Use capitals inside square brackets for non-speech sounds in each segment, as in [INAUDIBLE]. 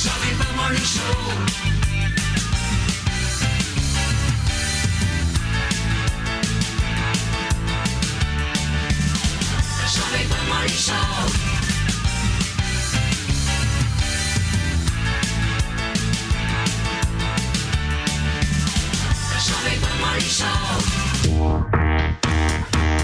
Jovem Pan Morning Show. Jovem Pan Morning Show.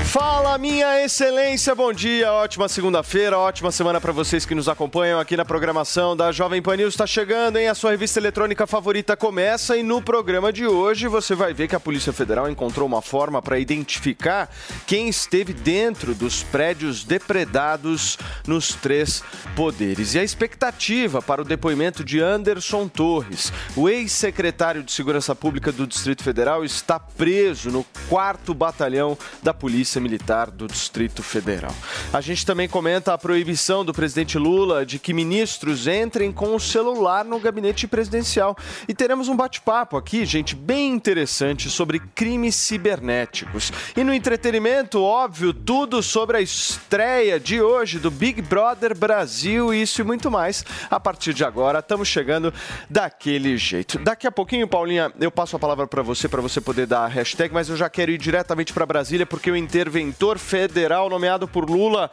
Fala, minha excelência, bom dia, ótima segunda-feira, ótima semana para vocês que nos acompanham aqui na programação da Jovem Pan News. Está chegando, hein? A sua revista eletrônica favorita começa e no programa de hoje você vai ver que a Polícia Federal encontrou uma forma para identificar quem esteve dentro dos prédios depredados nos três poderes. E a expectativa para o depoimento de Anderson Torres, o ex-secretário de Segurança Pública do Distrito Federal, está preso no quarto batalhão da Polícia Militar do Distrito Federal. A gente também comenta a proibição do presidente Lula de que ministros entrem com o celular no gabinete presidencial. E teremos um bate-papo aqui, gente, bem interessante sobre crimes cibernéticos. E no entretenimento, óbvio, tudo sobre a estreia de hoje do Big Brother Brasil, isso e muito mais. A partir de agora, estamos chegando daquele jeito. Daqui a pouquinho, Paulinha, eu passo a palavra para você, para você poder dar a hashtag, mas eu já quero ir diretamente para Brasília, porque o interventor federal nomeado por Lula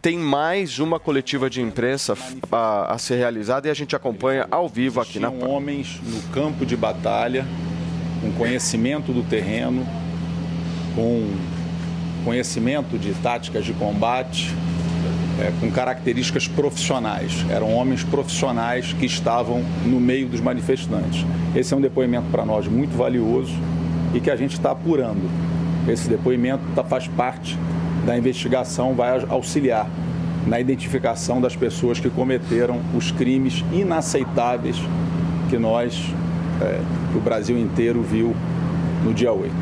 tem mais uma coletiva de imprensa a, a ser realizada e a gente acompanha ao vivo aqui na homens no campo de batalha, com conhecimento do terreno, com conhecimento de táticas de combate, é, com características profissionais. Eram homens profissionais que estavam no meio dos manifestantes. Esse é um depoimento para nós muito valioso e que a gente está apurando. Esse depoimento tá, faz parte da investigação, vai auxiliar na identificação das pessoas que cometeram os crimes inaceitáveis que nós, é, que o Brasil inteiro viu no dia 8.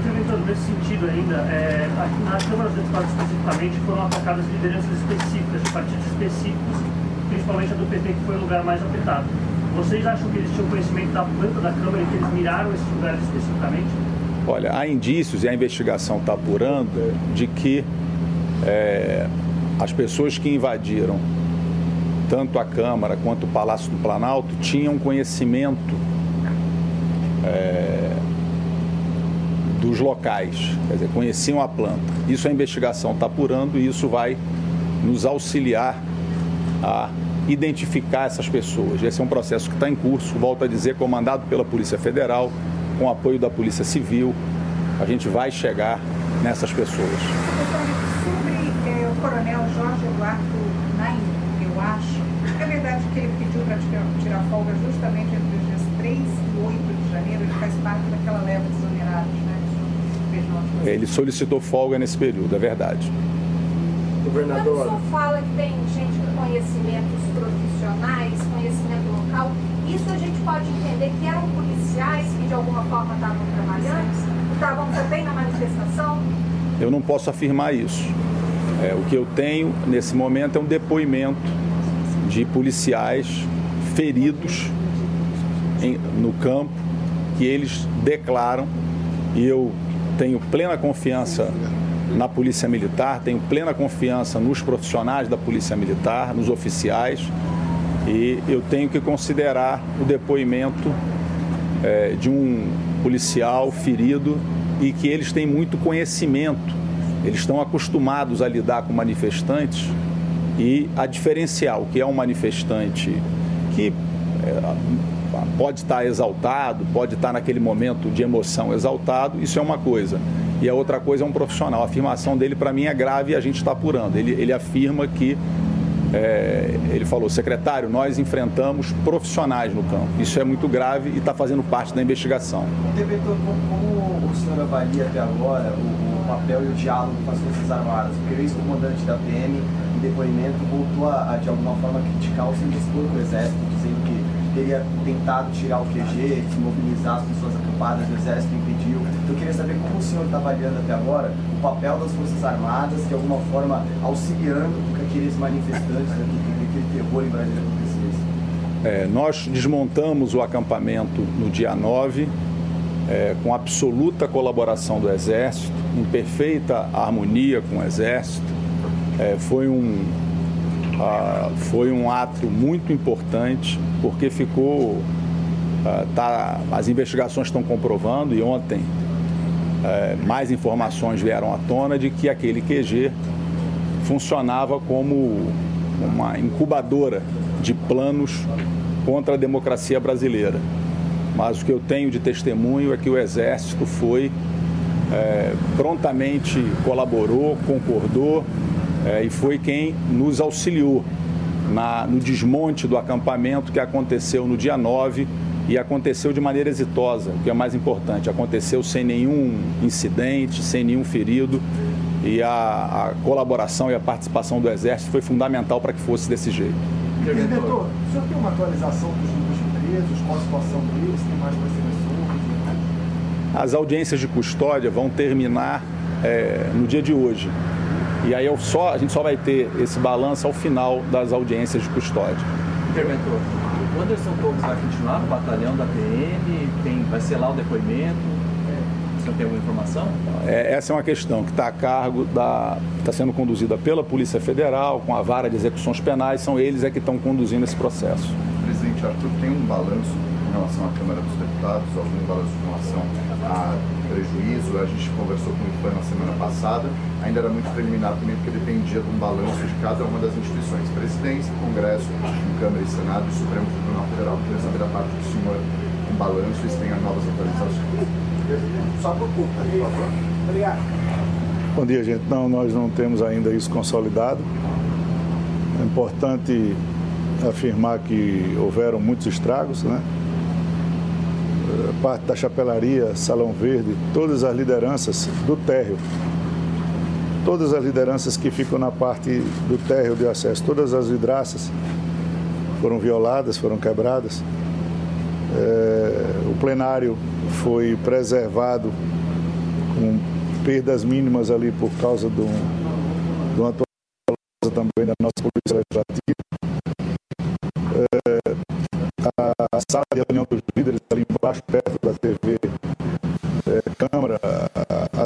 Interventor, nesse sentido ainda, é, nas câmaras de deputados especificamente foram atacadas lideranças específicas de partidos específicos, principalmente a do PT, que foi o lugar mais afetado. Vocês acham que eles tinham conhecimento da planta da Câmara e que eles miraram esses lugares especificamente? Olha, há indícios e a investigação está apurando de que é, as pessoas que invadiram tanto a Câmara quanto o Palácio do Planalto tinham conhecimento é, dos locais, quer dizer, conheciam a planta. Isso a investigação está apurando e isso vai nos auxiliar a identificar essas pessoas. Esse é um processo que está em curso, volto a dizer, comandado pela Polícia Federal, com apoio da Polícia Civil. A gente vai chegar nessas pessoas. Sobre eh, o coronel Jorge Eduardo Naim, eu acho, é verdade que ele pediu para tirar, tirar folga justamente entre os dias 3 e 8 de janeiro, ele faz parte daquela leva de exonerados, né? Ele solicitou folga nesse período, é verdade. Quando o senhor fala que tem gente com conhecimentos profissionais, conhecimento local, isso a gente pode entender que eram policiais que de alguma forma estavam trabalhando, estavam também na manifestação? Eu não posso afirmar isso. É, o que eu tenho nesse momento é um depoimento de policiais feridos em- no campo que eles declaram e eu tenho plena confiança na Polícia Militar, tenho plena confiança nos profissionais da Polícia Militar, nos oficiais e eu tenho que considerar o depoimento é, de um policial ferido e que eles têm muito conhecimento, eles estão acostumados a lidar com manifestantes e a diferenciar o que é um manifestante que é, pode estar exaltado, pode estar naquele momento de emoção exaltado, isso é uma coisa. E a outra coisa é um profissional. A afirmação dele, para mim, é grave e a gente está apurando. Ele, ele afirma que é, ele falou, secretário, nós enfrentamos profissionais no campo. Isso é muito grave e está fazendo parte da investigação. Interventor, como, o avalia até agora o, o papel e o diálogo com as Forças Armadas? Porque o ex-comandante da PM, em depoimento, voltou a, de alguma forma, criticar o serviço do Exército, dizendo que teria tentado tirar o QG, desmobilizar as pessoas acampadas, o Exército impediu. Eu queria saber como o senhor está avaliando até agora o papel das Forças Armadas, de alguma forma auxiliando aqueles manifestantes, aquele terror em Brasília acontecesse. É, nós desmontamos o acampamento no dia 9, é, com absoluta colaboração do Exército, em perfeita harmonia com o Exército. É, foi, um, foi um ato muito importante, porque ficou. Tá, as investigações estão comprovando, e ontem é, mais informações vieram à tona de que aquele QG funcionava como uma incubadora de planos contra a democracia brasileira. Mas o que eu tenho de testemunho é que o Exército foi é, prontamente colaborou, concordou é, e foi quem nos auxiliou na, no desmonte do acampamento que aconteceu no dia 9 e aconteceu de maneira exitosa, o que é mais importante. Aconteceu sem nenhum incidente, sem nenhum ferido e a, a colaboração e a participação do Exército foi fundamental para que fosse desse jeito. Interventor, o senhor tem uma atualização dos números de presos, qual a situação deles, tem mais perseguições? As audiências de custódia vão terminar é, no dia de hoje. E aí eu só, a gente só vai ter esse balanço ao final das audiências de custódia. Interventor, o Anderson Gomes vai continuar no batalhão da PM? Tem, vai ser lá o depoimento? Senhor tem alguma informação? É, essa é uma questão que está a cargo da. está sendo conduzida pela Polícia Federal, com a vara de execuções penais, são eles é que estão conduzindo esse processo. Presidente Arthur, tem um balanço em relação à Câmara dos Deputados, algum balanço em relação a prejuízo? A gente conversou com o IFAM na semana passada, ainda era muito preliminar também, porque dependia de um balanço de cada uma das instituições: Presidência, Congresso, Câmara e Senado e Supremo Tribunal Federal. Queria saber da parte do senhor um balanço e se tem novas atualizações. Só por favor. Obrigado. Bom dia, gente. Não, nós não temos ainda isso consolidado. É importante afirmar que houveram muitos estragos, né? A parte da chapelaria, Salão Verde, todas as lideranças do térreo, todas as lideranças que ficam na parte do térreo de acesso, todas as vidraças foram violadas, foram quebradas. É, o plenário foi preservado com perdas mínimas ali por causa de uma atualização também da nossa Polícia Legislativa. É, a, sala de reunião dos líderes ali embaixo, perto da TV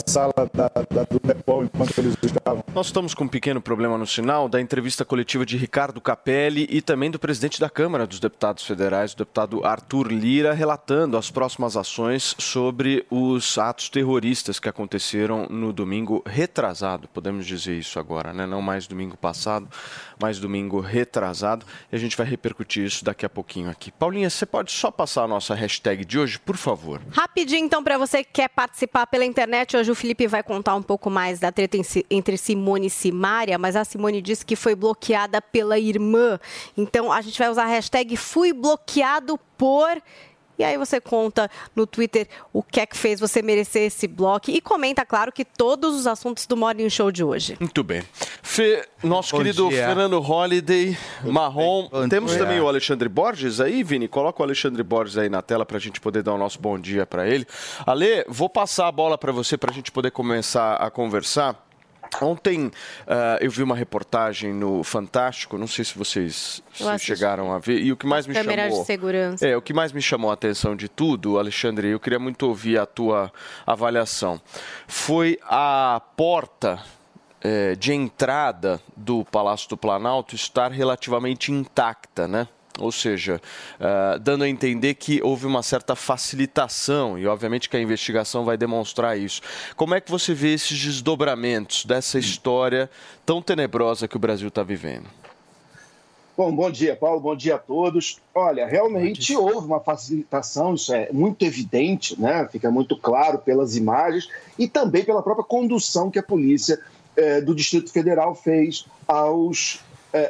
sala da, da, do Depol, enquanto eles estavam. Nós estamos com um pequeno problema no sinal da entrevista coletiva de Ricardo Capelli e também do presidente da Câmara dos Deputados Federais, o deputado Arthur Lira, relatando as próximas ações sobre os atos terroristas que aconteceram no domingo retrasado, podemos dizer isso agora, né? Não mais domingo passado, mas domingo retrasado. E a gente vai repercutir isso daqui a pouquinho aqui. Paulinha, você pode só passar a nossa hashtag de hoje, por favor? Rapidinho, então, para você que quer participar pela internet, hoje o Felipe vai contar um pouco mais da treta entre Simone e Simária, mas a Simone disse que foi bloqueada pela irmã. Então, a gente vai usar a hashtag fui bloqueado por e aí você conta no Twitter o que é que fez você merecer esse bloco e comenta, claro, que todos os assuntos do Morning Show de hoje. Muito bem. Fê, nosso Bom querido dia. Fernando Holiday, Marrom. Temos dia. também o Alexandre Borges aí, Vini? Coloca o Alexandre Borges aí na tela para a gente poder dar o nosso bom dia para ele. Ale, vou passar a bola para você para a gente poder começar a conversar. Ontem ah, eu vi uma reportagem no Fantástico, não sei se vocês se chegaram a ver, e o que mais me Câmeras chamou... de segurança. É, o que mais me chamou a atenção de tudo, Alexandre, eu queria muito ouvir a tua avaliação, foi a porta eh, de entrada do Palácio do Planalto estar relativamente intacta, né? Ou seja, ah, dando a entender que houve uma certa facilitação, e obviamente que a investigação vai demonstrar isso. Como é que você vê esses desdobramentos dessa história tão tenebrosa que o Brasil está vivendo? Bom, bom dia, Paulo. Bom dia a todos. Olha, realmente houve uma facilitação, isso é muito evidente, né? Fica muito claro pelas imagens e também pela própria condução que a polícia eh, do Distrito Federal fez aos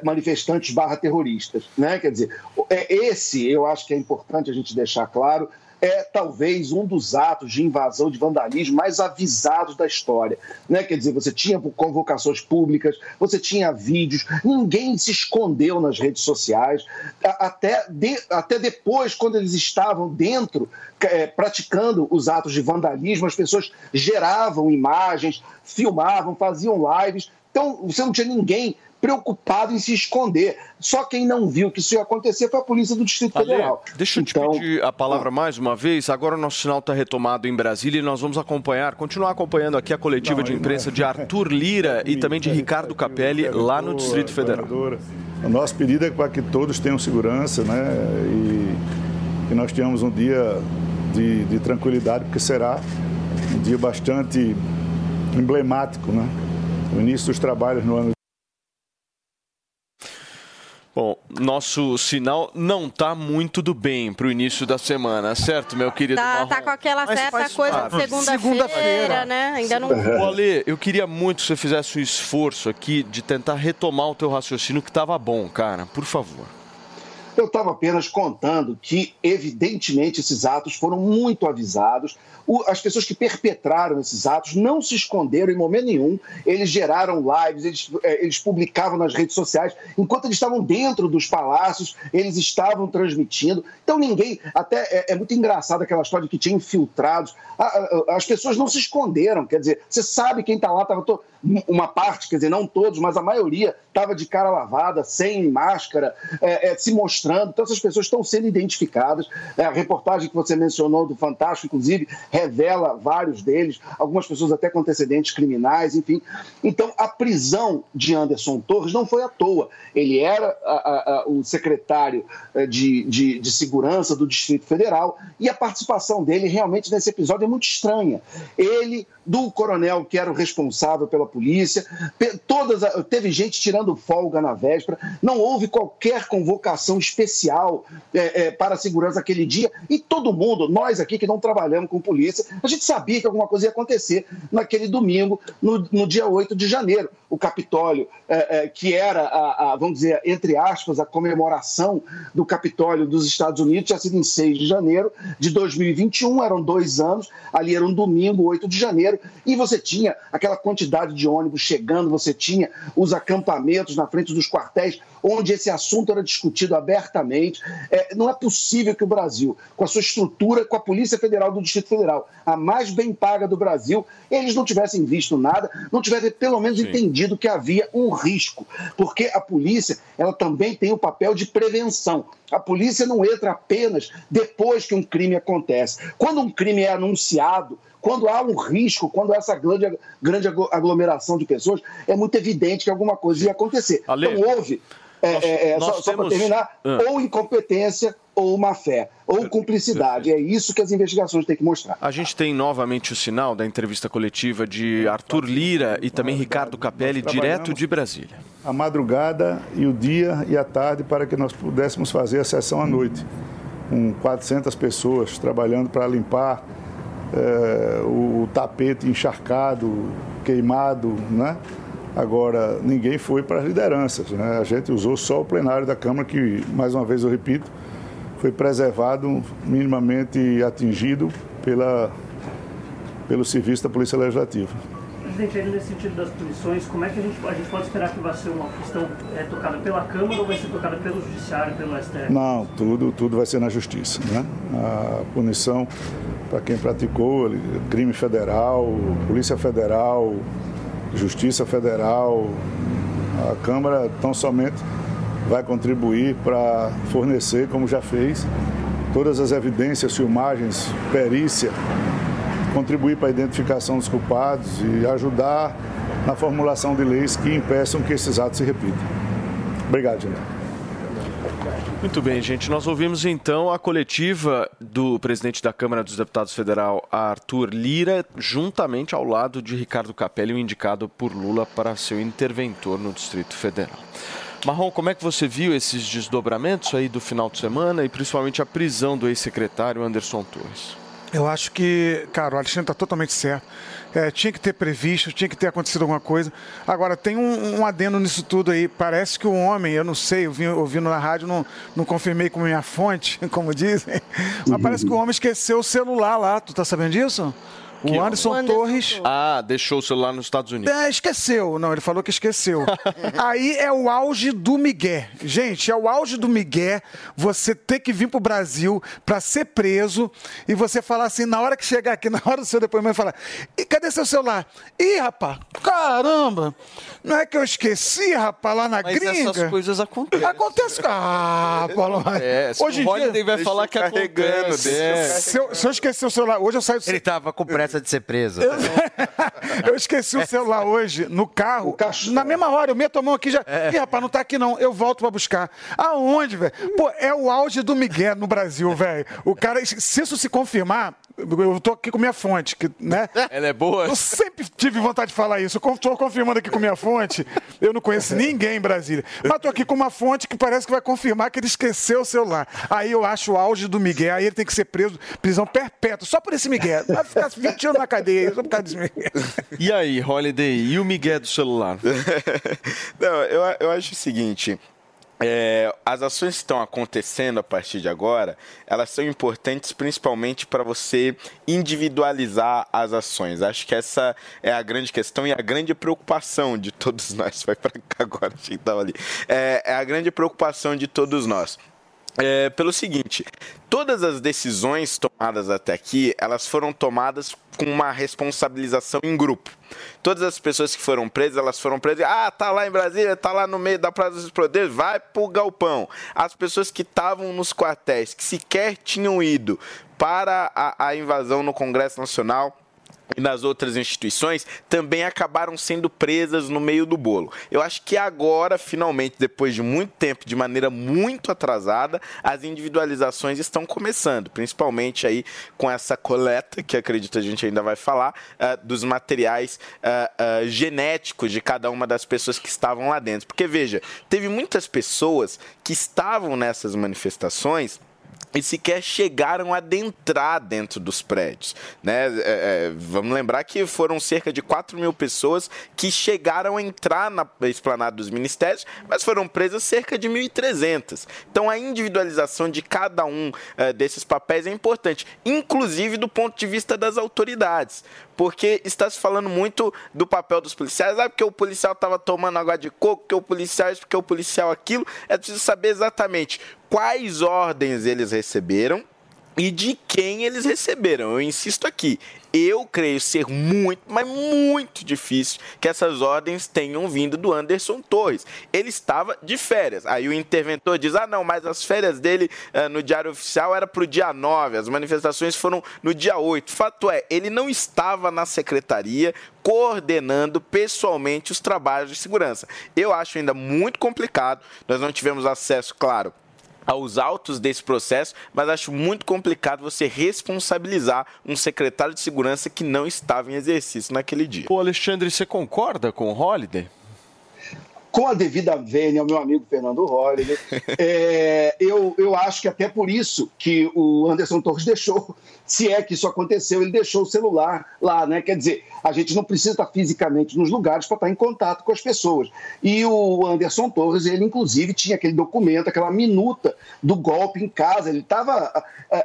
manifestantes barra terroristas, né? Quer dizer, é esse eu acho que é importante a gente deixar claro. é talvez um dos atos de invasão, de vandalismo mais avisados da história. Né? Quer dizer, você tinha convocações públicas, você tinha vídeos, ninguém se escondeu nas redes sociais, até, de- até depois, quando eles estavam dentro, é, praticando os atos de vandalismo, as pessoas geravam imagens, filmavam, faziam lives. Então, você não tinha ninguém preocupado em se esconder. Só quem não viu que isso ia acontecer foi a Polícia do Distrito Ale, Federal. deixa eu te Então, pedir a palavra mais uma vez. Agora o nosso sinal está retomado em Brasília e nós vamos acompanhar, continuar acompanhando aqui a coletiva de imprensa de Arthur Lira e também de Ricardo Capelli lá no Distrito Federal. O nosso pedido é para que todos tenham segurança, né? E que nós tenhamos um dia de, de tranquilidade, porque será um dia bastante emblemático, né? O início dos trabalhos no ano Bom, nosso sinal não está muito do bem para o início da semana, certo, meu querido Tá, Marrom? tá com aquela Mas certa coisa de segunda-feira, né? Ainda não. Ô, Ale, eu queria muito que você fizesse um esforço aqui de tentar retomar o teu raciocínio que estava bom, cara. Por favor. Eu estava apenas contando que, evidentemente, esses atos foram muito avisados. As pessoas que perpetraram esses atos não se esconderam em momento nenhum. Eles geraram lives, eles, eh, eles publicavam nas redes sociais. Enquanto eles estavam dentro dos palácios, eles estavam transmitindo. Então, ninguém. Até é, é muito engraçado aquela história de que tinha infiltrados. As pessoas não se esconderam. Quer dizer, você sabe quem está lá. Tava to- Uma parte, quer dizer, não todos, mas a maioria estava de cara lavada, sem máscara, é, é, se mostrando. Então, essas pessoas estão sendo identificadas. É, a reportagem que você mencionou do Fantástico, inclusive, revela vários deles, algumas pessoas até com antecedentes criminais, enfim. Então, a prisão de Anderson Torres não foi à toa. Ele era a- a- o secretário eh, de, de, de segurança do Distrito Federal e a participação dele realmente nesse episódio é muito estranha. Ele, do coronel que era o responsável pela polícia, todas teve gente tirando folga na véspera, não houve qualquer convocação especial eh, eh, para a segurança aquele dia. E todo mundo, nós aqui que não trabalhamos com polícia, a gente sabia que alguma coisa ia acontecer naquele domingo, no, no dia 8 de janeiro. O Capitólio, eh, eh, que era, a, a, vamos dizer, entre aspas, a comemoração do Capitólio dos Estados Unidos, tinha sido em 6 de janeiro de 2021, eram dois anos, ali era um domingo, 8 de janeiro, e você tinha aquela quantidade de ônibus chegando, você tinha os acampamentos na frente dos quartéis, onde esse assunto era discutido abertamente. É, não é possível que o Brasil, com a sua estrutura, com a Polícia Federal do Distrito Federal, a mais bem paga do Brasil, eles não tivessem visto nada, não tivessem pelo menos entendido que havia um risco, porque a polícia ela também tem o papel de prevenção. A polícia não entra apenas depois que um crime acontece. Quando um crime é anunciado, quando há um risco, quando há essa grande, grande aglo- aglomeração de pessoas, é muito evidente que alguma coisa ia acontecer. Ale, então houve, é, nós- é, é, nós só, só para temos- terminar, Ah. ou incompetência ou má fé, ou cumplicidade. É isso que as investigações têm que mostrar. A gente tem novamente o sinal da entrevista coletiva de Arthur Lira e também Ricardo Capelli, direto de Brasília. a madrugada e o dia e a tarde para que nós pudéssemos fazer a sessão à noite, com 400 pessoas trabalhando para limpar eh, o tapete encharcado, queimado, né? Agora, ninguém foi para as lideranças, né? A gente usou só o plenário da Câmara, que, mais uma vez eu repito, foi preservado, minimamente atingido pela, pelo serviço da Polícia Legislativa. Presidente, ainda nesse sentido das punições, como é que a gente, a gente pode esperar que vai ser uma questão é, tocada pela Câmara ou vai ser tocada pelo Judiciário, pelo STF? Não, tudo, tudo vai ser na justiça. Né? A punição para quem praticou crime federal, Polícia Federal, Justiça Federal, a Câmara tão somente vai contribuir para fornecer, como já fez, todas as evidências, filmagens, perícia, contribuir para a identificação dos culpados e ajudar na formulação de leis que impeçam que esses atos se repitam. Obrigado, gente. Muito bem, gente. Nós ouvimos então a coletiva do presidente da Câmara dos Deputados Federal, Arthur Lira, juntamente ao lado de Ricardo Capelli, o indicado por Lula para seu interventor no Distrito Federal. Marrom, como é que você viu esses desdobramentos aí do final de semana e principalmente a prisão do ex-secretário Anderson Torres? Eu acho que, cara, o Alexandre está totalmente certo. É, tinha que ter previsto, tinha que ter acontecido alguma coisa. Agora, tem um, um adendo nisso tudo aí. Parece que o homem, eu não sei, eu vi, ouvindo na rádio, não, não confirmei com minha fonte, [LAUGHS] como dizem, mas parece que o homem esqueceu o celular lá. Tu tá sabendo disso? O Que Anderson, homem? Torres. Ah, deixou o celular nos Estados Unidos. É, esqueceu. Não, ele falou que esqueceu. [LAUGHS] Aí é o auge do Miguel. Gente, é o auge do Miguel você ter que vir pro Brasil pra ser preso e você falar assim, na hora que chegar aqui, [LAUGHS] na hora do seu depoimento, falar: e cadê seu celular? Ih, rapaz, caramba! Não é que eu esqueci, rapaz, lá na Mas gringa? essas coisas acontecem. Acontece. Ah, Paulo. É, hoje o em dia. vai falar que acontece. Se eu, se eu esquecer o celular, hoje eu saio. Ele tava com pressa de ser preso. [LAUGHS] Eu esqueci o celular hoje no carro. Na mesma hora, eu meto a mão aqui já. Ih, rapaz, não tá aqui não. Eu volto pra buscar. Aonde, velho? Pô, é o auge do Miguel no Brasil, velho. O cara, se isso se confirmar, eu tô aqui com minha fonte, que, né? [LAUGHS] Ela é boa? Eu sempre tive vontade de falar isso. Eu tô confirmando aqui com minha fonte. Eu não conheço ninguém em Brasília. Mas tô aqui com uma fonte que parece que vai confirmar que ele esqueceu o celular. Aí eu acho o auge do Miguel. Aí ele tem que ser preso, prisão perpétua, só por esse Miguel. Vai ficar [LAUGHS] 20 anos na cadeia, só por causa desse Miguel. E aí, Holiday, e o Miguel do celular? [LAUGHS] Não, eu, eu acho o seguinte. É, as ações que estão acontecendo a partir de agora, elas são importantes principalmente para você individualizar as ações. Acho que essa é a grande questão e a grande preocupação de todos [LAUGHS] nós. Vai para cá agora, achei que tava ali. É, é a grande preocupação de todos nós. É, pelo seguinte, todas as decisões tomadas até aqui, elas foram tomadas com uma responsabilização em grupo. Todas as pessoas que foram presas, elas foram presas, ah, tá lá em Brasília, tá lá no meio da Praça dos Poderes, vai pro galpão. As pessoas que estavam nos quartéis, que sequer tinham ido para a, a invasão no Congresso Nacional, e nas outras instituições também acabaram sendo presas no meio do bolo. Eu acho que agora, finalmente, depois de muito tempo, de maneira muito atrasada, as individualizações estão começando, principalmente aí com essa coleta, que acredito a gente ainda vai falar, ah, dos materiais ah, ah, genéticos de cada uma das pessoas que estavam lá dentro. Porque, veja, teve muitas pessoas que estavam nessas manifestações e sequer chegaram a adentrar dentro dos prédios. Né? É, é, vamos lembrar que foram cerca de 4 mil pessoas que chegaram a entrar na esplanada dos ministérios, mas foram presas cerca de 1.300. Então a individualização de cada um eh, desses papéis é importante, inclusive do ponto de vista das autoridades. Porque está se falando muito do papel dos policiais, ah, porque o policial estava tomando água de coco, porque o policial isso, porque o policial aquilo. É preciso saber exatamente quais ordens eles receberam e de quem eles receberam. Eu insisto aqui, eu creio ser muito, mas muito difícil que essas ordens tenham vindo do Anderson Torres. Ele estava de férias. Aí o interventor diz: ah, não, mas as férias dele eh, no Diário Oficial era para o dia 9, as manifestações foram no dia 8. Fato é, ele não estava na secretaria coordenando pessoalmente os trabalhos de segurança. Eu acho ainda muito complicado, nós não tivemos acesso, claro aos autos desse processo, mas acho muito complicado você responsabilizar um secretário de segurança que não estava em exercício naquele dia. Ô Alexandre, você concorda com o Holiday? com a devida vênia ao meu amigo Fernando Holliday, [LAUGHS] é, eu, eu acho que até por isso que o Anderson Torres [LAUGHS] deixou, se é que isso aconteceu, ele deixou o celular lá, né? Quer dizer, a gente não precisa estar fisicamente nos lugares para estar em contato com as pessoas. E o Anderson Torres, ele inclusive tinha aquele documento, aquela minuta do golpe em casa, ele estava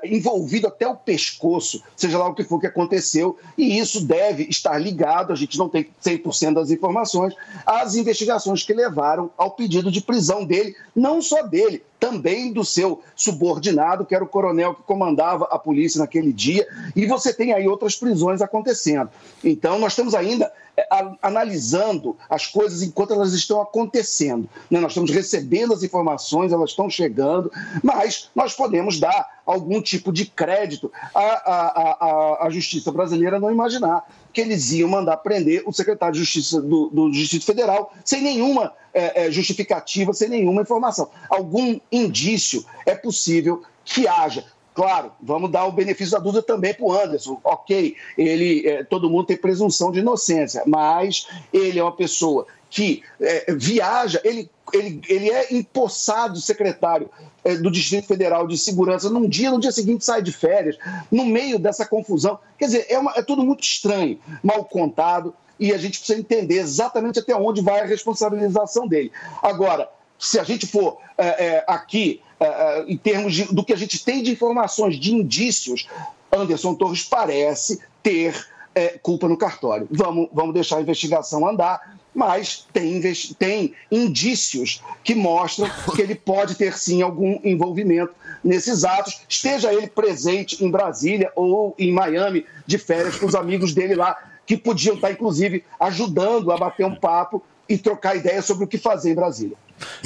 envolvido até o pescoço, seja lá o que for que aconteceu, e isso deve estar ligado, a gente não tem 100% das informações, às investigações que levaram ao pedido de prisão dele, não só dele, também do seu subordinado, que era o coronel que comandava a polícia naquele dia, e você tem aí outras prisões acontecendo. Então, nós estamos ainda a- analisando as coisas enquanto elas estão acontecendo. né? Nós estamos recebendo as informações, elas estão chegando, mas nós podemos dar algum tipo de crédito à, à, à, à justiça brasileira não imaginar que eles iam mandar prender o secretário de Justiça do, do Distrito Federal sem nenhuma é, é, justificativa, sem nenhuma informação. Algum indício é possível que haja. Claro, vamos dar o benefício da dúvida também para o Anderson. Ok, ele, é, todo mundo tem presunção de inocência, mas ele é uma pessoa que é, viaja, ele, ele, ele é empossado secretário é, do Distrito Federal de Segurança num dia, no dia seguinte sai de férias, no meio dessa confusão. Quer dizer, é, uma, é tudo muito estranho, mal contado, e a gente precisa entender exatamente até onde vai a responsabilização dele. Agora, se a gente for é, é, aqui, é, é, em termos de, do que a gente tem de informações, de indícios, Anderson Torres parece ter culpa no cartório. Vamos, vamos deixar a investigação andar, mas tem, tem indícios que mostram que ele pode ter sim algum envolvimento nesses atos, esteja ele presente em Brasília ou em Miami de férias com os amigos dele lá, que podiam estar, inclusive, ajudando a bater um papo e trocar ideias sobre o que fazer em Brasília.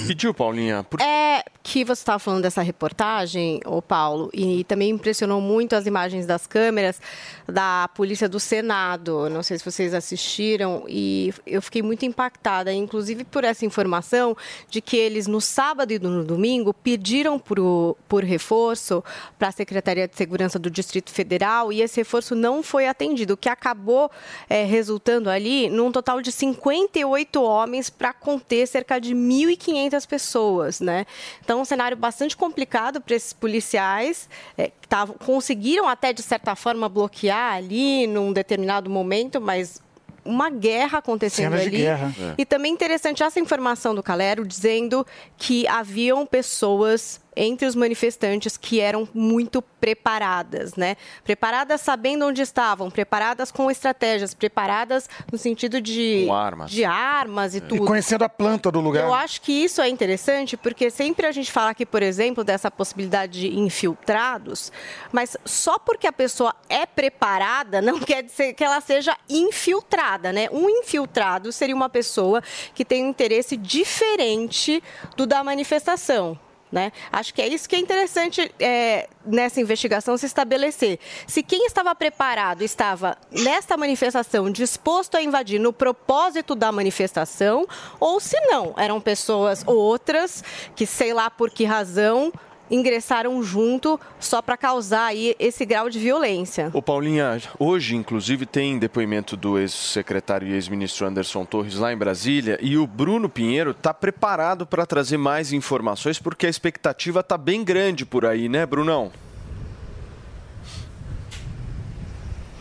Pediu, Paulinha? Por... É que você estava falando dessa reportagem, o Paulo, e também impressionou muito as imagens das câmeras da Polícia do Senado. Não sei se vocês assistiram, e eu fiquei muito impactada, inclusive por essa informação de que eles, no sábado e no domingo, pediram por, por reforço para a Secretaria de Segurança do Distrito Federal, e esse reforço não foi atendido, o que acabou é, resultando ali num total de 58 homens para conter cerca de 1.500 1.500 pessoas, né? Então, um cenário bastante complicado para esses policiais, é, que tavam, conseguiram até, de certa forma, bloquear ali num determinado momento, mas uma guerra acontecendo Cenas ali. de guerra. É. E também interessante essa informação do Calero dizendo que haviam pessoas entre os manifestantes que eram muito preparadas, né? Preparadas sabendo onde estavam, preparadas com estratégias, preparadas no sentido de com armas, de armas e tudo. E conhecendo a planta do lugar. Eu acho que isso é interessante porque sempre a gente fala aqui, por exemplo, dessa possibilidade de infiltrados, mas só porque a pessoa é preparada não [LAUGHS] quer dizer que ela seja infiltrada, né? Um infiltrado seria uma pessoa que tem um interesse diferente do da manifestação. Né? Acho que é isso que é interessante é, nessa investigação se estabelecer. Se quem estava preparado estava nesta manifestação disposto a invadir no propósito da manifestação, ou se não, eram pessoas outras que, sei lá por que razão, ingressaram junto só para causar aí esse grau de violência. O Paulinha, hoje inclusive tem depoimento do ex-secretário e ex-ministro Anderson Torres lá em Brasília e o Bruno Pinheiro está preparado para trazer mais informações porque a expectativa está bem grande por aí, né, Brunão?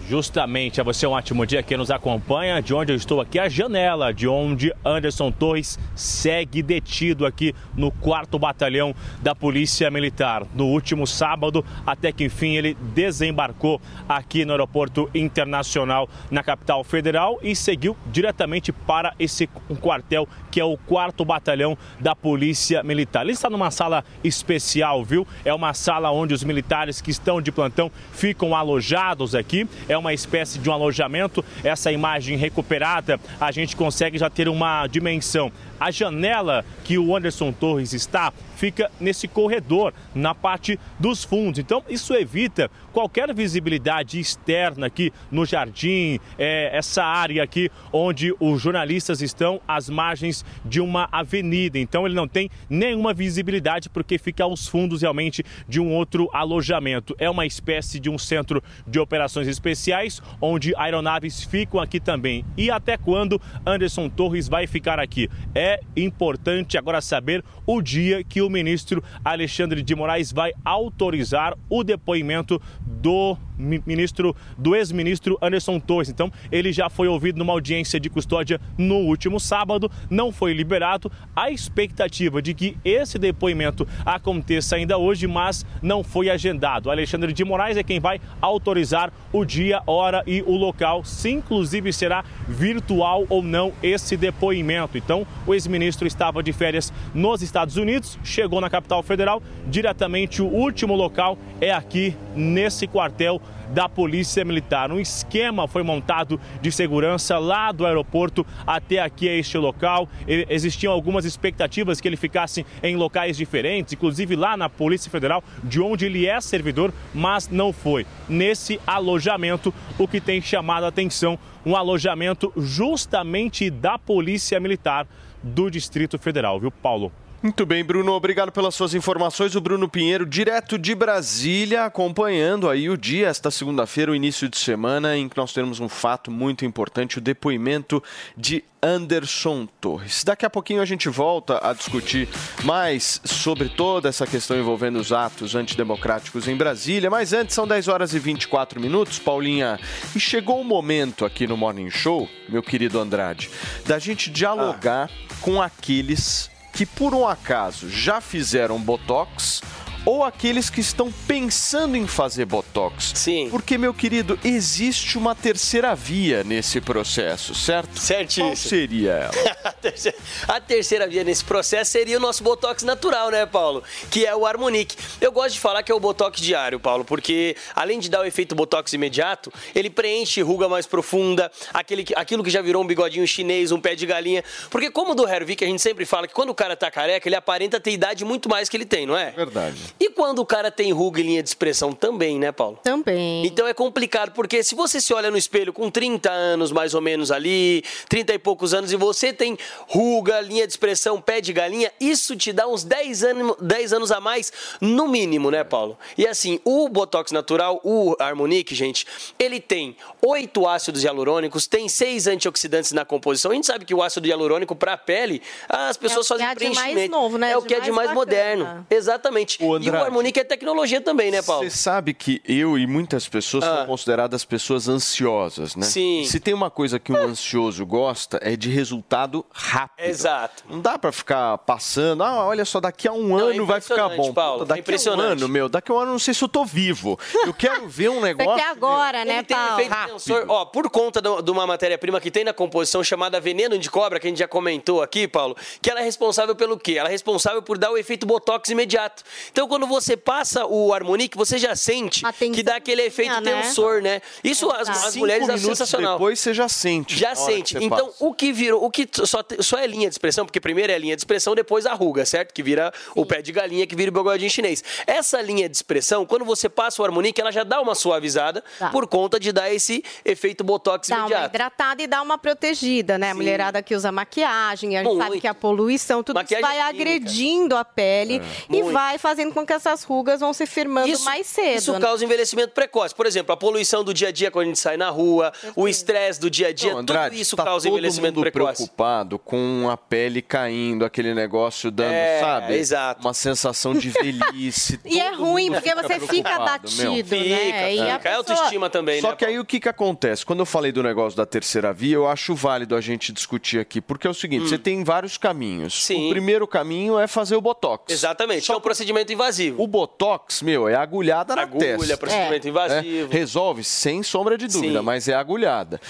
Justamente, a você um ótimo dia que nos acompanha. De onde eu estou aqui, a janela de onde Anderson Torres segue detido aqui no 4 Batalhão da Polícia Militar. No último sábado, até que enfim ele desembarcou aqui no Aeroporto Internacional na capital federal e seguiu diretamente para esse quartel que é o 4 Batalhão da Polícia Militar. Ele está numa sala especial, viu? É uma sala onde os militares que estão de plantão ficam alojados aqui. É é uma espécie de um alojamento. Essa imagem recuperada, a gente consegue já ter uma dimensão. A janela que o Anderson Torres está fica nesse corredor, na parte dos fundos. Então, isso evita qualquer visibilidade externa aqui no jardim, é, essa área aqui onde os jornalistas estão às margens de uma avenida. Então, ele não tem nenhuma visibilidade porque fica aos fundos realmente de um outro alojamento. É uma espécie de um centro de operações especiais onde aeronaves ficam aqui também. E até quando Anderson Torres vai ficar aqui? É importante agora saber o dia que o ministro Alexandre de Moraes vai autorizar o depoimento do ministro, do ex-ministro Anderson Torres. Então, ele já foi ouvido numa audiência de custódia no último sábado, não foi liberado. A expectativa de que esse depoimento aconteça ainda hoje, mas não foi agendado. Alexandre de Moraes é quem vai autorizar o dia, hora e o local, se inclusive será virtual ou não esse depoimento. Então, o ex-ministro estava de férias nos Estados Unidos, chegou na capital federal, diretamente o último local é aqui nesse quartel da Polícia Militar. Um esquema foi montado de segurança lá do aeroporto até aqui a este local. Existiam algumas expectativas que ele ficasse em locais diferentes, inclusive lá na Polícia Federal, de onde ele é servidor, mas não foi. Nesse alojamento, o que tem chamado a atenção, um alojamento justamente da Polícia Militar do Distrito Federal, viu, Paulo? Muito bem, Bruno, obrigado pelas suas informações. O Bruno Pinheiro, direto de Brasília, acompanhando aí o dia, esta segunda-feira, o início de semana, em que nós teremos um fato muito importante, o depoimento de Anderson Torres. Daqui a pouquinho a gente volta a discutir mais sobre toda essa questão envolvendo os atos antidemocráticos em Brasília, mas antes são 10 horas e 24 minutos, Paulinha, e chegou o momento aqui no Morning Show, meu querido Andrade, da gente dialogar com aqueles que por um acaso já fizeram botox ou aqueles que estão pensando em fazer botox. Sim. Porque, meu querido, existe uma terceira via nesse processo, certo? Certíssimo. Qual seria ela? [LAUGHS] a, terceira, a terceira via nesse processo seria o nosso Botox natural, né, Paulo? Que é o Harmonic. Eu gosto de falar que é o Botox diário, Paulo, porque além de dar o efeito Botox imediato, ele preenche ruga mais profunda, aquele, que- aquilo que já virou um bigodinho chinês, um pé de galinha. Porque como do Hervik, a gente sempre fala que quando o cara tá careca, ele aparenta ter idade muito mais que ele tem, não é? Verdade. E quando o cara tem ruga e linha de expressão também, né, Paulo? Também. Então é complicado, porque se você se olha no espelho com 30 anos mais ou menos ali, 30 e poucos anos, e você tem ruga, linha de expressão, pé de galinha, isso te dá uns 10 anos, 10 anos a mais, no mínimo, né, Paulo? E assim, o Botox natural, o Harmonic, gente, ele tem 8 ácidos hialurônicos, tem 6 antioxidantes na composição. A gente sabe que o ácido hialurônico para a pele, as pessoas É o que fazem há de mais preenchimento. novo, né? É o De que é de mais mais moderno. Exatamente. E o. Harmonic é tecnologia também, né, Paulo? Você sabe que eu e muitas pessoas são consideradas pessoas ansiosas, né? Ah. Sim. Se tem uma coisa que um ansioso gosta é de resultado rápido. Exato. Não dá pra ficar passando, ah, olha só, daqui a um ano vai ficar bom. Paulo, Puta, é daqui a um ano, meu, daqui a um ano eu não sei se eu tô vivo. Eu quero ver um [LAUGHS] negócio. Daqui agora, né, Ele tem Paulo? efeito tensor, ó, por conta de uma matéria-prima que tem na composição chamada veneno de cobra, que a gente já comentou aqui, Paulo, que ela é responsável pelo quê? Ela é responsável por dar o efeito botox imediato. Então, quando você passa o Harmonic, você já sente que dá aquele efeito né? tensor, né? Isso as, as Cinco mulheres acham sensacional. depois você já sente. Já sente. Então, passa. o que virou, o que só, só é linha de expressão, porque primeiro é linha de expressão, depois a ruga, certo? Que vira o pé de galinha, que vira o bigodinho chinês. Essa linha de expressão, quando você passa o Harmonic, ela já dá uma suavizada Dá. por conta de dar esse efeito botox Dá uma imediato. hidratada e dá uma protegida, né? A mulherada que usa maquiagem, a gente sabe Muito. que a poluição, tudo isso Maquiagem vai química. agredindo a pele e Muito. vai fazendo com que essas rugas vão se firmando mais cedo. Isso né? causa envelhecimento precoce. Por exemplo, a poluição do dia a dia quando a gente sai na rua, o estresse do dia a dia, Não, Andrade, tudo isso tá causa todo envelhecimento mundo precoce. preocupado com a pele caindo, aquele negócio dando, É, sabe? exato. Uma sensação de velhice. [LAUGHS] E é ruim, porque fica você fica preocupado, meu. abatido, né? E a Fica, é pessoa- autoestima também, Só né? que aí o que, que acontece? Quando eu falei do negócio da terceira via, eu acho válido a gente discutir aqui, porque é o seguinte: Hum. você tem vários caminhos. O primeiro caminho é fazer o botox. Exatamente, é um procedimento invasivo. O botox, meu, é agulhada na Agulha, testa. procedimento É. invasivo. É, resolve sem sombra de dúvida, Sim. mas é agulhada.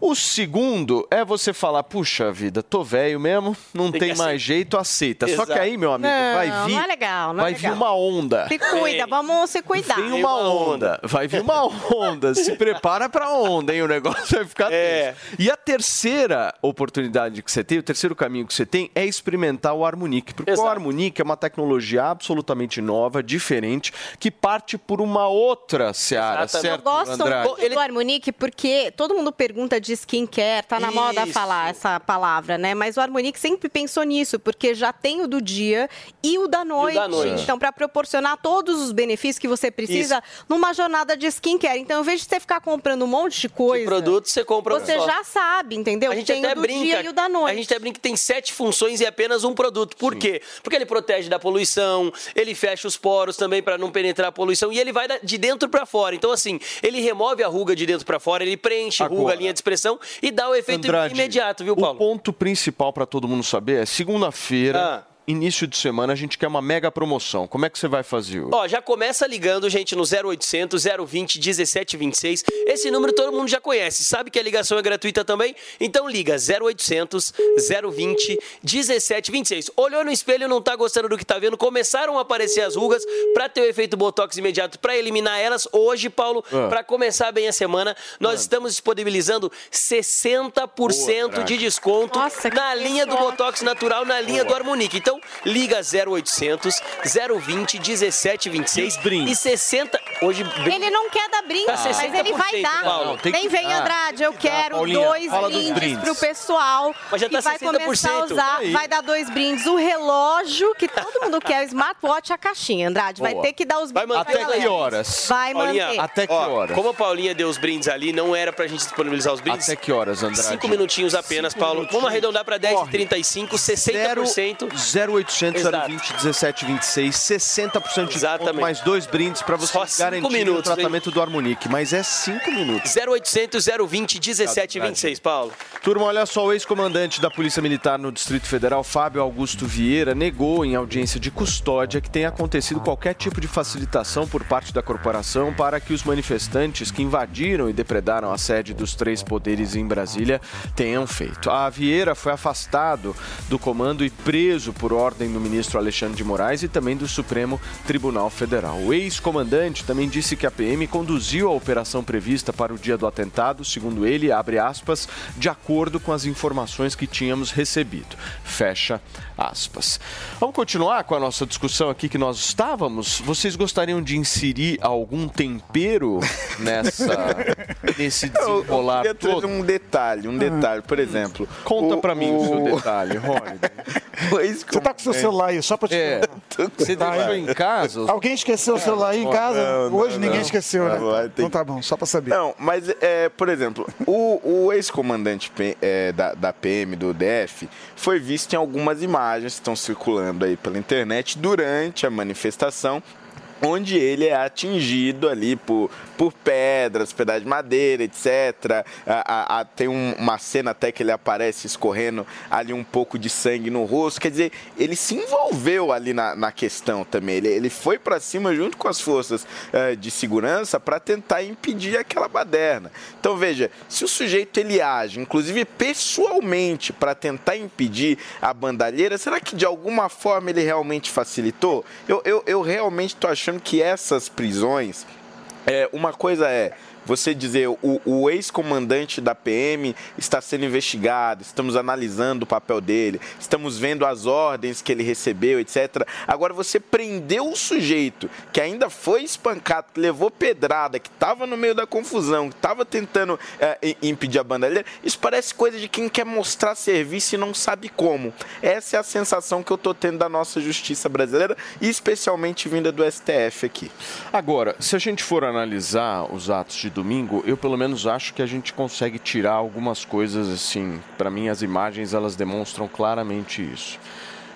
O segundo é você falar, puxa vida, tô velho mesmo, não Tem tem, mais jeito, aceita. Só que Exato. aí, meu amigo, Não, vai não vir, é legal, não é vai vir legal. uma onda. Se cuida, vamos se cuidar. Vem uma onda, vai vir uma onda. Se prepara pra onda, hein? O negócio vai ficar É. tenso. E a terceira oportunidade que você tem, o terceiro caminho que você tem é experimentar o Harmonic. Porque o Harmonic é uma tecnologia absolutamente nova, diferente, que parte por uma outra seara, Eu certo, gosto Andrade? muito do Harmonic porque todo mundo pergunta de skincare, tá na moda Isso. falar essa palavra, né? Mas o Harmonic sempre pensou nisso, porque já tem o do dia e o da noite. da noite. Então, para proporcionar todos os benefícios que você precisa numa jornada de skincare. Então, ao invés de você ficar comprando um monte de coisa, produto você compra um você só. já sabe, entendeu? A gente tem até o do brinca. dia e o da noite. A gente até brinca que tem sete funções e apenas um produto. Por quê? Porque ele protege da poluição, ele fecha os poros também para não penetrar a poluição e ele vai de dentro para fora. Então, assim, ele remove a ruga de dentro para fora, ele preenche ruga, Agora. linha de expressão e dá o efeito Andrade, imediato, viu, Paulo? O ponto principal para todo mundo saber é segunda-feira, Ah. Início de semana, a gente quer uma mega promoção. Como é que você vai fazer? hoje? Ó, já começa ligando, gente, no 0800 020 1726. Esse número todo mundo já conhece. Sabe que a ligação é gratuita também? Então liga 0800 020 1726. Olhou no espelho, não tá gostando do que tá vendo, começaram a aparecer as rugas para ter o efeito botox imediato para eliminar elas. Hoje, Paulo, Ah. para começar bem a semana, nós estamos disponibilizando 60% Boa, de desconto na linha do botox natural, na linha do Harmonique. Então Então, liga 0800 020 1726 e 60. Hoje. Ele não quer dar brinde, Tá mas ele vai 60%, dar. Paulo. tem Nem que vem, dar. Andrade, eu quero Paulinha, dois brindes, brindes. pro pessoal Mas já que tá vai 60%. começar a usar. Aí. Vai dar dois brindes, o relógio, que todo mundo quer, o smartwatch e a caixinha, Andrade. Vai Boa. ter que dar os Vai brindes Até que horas? Vai Paulinha, manter. Até que ó, horas? Como a Paulinha deu os brindes ali, não era pra gente disponibilizar os brindes. Até que horas, Andrade? Cinco minutinhos apenas, Paulo. Vamos arredondar pra 10 e 35, 60%. 0800 Exato. 020 17 26, 60% de desconto, mais dois brindes para você garantir o tratamento do Harmonique. Mas é 5 minutos. 0800 020 1726, Paulo. Turma, olha só, o ex-comandante da Polícia Militar no Distrito Federal, Fábio Augusto Vieira, negou em audiência de custódia que tenha acontecido qualquer tipo de facilitação por parte da corporação para que os manifestantes que invadiram e depredaram a sede dos três poderes em Brasília tenham feito. A Vieira foi afastado do comando e preso por ordem do ministro Alexandre de Moraes e também do Supremo Tribunal Federal. O ex-comandante também disse que a PM conduziu a operação prevista para o dia do atentado, segundo ele, abre aspas, de acordo com as informações que tínhamos recebido. Fecha aspas. Vamos continuar com a nossa discussão aqui que nós estávamos. Vocês gostariam de inserir algum tempero nessa [LAUGHS] nesse desenrolar Eu trazer todo? um detalhe, um detalhe, por exemplo. Conta o- pra mim o seu o- detalhe, Rony. [LAUGHS] Você tá com seu celular aí, só pra te É, [LAUGHS] você Tá deixou em casa? Alguém esqueceu o celular aí em casa? Não, não, Hoje ninguém não. esqueceu, né? Não, vai ter Então tá bom, só pra saber. Não, mas, é, por exemplo, o, o ex-comandante é, da, da PM, do DF, foi visto em algumas imagens que estão circulando aí pela internet durante a manifestação, onde ele é atingido ali por, por pedras, pedaços de madeira, etc. A- a- a- tem um- uma cena até que ele aparece escorrendo ali um pouco de sangue no rosto. Quer dizer, ele se envolveu ali na, na questão também. Ele, ele foi para cima junto com as forças eh, de segurança para tentar impedir aquela baderna. Então veja, se o sujeito ele age, inclusive pessoalmente, para tentar impedir a bandalheira, será que de alguma forma ele realmente facilitou? Eu, eu, eu realmente estou achando que essas prisões é, uma coisa é você dizer o, o ex-comandante da PM está sendo investigado, estamos analisando o papel dele, estamos vendo as ordens que ele recebeu, etc. Agora você prendeu o sujeito que ainda foi espancado, que levou pedrada, que estava no meio da confusão, que estava tentando é, impedir a bandalheira, isso parece coisa de quem quer mostrar serviço e não sabe como. Essa é a sensação que eu estou tendo da nossa justiça brasileira, especialmente vinda do STF aqui. Agora, se a gente for analisar os atos de domingo, eu pelo menos acho que a gente consegue tirar algumas coisas assim. Para mim, as imagens elas demonstram claramente isso.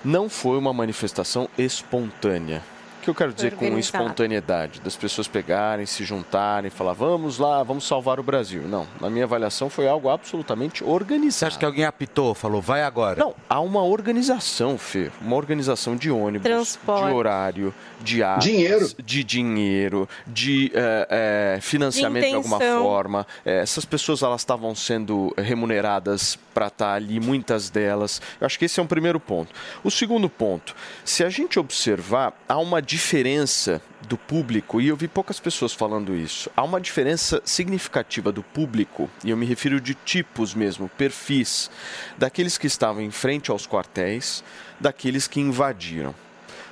Não foi uma manifestação espontânea. O que eu quero dizer com espontaneidade? Das pessoas pegarem, se juntarem, falar, vamos lá, vamos salvar o Brasil. Não, na minha avaliação foi algo absolutamente organizado. Você acha que alguém apitou, falou, vai agora? Não, há uma organização, Fê. Uma organização de ônibus, Transporte. de horário, de armas, Dinheiro. de dinheiro, de eh, eh, financiamento de, De alguma forma. Eh, essas pessoas elas estavam sendo remuneradas para estar ali, muitas delas. Eu acho que esse é um primeiro ponto. O segundo ponto, se a gente observar, há uma diferença do público, e eu vi poucas pessoas falando isso, há uma diferença significativa do público, e eu me refiro de tipos mesmo, perfis, daqueles que estavam em frente aos quartéis, daqueles que invadiram.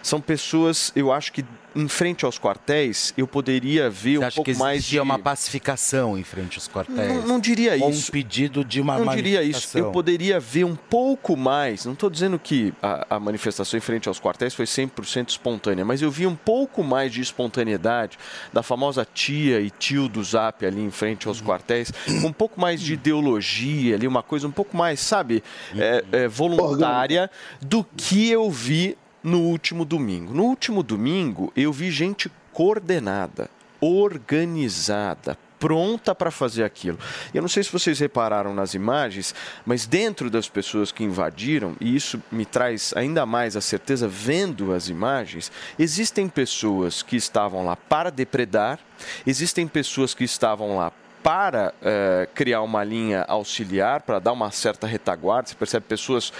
São pessoas, eu acho que em frente aos quartéis, eu poderia ver um acha pouco mais de... uma pacificação em frente aos quartéis? Não, não diria Ou isso. um pedido de uma não diria isso. Eu poderia ver um pouco mais. Não estou dizendo que a, a manifestação em frente aos quartéis foi 100% espontânea, mas eu vi um pouco mais de espontaneidade da famosa tia e tio do Zap ali em frente aos quartéis, com um pouco mais de ideologia ali, uma coisa um pouco mais, sabe, é, é, voluntária do que eu vi no último domingo. No último domingo, eu vi gente coordenada, organizada, pronta para fazer aquilo. Eu não sei se vocês repararam nas imagens, mas dentro das pessoas que invadiram, e isso me traz ainda mais a certeza vendo as imagens, existem pessoas que estavam lá para depredar, existem pessoas que estavam lá para eh, criar uma linha auxiliar, para dar uma certa retaguarda. Você percebe pessoas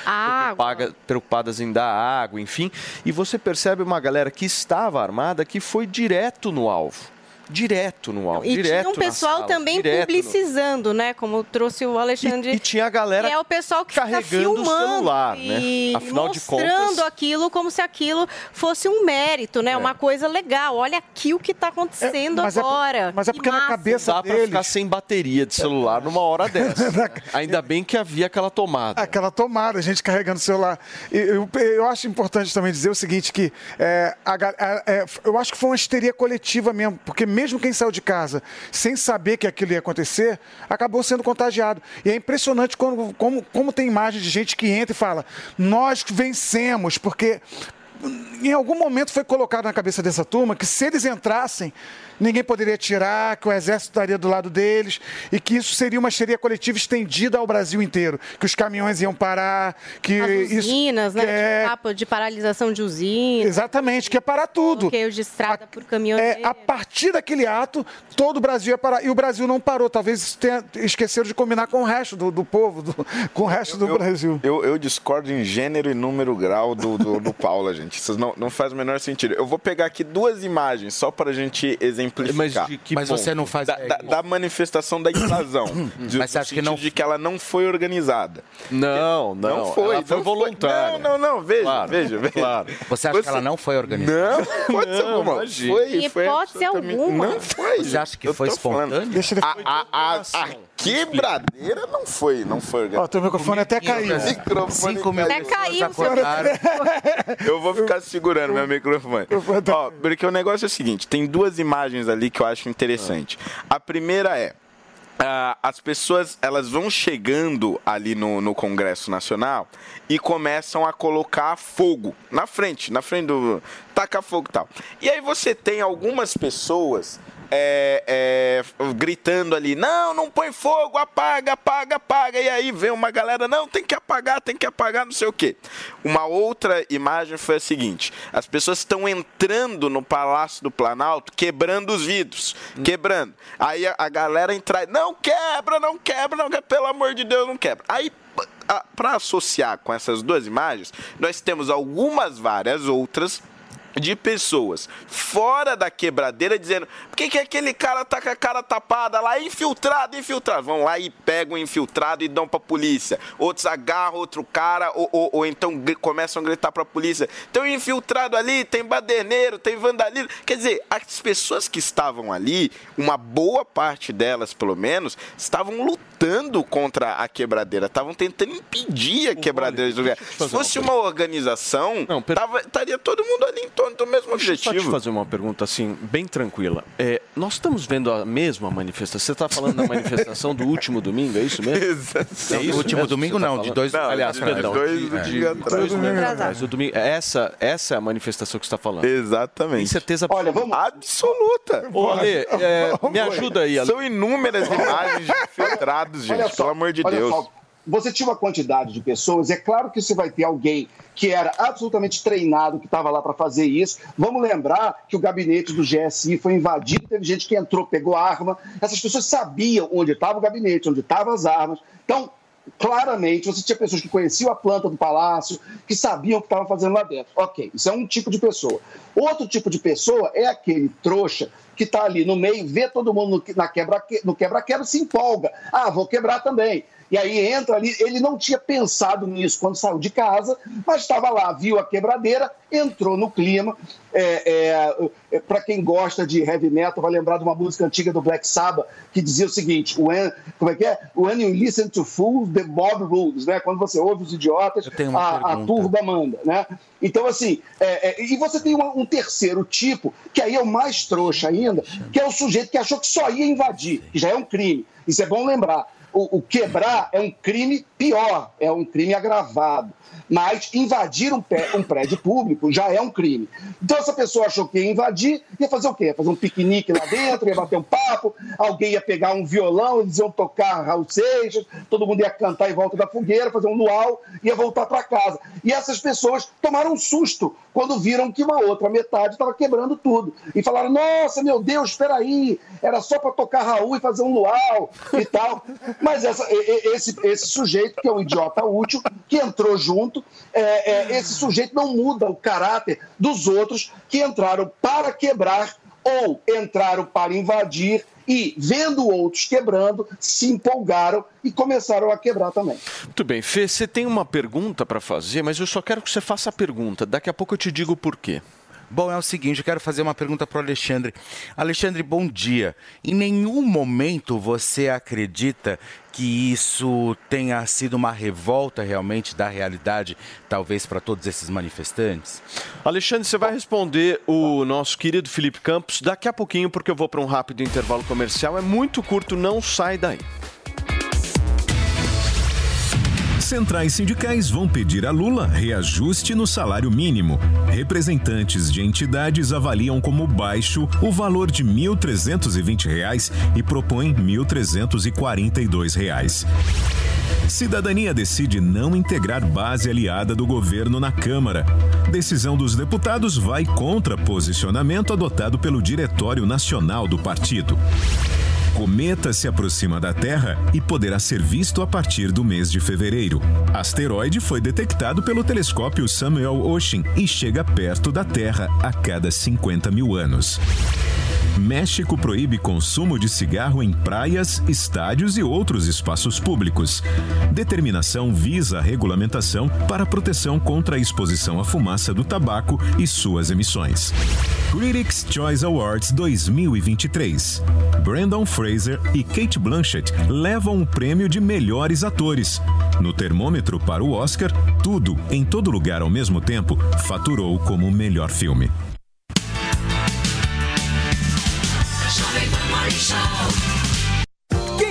preocupadas em dar água, enfim. E você percebe uma galera que estava armada que foi direto no alvo. Direto no áudio, E direto tinha um pessoal sala, também direto no- publicizando, né? Como trouxe o Alexandre. E, e tinha a galera que é o pessoal que fica carregando o filmando celular, e né? Afinal de mostrando contas, aquilo como se aquilo fosse um mérito, né? Uma coisa legal. Olha aqui o que está acontecendo mas é agora. mas é Que porque na cabeça dá pra deles- ficar sem bateria de celular numa hora [LAUGHS] dessa. Ainda bem que havia aquela tomada. Aquela tomada, a gente carregando o celular. E Eu, eu acho importante também dizer o seguinte, que é, a a- é, eu acho que foi uma histeria coletiva mesmo, porque mesmo quem saiu de casa sem saber que aquilo ia acontecer, acabou sendo contagiado. E é impressionante como, como, como tem imagem de gente que entra e fala, nós vencemos, porque em algum momento foi colocado na cabeça dessa turma que se eles entrassem, ninguém poderia tirar, que o exército estaria do lado deles e que isso seria uma histeria coletiva estendida ao Brasil inteiro, que os caminhões iam parar, que As isso usinas, né? que é- Tipo, papo de paralisação de usinas. Exatamente, que é parar tudo. Bloqueio de estrada por caminhoneiro. É, a partir daquele ato, todo o Brasil ia parar. E o Brasil não parou. Talvez tenha esqueceram de combinar com o resto do, do povo, do- com o resto do Brasil. Eu, eu discordo em gênero e número grau do, do, do Paula, gente. Isso não, não faz o menor sentido. Eu vou pegar aqui duas imagens só pra gente exemplificar. Mas de que Mas você não faz- Da, da- da manifestação da invasão. [COUGHS] De- Mas você acha que não- de que ela não foi organizada. Não, não. Não foi. Ela foi não voluntária. Não, não, não. Veja, Claro, veja, veja. claro. Você acha que ela não foi organizada? Não, [LAUGHS] pode ser alguma. imagina. Foi, foi hipótese alguma. Não foi. Você acha que Eu foi espontâneo? Deixa ele... A, a, a, a quebradeira não foi, não foi organizada. Ó, teu microfone até caiu. Microfone Cinco mil Até caiu. Eu vou ficar segurando meu microfone. Ó, porque o negócio é o seguinte: tem duas imagens ali que eu acho interessante. A primeira é. ah, as pessoas elas vão chegando ali no, no Congresso Nacional e começam a colocar fogo na frente, na frente do. tacar fogo e tal. E aí você tem algumas pessoas é, é, gritando ali: não, não põe fogo, apaga, apaga, apaga. E aí vem uma galera: não, tem que apagar, tem que apagar, não sei o quê. Uma outra imagem foi a seguinte: as pessoas estão entrando no Palácio do Planalto, quebrando os vidros, quebrando. Aí a, a galera entra: não quebra, não quebra, não quebra, pelo amor de Deus, não quebra. Aí para associar com essas duas imagens, nós temos algumas várias outras de pessoas fora da quebradeira dizendo por que, que aquele cara tá com a cara tapada lá, infiltrado, infiltrado. Vão lá e pegam o infiltrado e dão pra polícia. Outros agarram outro cara ou, ou- ou então começam a gritar pra polícia. Tem um infiltrado ali, tem baderneiro, tem vandalismo. Quer dizer, as pessoas que estavam ali, uma boa parte delas pelo menos, estavam lutando contra a quebradeira, estavam tentando impedir a quebradeira de lugar. Se fosse uma uma organização, tava- estaria todo mundo ali em torno do mesmo Deixa eu só te objetivo. fazer uma pergunta assim, bem tranquila. É, nós estamos vendo a mesma manifestação. Você está falando da manifestação do último domingo, é isso mesmo? [LAUGHS] Exatamente. É isso Último mesmo que domingo tá não, de dois- Não, aliás, de perdão. dois de- do é, dia de atrás. dois domingos Atrasado. atrás. O domingo, essa, essa é a manifestação que você está falando. Exatamente. Tem certeza Olha, vamos. absoluta. Ô, Ale, é, me ajuda aí, Ale. São inúmeras imagens de infiltrados, gente, só, pelo amor de Deus. só, você tinha uma quantidade de pessoas, é claro que você vai ter alguém que era absolutamente treinado, que estava lá para fazer isso. Vamos lembrar que o gabinete do GSI foi invadido, teve gente que entrou, pegou arma. Essas pessoas sabiam onde estava o gabinete, onde estavam as armas. Então, claramente, você tinha pessoas que conheciam a planta do palácio, que sabiam o que estavam fazendo lá dentro. Ok, isso é um tipo de pessoa. Outro tipo de pessoa é aquele trouxa que está ali no meio, vê todo mundo no, na quebra, no quebra-quebra, se empolga. Ah, vou quebrar também. E aí entra ali, ele não tinha pensado nisso quando saiu de casa, mas estava lá, viu a quebradeira, entrou no clima. É, Para quem gosta de heavy metal, vai lembrar de uma música antiga do Black Sabbath que dizia o seguinte: when, como é que é? When you listen to fools, the mob rules, né? Quando você ouve os idiotas, a, a turba manda, né? Então, assim, é, é, e você tem uma- um terceiro tipo, que aí é o mais trouxa ainda, que é o sujeito que achou que só ia invadir, que já é um crime. Isso é bom lembrar. O, o quebrar é um crime pior, é um crime agravado. Mas invadir um, pé- um prédio público já é um crime. Então, essa pessoa achou que ia invadir, ia fazer o quê? Ia fazer um piquenique lá dentro, ia bater um papo, alguém ia pegar um violão, eles iam tocar Raul Seixas, todo mundo ia cantar em volta da fogueira, fazer um luau, ia voltar para casa. E essas pessoas tomaram um susto quando viram que uma outra metade estava quebrando tudo. E falaram: Nossa, meu Deus, espera aí, era só para tocar Raul e fazer um luau e tal. Mas essa- esse, esse sujeito, que é um idiota útil, que entrou junto, é, é, esse sujeito não muda o caráter dos outros que entraram para quebrar ou entraram para invadir e, vendo outros quebrando, se empolgaram e começaram a quebrar também. Muito bem, Fê, você tem uma pergunta para fazer, mas eu só quero que você faça a pergunta. Daqui a pouco eu te digo por quê. Bom, é o seguinte, eu quero fazer uma pergunta para o Alexandre. Alexandre, bom dia. Em nenhum momento você acredita que isso tenha sido uma revolta realmente da realidade, talvez para todos esses manifestantes? Alexandre, você vai responder o nosso querido Felipe Campos daqui a pouquinho, porque eu vou para um rápido intervalo comercial. É muito curto, não sai daí. Centrais sindicais vão pedir a Lula reajuste no salário mínimo. Representantes de entidades avaliam como baixo o valor de 1.320 reais e propõem 1.342 reais. Cidadania decide não integrar base aliada do governo na Câmara. Decisão dos deputados vai contra posicionamento adotado pelo Diretório Nacional do partido. Cometa se aproxima da Terra e poderá ser visto a partir do mês de fevereiro. Asteroide foi detectado pelo telescópio Samuel Oshim e chega perto da Terra a cada 50 mil anos. México proíbe consumo de cigarro em praias, estádios e outros espaços públicos. Determinação visa a regulamentação para proteção contra a exposição à fumaça do tabaco e suas emissões. Critics' Choice Awards 2023. Brandon Fraser e Kate Blanchett levam o prêmio de melhores atores. No termômetro para o Oscar, tudo, em todo lugar ao mesmo tempo, faturou como melhor filme. Pan Morning Show.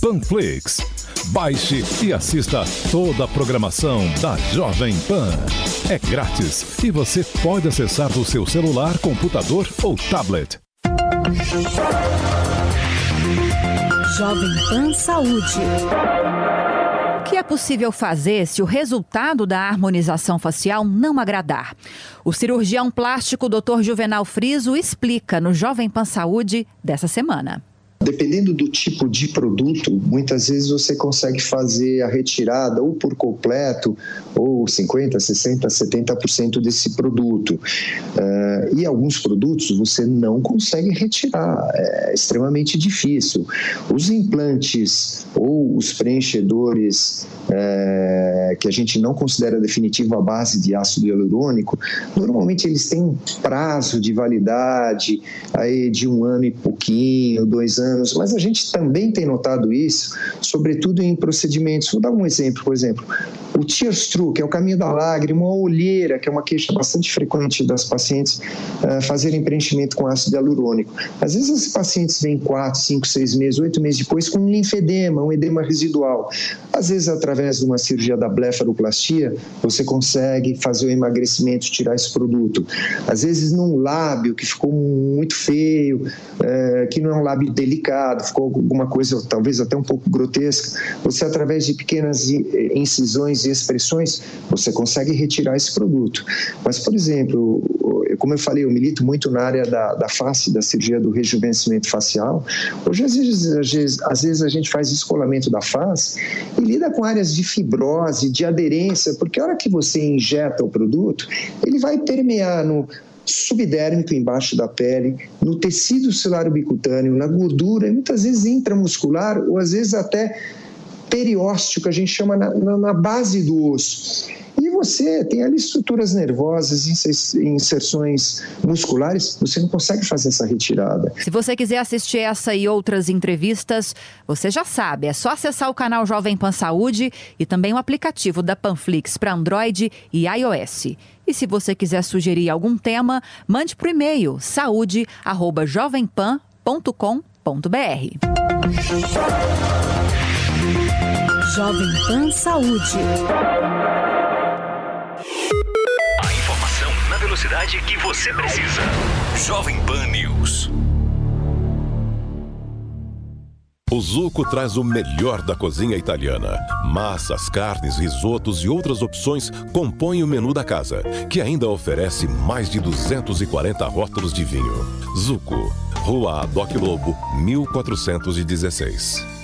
Panflix. Baixe e assista toda a programação da Jovem Pan. É grátis e você pode acessar do seu celular, computador ou tablet. Jovem Pan Saúde. O que é possível fazer se o resultado da harmonização facial não agradar? O cirurgião plástico Dr. Juvenal Friso explica no Jovem Pan Saúde dessa semana. Dependendo do tipo de produto, muitas vezes você consegue fazer a retirada ou por completo, ou 50%, 60%, 70% desse produto. Eh, e alguns produtos você não consegue retirar, é extremamente difícil. Os implantes ou os preenchedores eh, que a gente não considera definitivo à base de ácido hialurônico, normalmente eles têm um prazo de validade aí de um ano e pouquinho, dois anos anos, mas a gente também tem notado isso, sobretudo em procedimentos. Vou dar um exemplo, por exemplo, o tears through, que é o caminho da lágrima, a olheira, que é uma queixa bastante frequente das pacientes uh, fazerem preenchimento com ácido hialurônico. Às vezes esses pacientes vêm 4, 5, 6 meses, 8 meses depois com um linfedema, um edema residual. Às vezes, através de uma cirurgia da blefaroplastia, você consegue fazer o emagrecimento, tirar esse produto. Às vezes, num lábio que ficou muito feio, uh, que não é um lábio delicado, ficou alguma coisa talvez até um pouco grotesca, você, através de pequenas incisões e expressões, você consegue retirar esse produto. Mas, por exemplo, como eu falei, eu milito muito na área da, da face, da cirurgia do rejuvenescimento facial. Hoje, às vezes, às vezes, às vezes a gente faz descolamento da face e lida com áreas de fibrose, de aderência, porque a hora que você injeta o produto, ele vai permear no, subdérmico embaixo da pele, no tecido celular bicutâneo, na gordura, muitas vezes intramuscular ou às vezes até periósteo, que a gente chama na, na, na base do osso. E você tem ali estruturas nervosas, inserções musculares, você não consegue fazer essa retirada. Se você quiser assistir essa e outras entrevistas, você já sabe, é só acessar o canal Jovem Pan Saúde e também o aplicativo da Panflix para Android e iOS. E se você quiser sugerir algum tema, mande para o e-mail saúde@jovempan.com.br. Jovem Pan Saúde. Velocidade que você precisa. Jovem Pan News. O Zuco traz o melhor da cozinha italiana. Massas, carnes, risotos e outras opções compõem o menu da casa, que ainda oferece mais de 240 rótulos de vinho. Zuco, Rua Adoc Lobo, 1416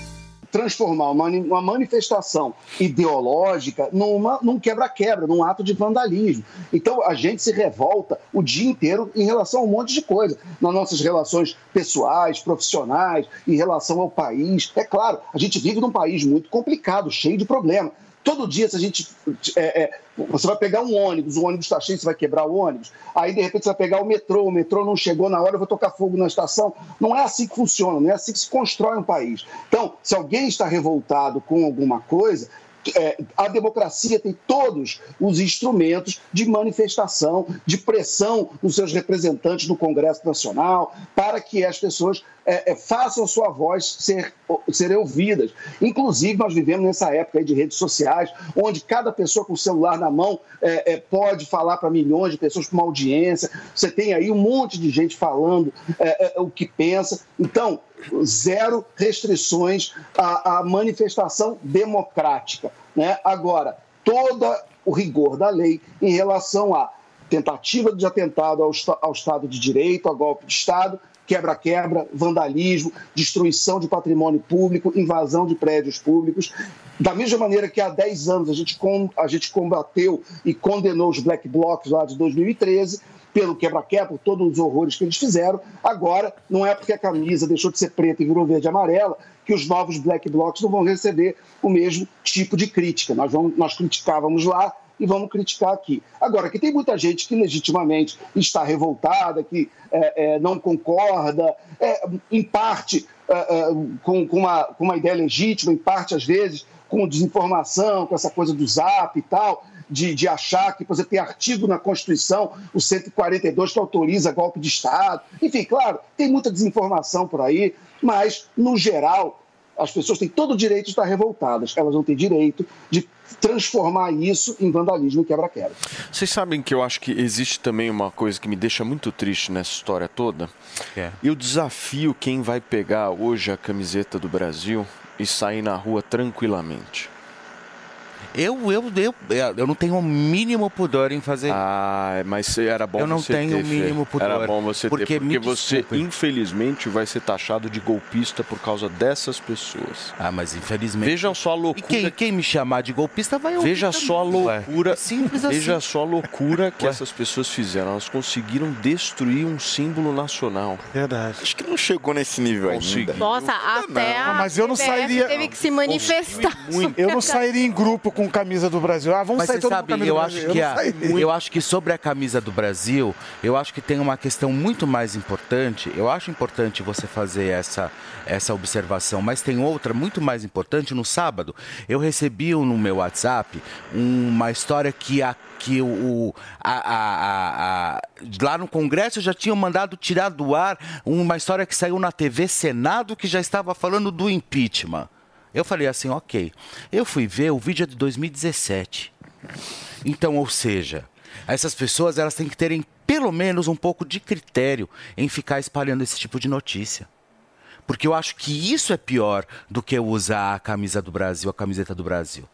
transformar uma, uma manifestação ideológica numa, num quebra-quebra, num ato de vandalismo. Então a gente se revolta o dia inteiro em relação a um monte de coisa, nas nossas relações pessoais, profissionais, em relação ao país. É claro, a gente vive num país muito complicado, cheio de problemas. Todo dia, se a gente. é, é, você vai pegar um ônibus, o ônibus está cheio, você vai quebrar o ônibus. Aí, de repente, você vai pegar o metrô, o metrô não chegou na hora, eu vou tocar fogo na estação. Não é assim que funciona, não é assim que se constrói um país. Então, se alguém está revoltado com alguma coisa, é, a democracia tem todos os instrumentos de manifestação, de pressão nos seus representantes no Congresso Nacional, para que as pessoas é, é, façam sua voz ser, serem ouvidas. Inclusive, nós vivemos nessa época de redes sociais, onde cada pessoa com o celular na mão é, é, pode falar para milhões de pessoas com uma audiência. Você tem aí um monte de gente falando é, é, o que pensa. Então, zero restrições à, à manifestação democrática. Né? Agora, todo o rigor da lei em relação à tentativa de atentado ao, ao Estado de Direito, a golpe de Estado, quebra-quebra, vandalismo, destruição de patrimônio público, invasão de prédios públicos. Da mesma maneira que há 10 anos a gente, com- a gente combateu e condenou os black blocs lá de 2013, pelo quebra-quebra, por todos os horrores que eles fizeram. Agora, não é porque a camisa deixou de ser preta e virou verde e amarela que os novos black blocs não vão receber o mesmo tipo de crítica. Nós, vamos, nós criticávamos lá e vamos criticar aqui. Agora, que tem muita gente que legitimamente está revoltada, que é, é, não concorda, é, em parte é, é, com, com uma, com uma ideia legítima, em parte, às vezes, com desinformação, com essa coisa do zap e tal, de, de achar que, por exemplo, tem artigo na Constituição, o 142, que autoriza golpe de Estado. Enfim, claro, tem muita desinformação por aí, mas, no geral, as pessoas têm todo o direito de estar revoltadas. Elas não têm direito de transformar isso em vandalismo e quebra-quebra. Vocês sabem que eu acho que existe também uma coisa que me deixa muito triste nessa história toda? Eu desafio quem vai pegar hoje a camiseta do Brasil e sair na rua tranquilamente. Eu, eu, eu, eu não tenho o mínimo pudor em fazer. Ah, mas era bom Eu não você tenho ter, o mínimo pudor. Era bom você Porque, ter, porque você, desculpem. infelizmente, vai ser taxado de golpista por causa dessas pessoas. Ah, mas infelizmente. Vejam só a loucura. Quem, quem me chamar de golpista vai ouvir Veja também, só a loucura. É simples assim. Veja só a loucura que Ué. essas pessoas fizeram. Elas conseguiram destruir um símbolo nacional. Verdade. Acho que não chegou nesse nível ainda. Nossa, até a Ah, mas eu não sairia- teve que se manifestar. Eu não sairia em grupo com camisa do Brasil. Ah, vamos Mas sair todo mundo sabe, com camisa eu do acho, Brasil. que eu a- eu acho que sobre a camisa do Brasil, eu acho que tem uma questão muito mais importante. Eu acho importante você fazer essa, essa observação, mas tem outra muito mais importante. No sábado, eu recebi no meu WhatsApp uma história que a que o, a- a- a- lá no Congresso já tinham mandado tirar do ar uma história que saiu na TV Senado que já estava falando do impeachment. Eu falei assim, ok. Eu fui ver o vídeo é de 2017. Então, ou seja, essas pessoas elas têm que terem pelo menos um pouco de critério em ficar espalhando esse tipo de notícia. Porque eu acho que isso é pior do que usar a camisa do Brasil, a camiseta do Brasil.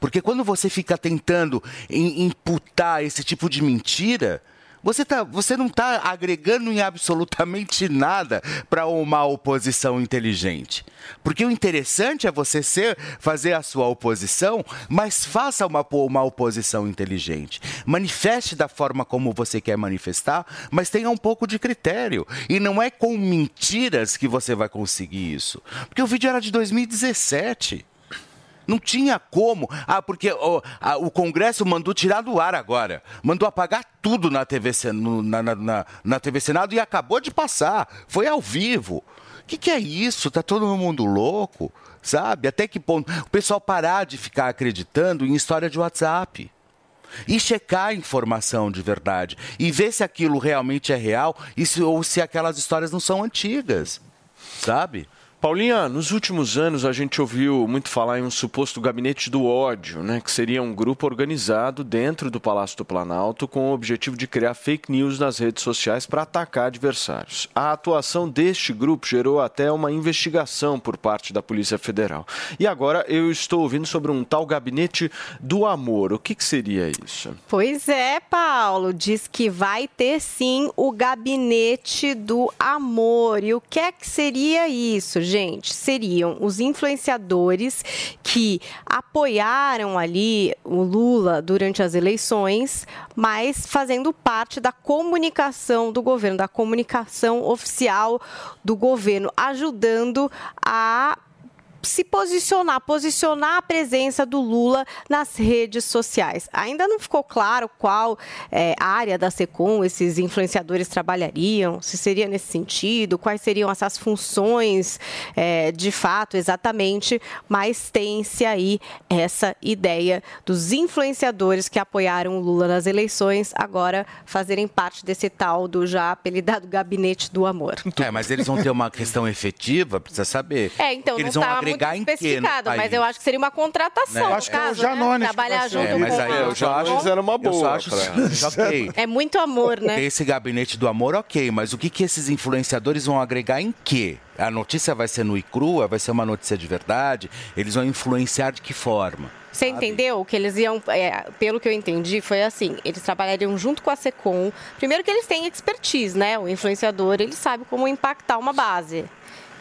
Porque quando você fica tentando im- imputar esse tipo de mentira, você, tá, você não está agregando em absolutamente nada para uma oposição inteligente. Porque o interessante é você ser, fazer a sua oposição, mas faça uma, uma oposição inteligente. Manifeste da forma como você quer manifestar, mas tenha um pouco de critério. E não é com mentiras que você vai conseguir isso. Porque o vídeo era de 2017. Não tinha como. Ah, porque ó, a- o Congresso mandou tirar do ar agora. Mandou apagar tudo na TV, no- na- na- na TV Senado e acabou de passar. Foi ao vivo. O que, que é isso? Tá todo mundo louco? Sabe? Até que ponto? O pessoal parar de ficar acreditando em história de WhatsApp. E checar a informação de verdade. E ver se aquilo realmente é real e se, ou se aquelas histórias não são antigas. Sabe? Paulinha, nos últimos anos a gente ouviu muito falar em um suposto gabinete do ódio, né, que seria um grupo organizado dentro do Palácio do Planalto com o objetivo de criar fake news nas redes sociais para atacar adversários. A atuação deste grupo gerou até uma investigação por parte da Polícia Federal. E agora eu estou ouvindo sobre um tal gabinete do amor. O que, que seria isso? Pois é, Paulo. Diz que vai ter sim o gabinete do amor. E o que é que seria isso, gente? Seriam os influenciadores que apoiaram ali o Lula durante as eleições, mas fazendo parte da comunicação do governo, da comunicação oficial do governo, ajudando a se posicionar, posicionar a presença do Lula nas redes sociais. Ainda não ficou claro qual é, área da SECOM esses influenciadores trabalhariam, se seria nesse sentido, quais seriam essas funções é, de fato exatamente, mas tem-se aí essa ideia dos influenciadores que apoiaram o Lula nas eleições agora fazerem parte desse tal do já apelidado gabinete do amor. É, mas eles vão ter uma questão efetiva, precisa saber. É, então, eles não vão agregar em quê no especificado, mas eu acho que seria uma contratação, Né? no Acho que é o caso, Janones né? Trabalhar ser. junto É, mas com aí eu já acho, Janones era uma boa acho pra- [LAUGHS] ok. É muito amor, né? Esse gabinete do amor, ok, mas o que, que esses influenciadores vão agregar em quê? A notícia vai ser no e crua? Vai ser uma notícia de verdade? Eles vão influenciar de que forma? Você entendeu? O que eles iam, é, pelo que eu entendi, foi assim: eles trabalhariam junto com a SECOM. Primeiro que eles têm expertise, né? O influenciador, ele sabe como impactar uma base.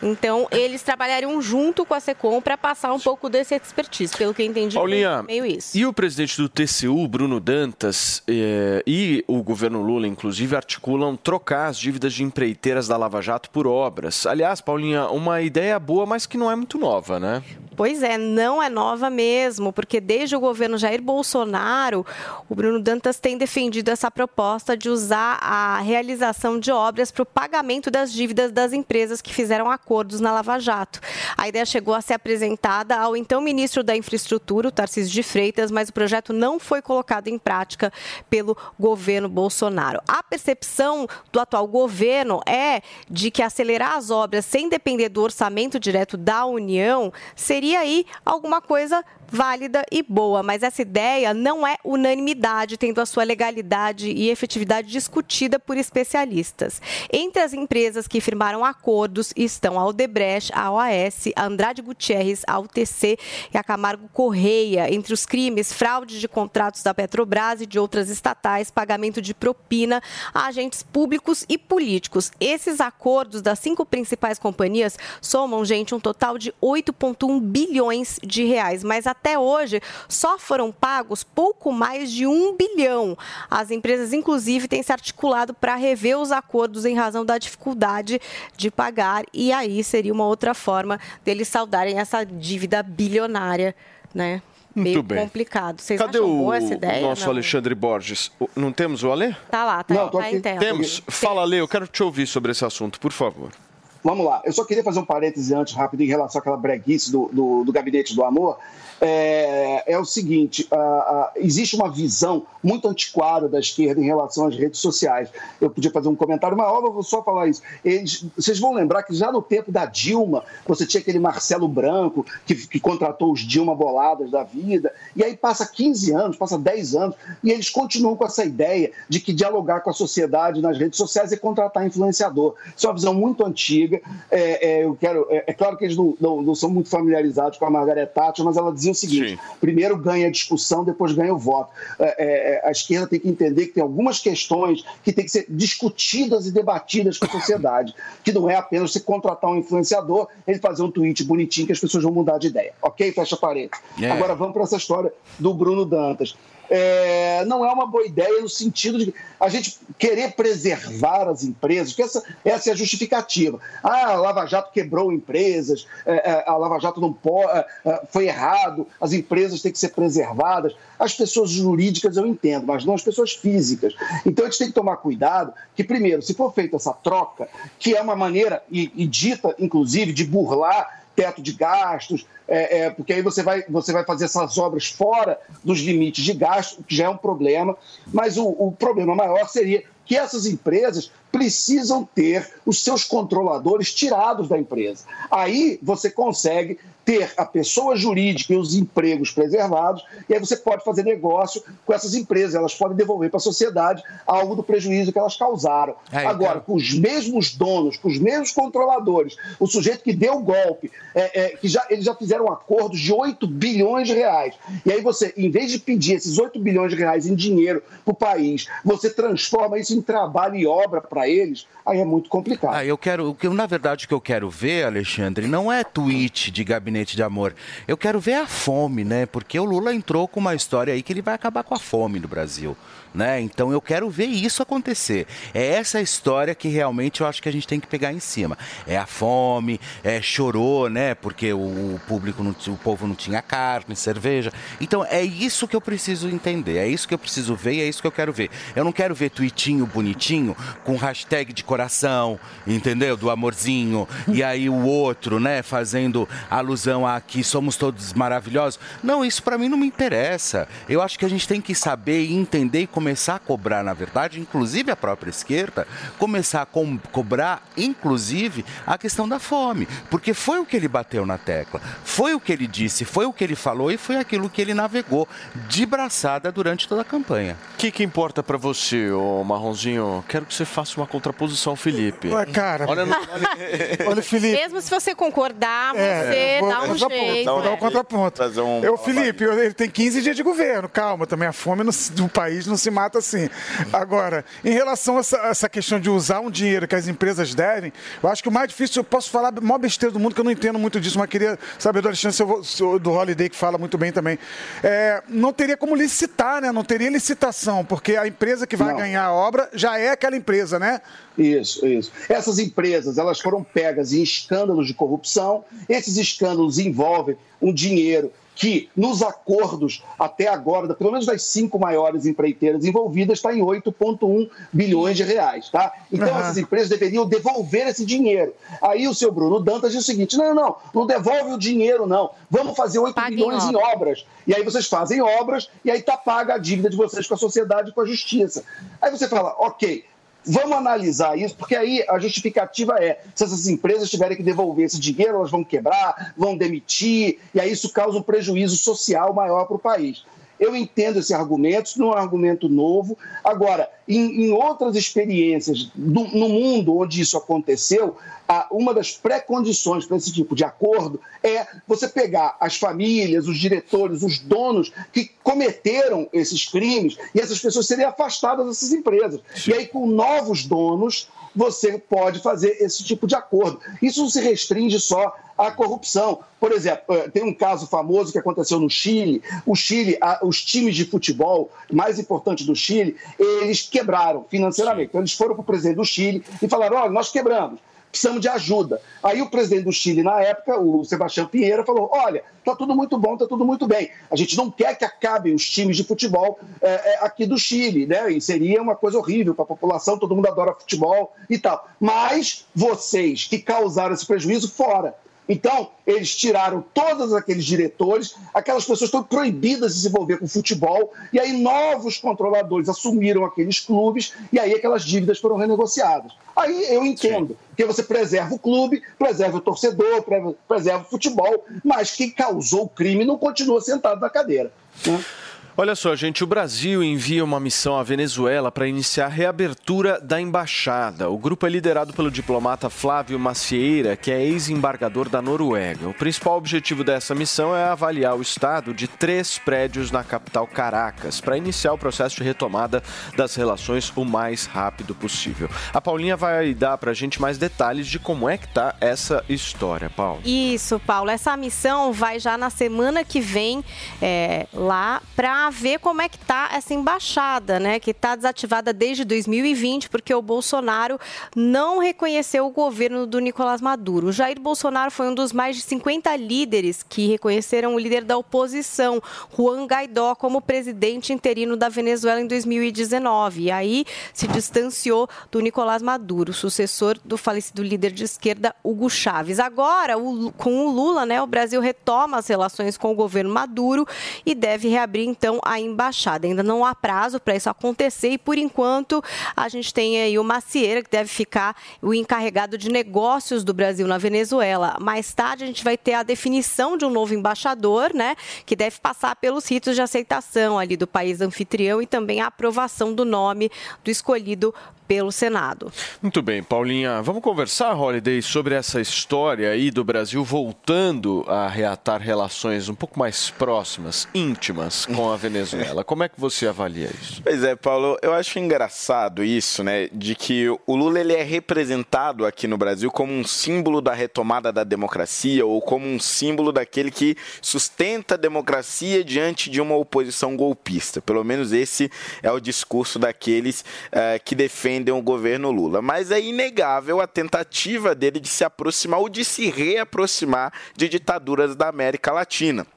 Então, eles trabalhariam junto com a SECOM para passar um pouco desse expertise. Pelo que eu entendi, Paulinha, meio isso. e o presidente do TCU, Bruno Dantas, eh, e o governo Lula, inclusive, articulam trocar as dívidas de empreiteiras da Lava Jato por obras. Aliás, Paulinha, uma ideia boa, mas que não é muito nova, né? Pois é, não é nova mesmo, porque desde o governo Jair Bolsonaro, o Bruno Dantas tem defendido essa proposta de usar a realização de obras para o pagamento das dívidas das empresas que fizeram acordos na Lava Jato. A ideia chegou a ser apresentada ao então ministro da Infraestrutura, Tarcísio de Freitas, mas o projeto não foi colocado em prática pelo governo Bolsonaro. A percepção do atual governo é de que acelerar as obras sem depender do orçamento direto da União seria aí alguma coisa válida e boa, mas essa ideia não é unanimidade, tendo a sua legalidade e efetividade discutida por especialistas. Entre as empresas que firmaram acordos estão a Odebrecht, a OAS, a Andrade Gutierrez, a UTC e a Camargo Correia. Entre os crimes, fraude de contratos da Petrobras e de outras estatais, pagamento de propina a agentes públicos e políticos. Esses acordos das cinco principais companhias somam, gente, um total de 8,1 bilhões de reais, mas até hoje só foram pagos pouco mais de um bilhão. As empresas, inclusive, têm se articulado para rever os acordos em razão da dificuldade de pagar, e aí seria uma outra forma deles saudarem essa dívida bilionária, né? Muito Meio bem. complicado. Vocês Cadê acham o boa essa ideia? nosso Não. Alexandre Borges? Não temos o Alê? Tá lá, tá, tá em tela. Temos. Fala, Alê, eu quero te ouvir sobre esse assunto, por favor. Vamos lá, eu só queria fazer um parêntese antes, rápido, em relação àquela breguice do, do, do Gabinete do Amor. É, é o seguinte: existe uma visão muito antiquada da esquerda em relação às redes sociais. Eu podia fazer um comentário maior, mas vou só falar isso. Eles, vocês vão lembrar que já no tempo da Dilma, você tinha aquele Marcelo Branco que, que contratou os Dilma Boladas da vida, e aí passa 15 anos, passa 10 anos, e eles continuam com essa ideia de que dialogar com a sociedade nas redes sociais é contratar influenciador. Isso é uma visão muito antiga. É, é, eu quero, é, é claro que eles não, não- não são muito familiarizados com a Margaret Thatcher, mas ela dizia o seguinte: primeiro ganha a discussão, depois ganha o voto. É, é, a esquerda tem que entender que tem algumas questões que têm que ser discutidas e debatidas com a sociedade, que não é apenas você contratar um influenciador, ele fazer um tweet bonitinho que as pessoas vão mudar de ideia. Ok? Fecha parede. É. Agora vamos para essa história do Bruno Dantas. É, não é uma boa ideia no sentido de a gente querer preservar as empresas, porque essa, essa é a justificativa. Ah, a Lava Jato quebrou empresas, é, é, a Lava Jato não pode, é, é, foi errado, as empresas têm que ser preservadas. As pessoas jurídicas eu entendo, mas não as pessoas físicas. Então a gente tem que tomar cuidado que, primeiro, se for feita essa troca, que é uma maneira, e, e dita, inclusive, de burlar teto de gastos, é, é, porque aí você vai, você vai fazer essas obras fora dos limites de gasto, que já é um problema, mas o, o problema maior seria que essas empresas precisam ter os seus controladores tirados da empresa. Aí você consegue ter a pessoa jurídica e os empregos preservados, e aí você pode fazer negócio com essas empresas, elas podem devolver para a sociedade algo do prejuízo que elas causaram. É, Agora, então- com os mesmos donos, com os mesmos controladores, o sujeito que deu o golpe, é, é, que já, eles já fizeram acordos de 8 bilhões de reais. E aí você, em vez de pedir esses 8 bilhões de reais em dinheiro para o país, você transforma isso em trabalho e obra para eles, aí é muito complicado. Ah, eu quero, o que na verdade, o que eu quero ver, Alexandre, não é tweet de gabinete de amor. Eu quero ver a fome, né? Porque o Lula entrou com uma história aí que ele vai acabar com a fome no Brasil. Né? Então eu quero ver isso acontecer. É essa história que realmente eu acho que a gente tem que pegar em cima. É a fome, é chorou, né? Porque o, público, não, o povo não tinha carne, cerveja. Então é isso que eu preciso entender. É isso que eu preciso ver é isso que eu quero ver. Eu não quero ver tweetinho bonitinho com hashtag de coração, entendeu? Do amorzinho. E aí o outro, né? Fazendo alusão a que somos todos maravilhosos. Não, isso pra mim não me interessa. Eu acho que a gente tem que saber e entender e começar a cobrar, na verdade, inclusive a própria esquerda, começar a com- cobrar, inclusive, a questão da fome. Porque foi o que ele bateu na tecla, foi o que ele disse, foi o que ele falou e foi aquilo que ele navegou de braçada durante toda a campanha. O que, que importa pra você, ô Marronzinho? Quero que você faça uma contraposição, Felipe. Ué, cara, Olha, no- [LAUGHS] Olha, Felipe. Mesmo se você concordar, É, você vou- dá um contraponto, jeito. Vou dar um é. contraponto. Um- Eu, Felipe, eu- ele tem 15 dias de governo, calma, também a fome no, do país não se mata assim. Agora, em relação a essa, essa questão de usar um dinheiro que as empresas devem, eu acho que o mais difícil, eu posso falar a maior besteira do mundo, que eu não entendo muito disso, mas queria saber do Alexandre, se vou- se do Holiday, que fala muito bem também. É, não teria como licitar, né? Não teria licitação, porque a empresa que vai Não. ganhar a obra já é aquela empresa, né? Isso, isso. Essas empresas, elas foram pegas em escândalos de corrupção. Esses escândalos envolvem um dinheiro que, nos acordos até agora, pelo menos das cinco maiores empreiteiras envolvidas, está em 8,1 bilhões de reais. Tá? Então, Aham. essas empresas deveriam devolver esse dinheiro. Aí o seu Bruno Dantas diz o seguinte: não, não, não devolve o dinheiro, não. Vamos fazer 8 Paga em bilhões em obra. obras. E aí vocês fazem obras e aí tá paga a dívida de vocês com a sociedade e com a justiça. Aí você fala, ok. Vamos analisar isso, porque aí a justificativa é: se essas empresas tiverem que devolver esse dinheiro, elas vão quebrar, vão demitir, e aí isso causa um prejuízo social maior para o país. Eu entendo esse argumento, isso não é um argumento novo. Agora, em, em outras experiências do- no mundo onde isso aconteceu, a- uma das pré-condições para esse tipo de acordo é você pegar as famílias, os diretores, os donos que cometeram esses crimes e essas pessoas serem afastadas dessas empresas. E aí, com novos donos, você pode fazer esse tipo de acordo. Isso não se restringe só à corrupção. Por exemplo, eh, tem um caso famoso que aconteceu no Chile. O Chile, a- os times de futebol mais importantes do Chile, eles quebraram financeiramente. Então, eles foram para o presidente do Chile e falaram: olha, nós quebramos precisamos de ajuda. Aí o presidente do Chile, na época, o Sebastião Pinheira, falou: olha, tá tudo muito bom, tá tudo muito bem. A gente não quer que acabem os times de futebol é, aqui do Chile, né? E seria uma coisa horrível para a população, todo mundo adora futebol e tal. Mas vocês que causaram esse prejuízo, fora. Então, eles tiraram todos aqueles diretores, aquelas pessoas estão proibidas de se envolver com futebol, e aí novos controladores assumiram aqueles clubes, e aí aquelas dívidas foram renegociadas. Aí eu entendo, porque você preserva o clube, preserva o torcedor, pre- preserva o futebol, mas quem causou o crime não continua sentado na cadeira. né? Olha só, gente, o Brasil envia uma missão à Venezuela para iniciar a reabertura da embaixada. O grupo é liderado pelo diplomata Flávio Macieira, que é ex-embargador da Noruega. O principal objetivo dessa missão é avaliar o estado de três prédios na capital Caracas, para iniciar o processo de retomada das relações o mais rápido possível. A Paulinha vai dar para a gente mais detalhes de como é que tá essa história, Paulo. Isso, Paulo. Essa missão vai já na semana que vem é, lá para ver como é que tá essa embaixada, né? Que está desativada desde 2020, porque o Bolsonaro não reconheceu o governo do Nicolás Maduro. O Jair Bolsonaro foi um dos mais de 50 líderes que reconheceram o líder da oposição, Juan Guaidó, como presidente interino da Venezuela em 2019. E aí se distanciou do Nicolás Maduro, sucessor do falecido líder de esquerda Hugo Chávez. Agora, com o Lula, né, o Brasil retoma as relações com o governo Maduro e deve reabrir então direção à embaixada. Ainda não há prazo para isso acontecer e, por enquanto, a gente tem aí o Macieira, que deve ficar o encarregado de negócios do Brasil na Venezuela. Mais tarde, a gente vai ter a definição de um novo embaixador, né, que deve passar pelos ritos de aceitação ali do país anfitrião e também a aprovação do nome do escolhido pelo Senado. Muito bem, Paulinha. Vamos conversar, Holiday, sobre essa história aí do Brasil voltando a reatar relações um pouco mais próximas, íntimas com a Venezuela. [LAUGHS] Como é que você avalia isso? Pois é, Paulo, eu acho engraçado isso, né, de que o Lula ele é representado aqui no Brasil como um símbolo da retomada da democracia ou como um símbolo daquele que sustenta a democracia diante de uma oposição golpista. Pelo menos esse é o discurso daqueles eh, que defendem defendem o governo Lula. Mas é inegável a tentativa dele de se aproximar ou de se reaproximar de ditaduras da América Latina.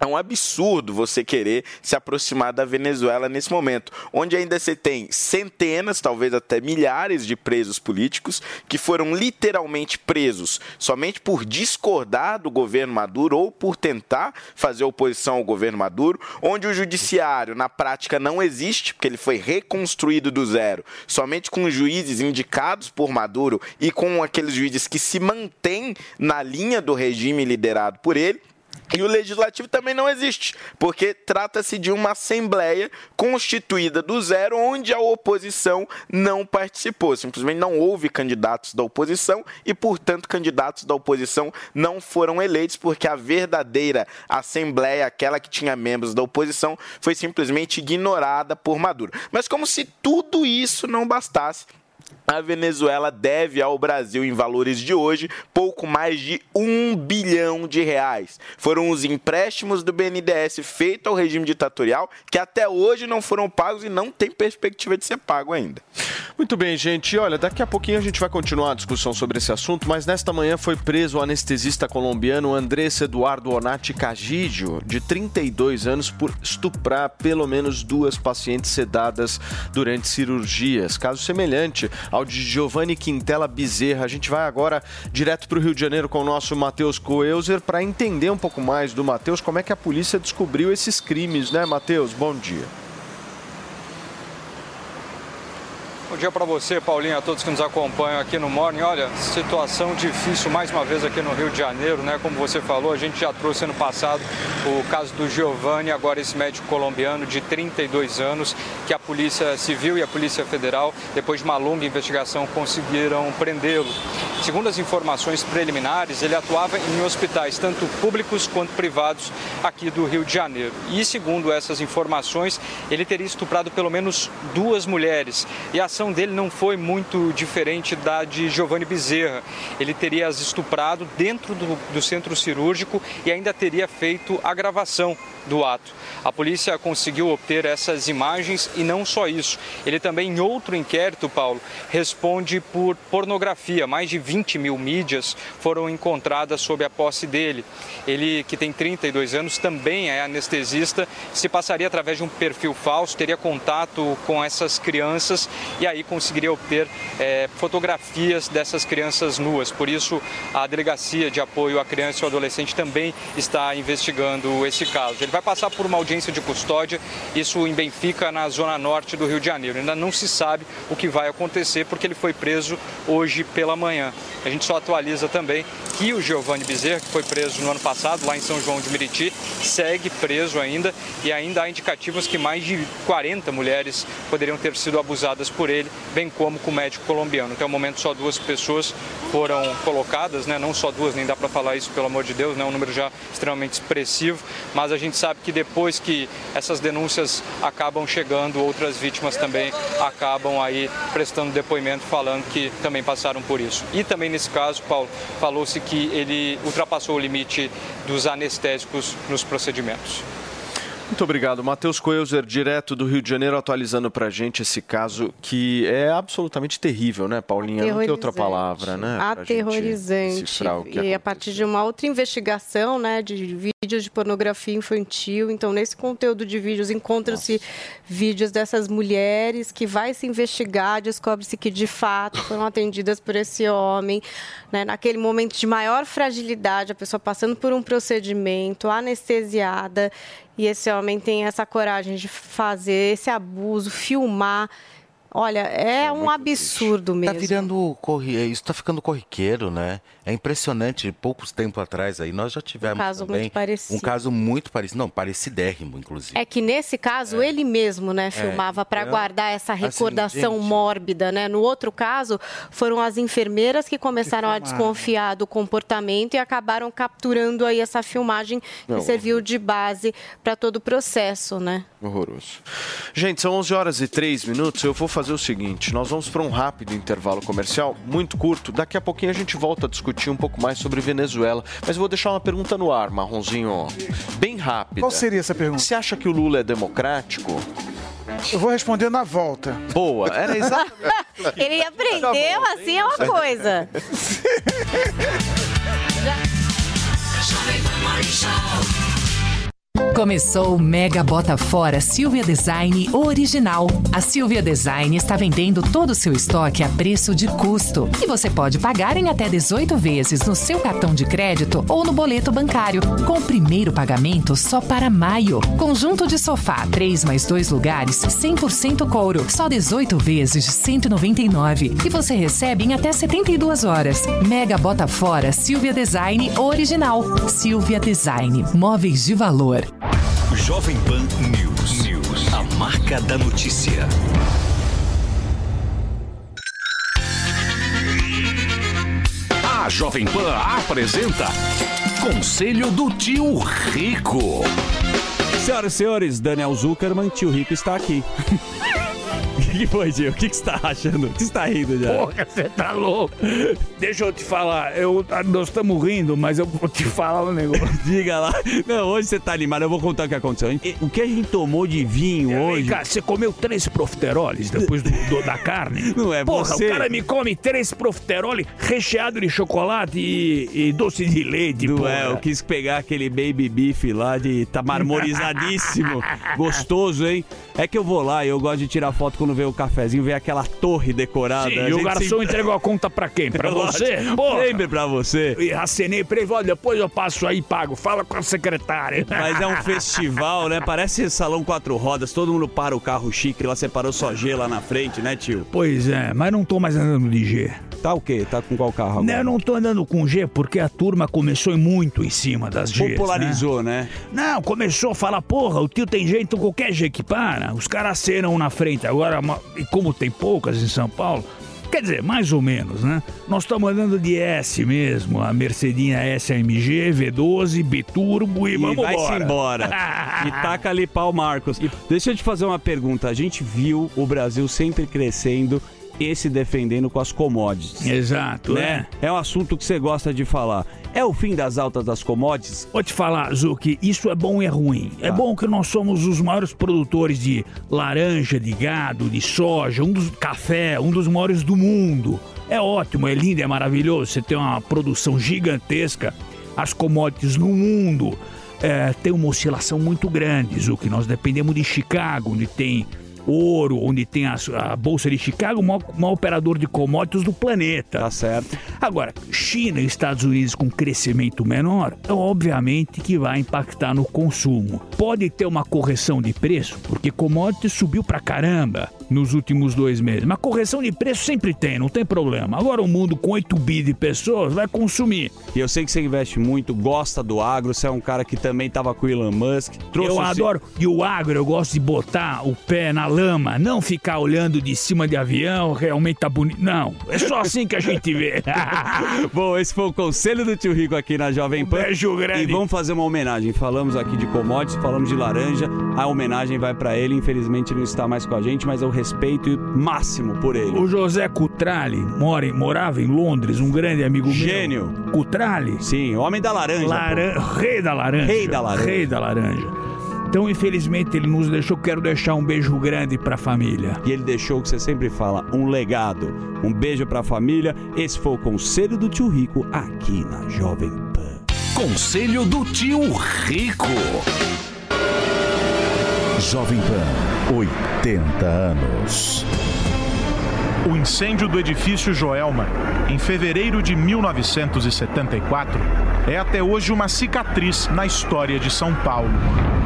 É um absurdo você querer se aproximar da Venezuela nesse momento, onde ainda você tem centenas, talvez até milhares de presos políticos que foram literalmente presos somente por discordar do governo Maduro ou por tentar fazer oposição ao governo Maduro, onde o judiciário na prática não existe, porque ele foi reconstruído do zero, somente com juízes indicados por Maduro e com aqueles juízes que se mantêm na linha do regime liderado por ele. E o legislativo também não existe, porque trata-se de uma assembleia constituída do zero, onde a oposição não participou. Simplesmente não houve candidatos da oposição e, portanto, candidatos da oposição não foram eleitos, porque a verdadeira assembleia, aquela que tinha membros da oposição, foi simplesmente ignorada por Maduro. Mas, como se tudo isso não bastasse, a Venezuela deve ao Brasil, em valores de hoje, pouco mais de um bilhão de reais. Foram os empréstimos do BNDES feitos ao regime ditatorial que até hoje não foram pagos e não tem perspectiva de ser pago ainda. Muito bem, gente. Olha, daqui a pouquinho a gente vai continuar a discussão sobre esse assunto, mas nesta manhã foi preso o anestesista colombiano Andrés Eduardo Onati Cagidio, de 32 anos, por estuprar pelo menos duas pacientes sedadas durante cirurgias. Caso semelhante ao de Giovanni Quintela Bezerra. A gente vai agora direto para o Rio de Janeiro com o nosso Matheus Coelzer para entender um pouco mais do Matheus como é que a polícia descobriu esses crimes, né, Matheus? Bom dia. Bom dia para você, Paulinho, a todos que nos acompanham aqui no Morning. Olha, situação difícil mais uma vez aqui no Rio de Janeiro, né? Como você falou, a gente já trouxe ano passado o caso do Giovanni, agora esse médico colombiano de 32 anos, que a Polícia Civil e a Polícia Federal, depois de uma longa investigação, conseguiram prendê-lo. Segundo as informações preliminares, ele atuava em hospitais tanto públicos quanto privados aqui do Rio de Janeiro. E segundo essas informações, ele teria estuprado pelo menos duas mulheres. E a ação dele não foi muito diferente da de Giovanni Bezerra. Ele teria as estuprado dentro do, do centro cirúrgico e ainda teria feito a gravação do ato. A polícia conseguiu obter essas imagens e não só isso. Ele também, em outro inquérito, Paulo, responde por pornografia. Mais de 20 mil mídias foram encontradas sob a posse dele. Ele, que tem 32 anos, também é anestesista, se passaria através de um perfil falso, teria contato com essas crianças e aí conseguiria obter é, fotografias dessas crianças nuas. Por isso, a Delegacia de Apoio à Criança e ao Adolescente também está investigando esse caso. Ele vai passar por uma audiência de custódia, isso em Benfica, na zona norte do Rio de Janeiro. Ainda não se sabe o que vai acontecer porque ele foi preso hoje pela manhã. A gente só atualiza também que o Giovanni Bezerra, que foi preso no ano passado, lá em São João de Meriti, segue preso ainda e ainda há indicativos que mais de 40 mulheres poderiam ter sido abusadas por ele, bem como com o médico colombiano. Até o momento só duas pessoas foram colocadas, né? não só duas, nem dá para falar isso pelo amor de Deus, né? um número já extremamente expressivo, mas a gente sabe que depois que essas denúncias acabam chegando, outras vítimas também acabam aí prestando depoimento falando que também passaram por isso. E também nesse caso, Paulo, falou-se que ele ultrapassou o limite dos anestésicos nos procedimentos. Muito obrigado. Matheus Coelzer, direto do Rio de Janeiro, atualizando pra gente esse caso que é absolutamente terrível, né, Paulinha? Não tem outra palavra, né? Aterrorizante. decifrar o que E a partir de uma outra investigação, né, de vídeos de pornografia infantil. Então, nesse conteúdo de vídeos encontram-se vídeos dessas mulheres que vai se investigar, descobre-se que de fato foram atendidas por esse homem, né, naquele momento de maior fragilidade, a pessoa passando por um procedimento, anestesiada e esse homem tem essa coragem de fazer esse abuso, filmar. Olha, é um absurdo mesmo. Tá virando corri... isso tá ficando corriqueiro, né? É impressionante. Poucos tempos atrás aí nós já tivemos Um caso também muito parecido. um caso muito parecido, não, parecidérrimo, inclusive. É que nesse caso ele mesmo, né, filmava para então, guardar essa assim, recordação gente. mórbida, né? No outro caso, foram as enfermeiras que começaram a filmaram. desconfiar do comportamento e acabaram capturando aí essa filmagem que Não, serviu de base para todo o processo, né? Horroroso. Gente, são 11 horas e 3 minutos. Eu vou fazer o seguinte: nós vamos para um rápido intervalo comercial, muito curto. Daqui a pouquinho a gente volta a discutir um pouco mais sobre Venezuela. Mas vou deixar uma pergunta no ar, Marronzinho. Bem rápida. Qual seria essa pergunta? Você acha que o Lula é democrático? Eu vou responder na volta. Boa, era exatamente. [LAUGHS] Ele aprendeu assim é uma coisa. Show. [LAUGHS] Começou o Mega Bota Fora Silvia Design Original. A Silvia Design está vendendo todo o seu estoque a preço de custo. E você pode pagar em até 18 vezes no seu cartão de crédito ou no boleto bancário, com o primeiro pagamento só para maio. Conjunto de sofá, 3 mais 2 lugares, 100% couro, só 18 vezes de 199. E você recebe em até 72 horas. Mega Bota Fora Silvia Design Original. Silvia Design, móveis de valor. Jovem Pan News. News. A marca da notícia. A Jovem Pan apresenta Conselho do Tio Rico. Senhoras e senhores, Daniel Zuckerman, tio Rico está aqui. [LAUGHS] O que foi, tio? O que que você está achando? O que você está rindo já? Porra, você tá louco? Deixa eu te falar, eu, nós estamos rindo, mas eu vou te falar um negócio. [LAUGHS] Diga lá. Não, hoje você tá animado, eu vou contar o que aconteceu. O que a gente tomou de vinho hoje. Cara, você comeu três profiteroles depois do, do- da carne? [LAUGHS] Não é Porra, você. o cara me come três profiteroles recheado de chocolate e, e doce de leite, Não porra. é, eu quis pegar aquele baby beef lá de tá marmorizadíssimo. [LAUGHS] Gostoso, hein? É que eu vou lá e eu gosto de tirar foto quando vê o cafezinho, ver aquela torre decorada. Sim, e o garçom sempre- entregou a conta pra quem? Pra [LAUGHS] você? Sempre pra você. E acenei pra ele, olha, depois eu passo aí e pago. Fala com a secretária. [LAUGHS] Mas é um festival, né? Parece salão quatro rodas, todo mundo para o carro chique, lá separou só G lá na frente, né, tio? Pois é, mas não tô mais andando de G. Tá o quê? Tá com qual carro Não, agora? eu não tô andando com G porque a turma começou muito em cima das Gs. Popularizou, né? Não, começou a falar, porra, o tio tem jeito, qualquer G que para. Os caras acenam na frente. Agora, e como tem poucas em São Paulo, quer dizer, mais ou menos, né? Nós estamos andando de S mesmo, a Mercedinha SMG, V12, Biturbo e, E vamos vai-se embora. embora. [LAUGHS] e taca ali pau, Marcos. Deixa eu te fazer uma pergunta. A gente viu o Brasil sempre crescendo e se defendendo com as commodities. Exato, né? É um assunto que você gosta de falar. É o fim das altas das commodities? Vou te falar, Zuki, isso é bom e é ruim. É bom que nós somos os maiores produtores de laranja, de gado, de soja, um dos café, um dos maiores do mundo. É ótimo, é lindo, é maravilhoso. Você tem uma produção gigantesca. As commodities no mundo é, tem uma oscilação muito grande, Zuki. Nós dependemos de Chicago, onde tem ouro, onde tem a, a Bolsa de Chicago, o maior, maior operador de commodities do planeta. Tá certo. Agora, China e Estados Unidos com crescimento menor, é obviamente que vai impactar no consumo. Pode ter uma correção de preço, porque commodities subiu pra caramba nos últimos dois meses. Mas correção de preço sempre tem, não tem problema. Agora o mundo com 8 bi de pessoas vai consumir. E eu sei que você investe muito, gosta do agro, você é um cara que também tava com o Elon Musk. Trouxe eu adoro. E o agro, eu gosto de botar o pé na lama, não ficar olhando de cima de avião, realmente tá bonito. Não, é só assim que a gente vê. [LAUGHS] Bom, esse foi o conselho do tio Rico aqui na Jovem Pan. beijo grande. E vamos fazer uma homenagem. Falamos aqui de commodities, falamos de laranja. A homenagem vai pra ele. Infelizmente não está mais com a gente, mas eu respeito máximo por ele. O José Cutrale mora, morava em Londres, um grande amigo Gênio. meu. Cutrale? Sim, homem da laranja. Laran-. Rei da laranja. Rei da laranja. Rei da laranja. Então, infelizmente, ele nos deixou. Quero deixar um beijo grande pra família. E ele deixou o que você sempre fala, um legado. Um beijo pra família. Esse foi o conselho do tio Rico aqui na Jovem Pan. Conselho do Tio Rico. Jovem Pan, 80 anos. O incêndio do edifício Joelma, em fevereiro de 1974, é até hoje uma cicatriz na história de São Paulo.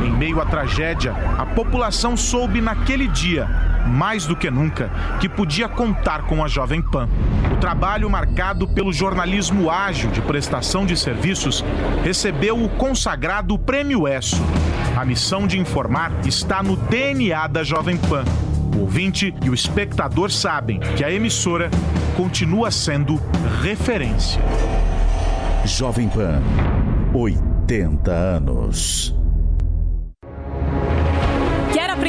Em meio à tragédia, a população soube naquele dia, mais do que nunca, que podia contar com a Jovem Pan. O trabalho marcado pelo jornalismo ágil de prestação de serviços recebeu o consagrado Prêmio ESSO. A missão de informar está no DNA da Jovem Pan. O ouvinte e o espectador sabem que a emissora continua sendo referência. Jovem Pan, 80 anos.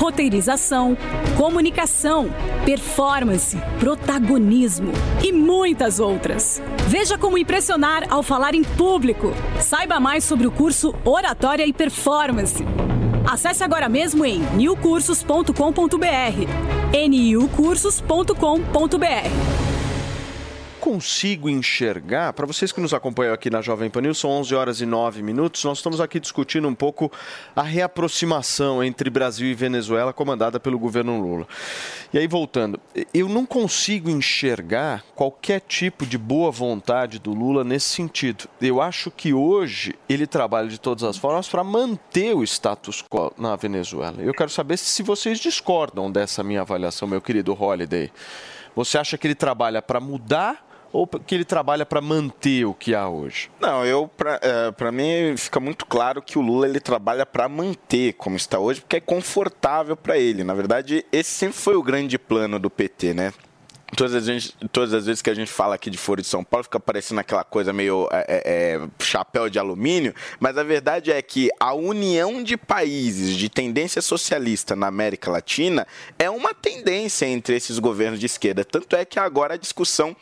Roteirização, comunicação, performance, protagonismo e muitas outras. Veja como impressionar ao falar em público. Saiba mais sobre o curso Oratória e Performance. Acesse agora mesmo em newcursos.com.br. niucursos.com.br consigo enxergar, para vocês que nos acompanham aqui na Jovem Pan News, são 11 horas e 9 minutos, nós estamos aqui discutindo um pouco a reaproximação entre Brasil e Venezuela, comandada pelo governo Lula. E aí, voltando, eu não consigo enxergar qualquer tipo de boa vontade do Lula nesse sentido. Eu acho que hoje ele trabalha de todas as formas para manter o status quo na Venezuela. Eu quero saber se vocês discordam dessa minha avaliação, meu querido Holiday. Você acha que ele trabalha para mudar ou que ele trabalha para manter o que há hoje? Não, eu para é, mim fica muito claro que o Lula ele trabalha para manter como está hoje, porque é confortável para ele. Na verdade, esse sempre foi o grande plano do PT, né? Todas as, vezes, todas as vezes que a gente fala aqui de Foro de São Paulo, fica parecendo aquela coisa meio é, é, é, chapéu de alumínio, mas a verdade é que a união de países de tendência socialista na América Latina é uma tendência entre esses governos de esquerda. Tanto é que agora a discussão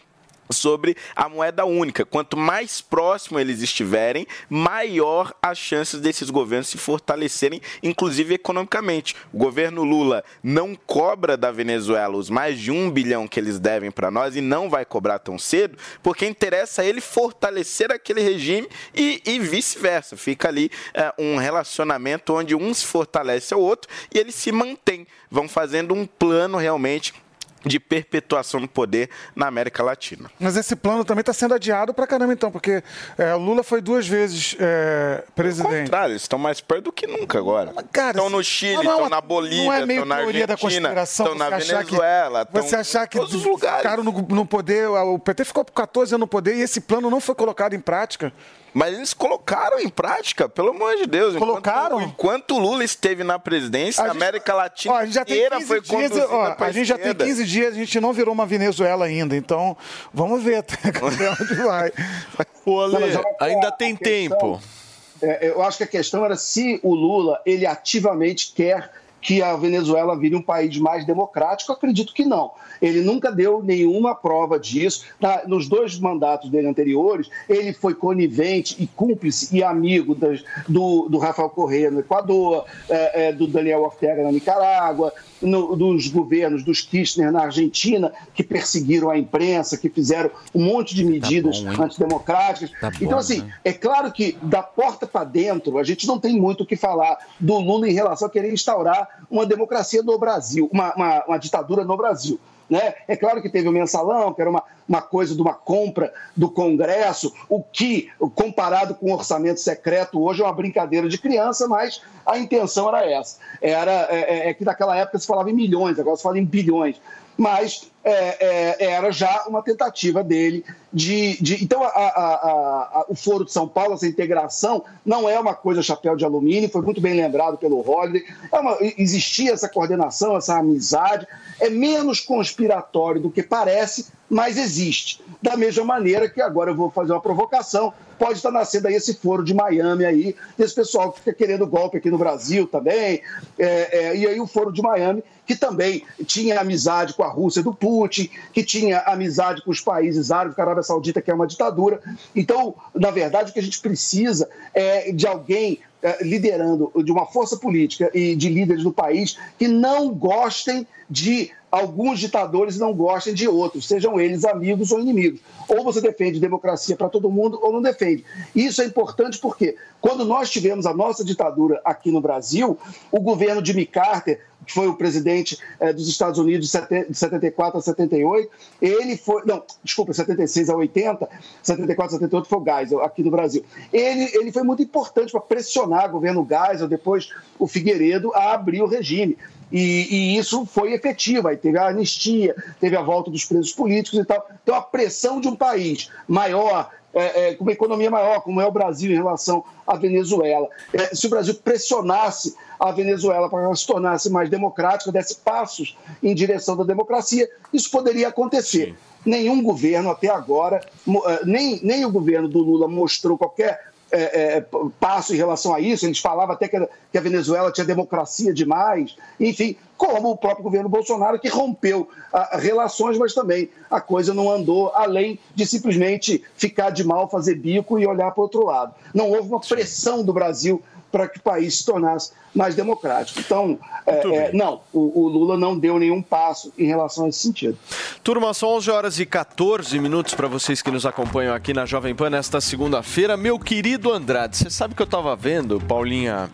sobre a moeda única. Quanto mais próximo eles estiverem, maior as chances desses governos se fortalecerem, inclusive economicamente. O governo Lula não cobra da Venezuela os mais de um bilhão que eles devem para nós e não vai cobrar tão cedo, porque interessa a ele fortalecer aquele regime e, e vice-versa. Fica ali é, um relacionamento onde um se fortalece ao outro e eles se mantêm. Vão fazendo um plano realmente de perpetuação do poder na América Latina. Mas esse plano também está sendo adiado para caramba, então, porque é, Lula foi duas vezes é, presidente. Pelo contrário, eles estão mais perto do que nunca agora. estão no Chile, não, não, estão na Bolívia, não é meio estão na teoria da Argentina, conspiração, estão na achar que- Venezuela, estão Você achar que todos os lugares. ficaram no, no poder, o PT ficou por 14 anos no poder e esse plano não foi colocado em prática. Mas eles colocaram em prática, pelo amor de Deus. Colocaram? Enquanto, o Lula esteve na presidência, a, gente- América Latina Ó, a gente já tem inteira 15 foi dias, ó, a gente já tem esquerda. 15 dias, a gente não virou uma Venezuela ainda, então vamos ver até [LAUGHS] onde vai. Ô, Ale, Não, ainda a tem questão- tempo. É, eu acho que a questão era se o Lula ele ativamente quer que a Venezuela vire um país mais democrático. Acredito que não. Ele nunca deu nenhuma prova disso. Nos dois mandatos dele anteriores, ele foi conivente e cúmplice e amigo do, do Rafael Correa no Equador, é, é, do Daniel Ortega na Nicarágua, no- dos governos dos Kirchner na Argentina, que perseguiram a imprensa, que fizeram um monte de medidas bom, hein? antidemocráticas. Tá bom, então, assim, né? é claro que da porta para dentro a gente não tem muito o que falar do Lula em relação a querer instaurar uma democracia no Brasil, uma, uma- uma ditadura no Brasil. Né? É claro que teve o mensalão, que era uma, uma coisa de uma compra do Congresso, o que, comparado com o orçamento secreto, hoje é uma brincadeira de criança, mas a intenção era essa. Era, é, é- é que naquela época se falava em milhões, agora se fala em bilhões. Mas é, é, era já uma tentativa dele de. de- então, a- a- a- o Foro de São Paulo, essa integração, não é uma coisa chapéu de alumínio, foi muito bem lembrado pelo Rodney. É uma- existia essa coordenação, essa amizade. É menos conspiratório do que parece, mas existe. Da mesma maneira que agora eu vou fazer uma provocação, pode estar nascendo aí esse foro de Miami aí, desse pessoal que fica querendo golpe aqui no Brasil também, é, é, e aí o foro de Miami, que também tinha amizade com a Rússia do Putin, que tinha amizade com os países árabes, com a Arábia Saudita, que é uma ditadura. Então, na verdade, o que a gente precisa é de alguém eh, liderando, de uma força política e de líderes do país que não gostem de alguns ditadores não gostem de outros, sejam eles amigos ou inimigos. Ou você defende democracia para todo mundo ou não defende. Isso é importante porque quando nós tivemos a nossa ditadura aqui no Brasil, o governo de Carter, que foi o presidente eh, dos Estados Unidos de sete- de 74 a 78, ele foi, não, desculpa, 76 a 80, 74 a 78 foi o Geisel aqui no Brasil. Ele, ele foi muito importante para pressionar o governo Geisel, depois o Figueiredo, a abrir o regime. E, e isso foi efetivo. Aí teve a anistia, teve a volta dos presos políticos e tal. Então, a pressão de um país maior, é, é, com uma economia maior, como é o Brasil em relação à Venezuela, é, se o Brasil pressionasse a Venezuela para que ela se tornasse mais democrática, desse passos em direção da democracia, isso poderia acontecer. Nenhum governo até agora, eh, nem, nem o governo do Lula mostrou qualquer é, é, passo em relação a isso. Eles falavam até que a, que a Venezuela tinha democracia demais, enfim, como o próprio governo Bolsonaro, que rompeu ah, relações, mas também a coisa não andou além de simplesmente ficar de mal, fazer bico e olhar para o outro lado. Não houve uma pressão do Brasil para que o país se tornasse mais democrático. Então, é, é, não, o, o Lula não deu nenhum passo em relação a esse sentido. Turma, são 11 horas e 14 minutos para vocês que nos acompanham aqui na Jovem Pan nesta segunda-feira. Meu querido Andrade, você sabe que eu estava vendo, Paulinha,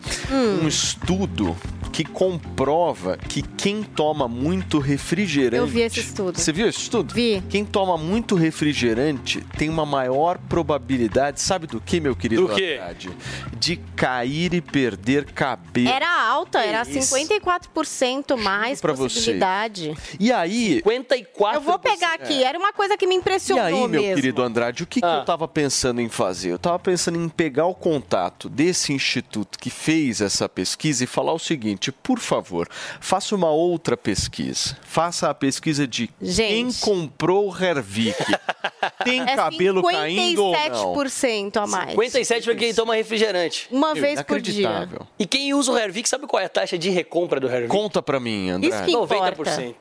um estudo que comprova que quem toma muito refrigerante. Eu vi esse estudo. Você viu esse estudo? Vi. Quem toma muito refrigerante tem uma maior probabilidade, sabe do que, meu querido Do quê? Andrade? De cair e perder cabelo. Era alta, era Que isso? 54% mais pra você. possibilidade. E aí. 54%. Eu vou pegar aqui, era uma coisa que me E impressionou aí, meu mesmo. querido Andrade, o que, que Ah. eu tava pensando em fazer? Eu tava pensando em pegar o contato desse instituto que fez essa pesquisa e falar o seguinte: por favor, faça uma outra pesquisa. Faça a pesquisa de quem comprou o Hervik. [LAUGHS] Tem É cabelo caindo ou não? 57% a mais. 57 para quem toma refrigerante. Uma Meu, vez por dia. inacreditável. E quem usa o Hervik, sabe qual é a taxa de recompra do Hervik? Conta pra mim, André. Isso que importa. 90%.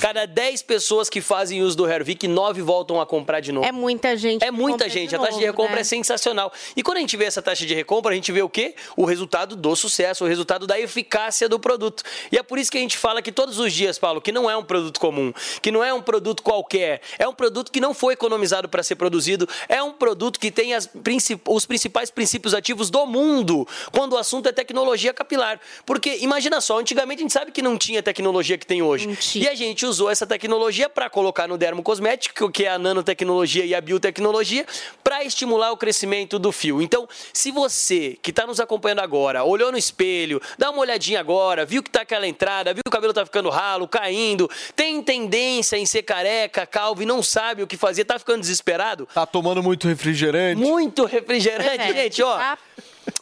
Cada 10 pessoas que fazem uso do Hervik, 9 voltam a comprar de novo. É muita gente. É muita gente. a taxa de recompra né? é sensacional. E quando a gente vê essa taxa de recompra, a gente vê o quê? O resultado do sucesso, o resultado da eficácia do produto. E é por isso que a gente fala que todos os dias, Paulo, que não é um produto comum, que não é um produto qualquer, é um produto que não foi economizado para ser produzido, é um produto que tem as princip- os principais princípios ativos do mundo, quando o assunto é tecnologia capilar. Porque imagina só, antigamente a gente sabe que não tinha tecnologia que tem hoje. E a gente usou essa tecnologia para colocar no dermocosmético, que é a nanotecnologia e a biotecnologia, para estimular o crescimento do fio. Então, se você que está nos acompanhando agora, olhou no espelho, dá uma olhadinha agora, viu que tá aquela entrada, viu que o cabelo tá ficando ralo, caindo, tem tendência em ser careca, calvo e não sabe o que fazer, tá ficando desesperado? Tá tomando muito refrigerante? Muito refrigerante, É, gente, ó.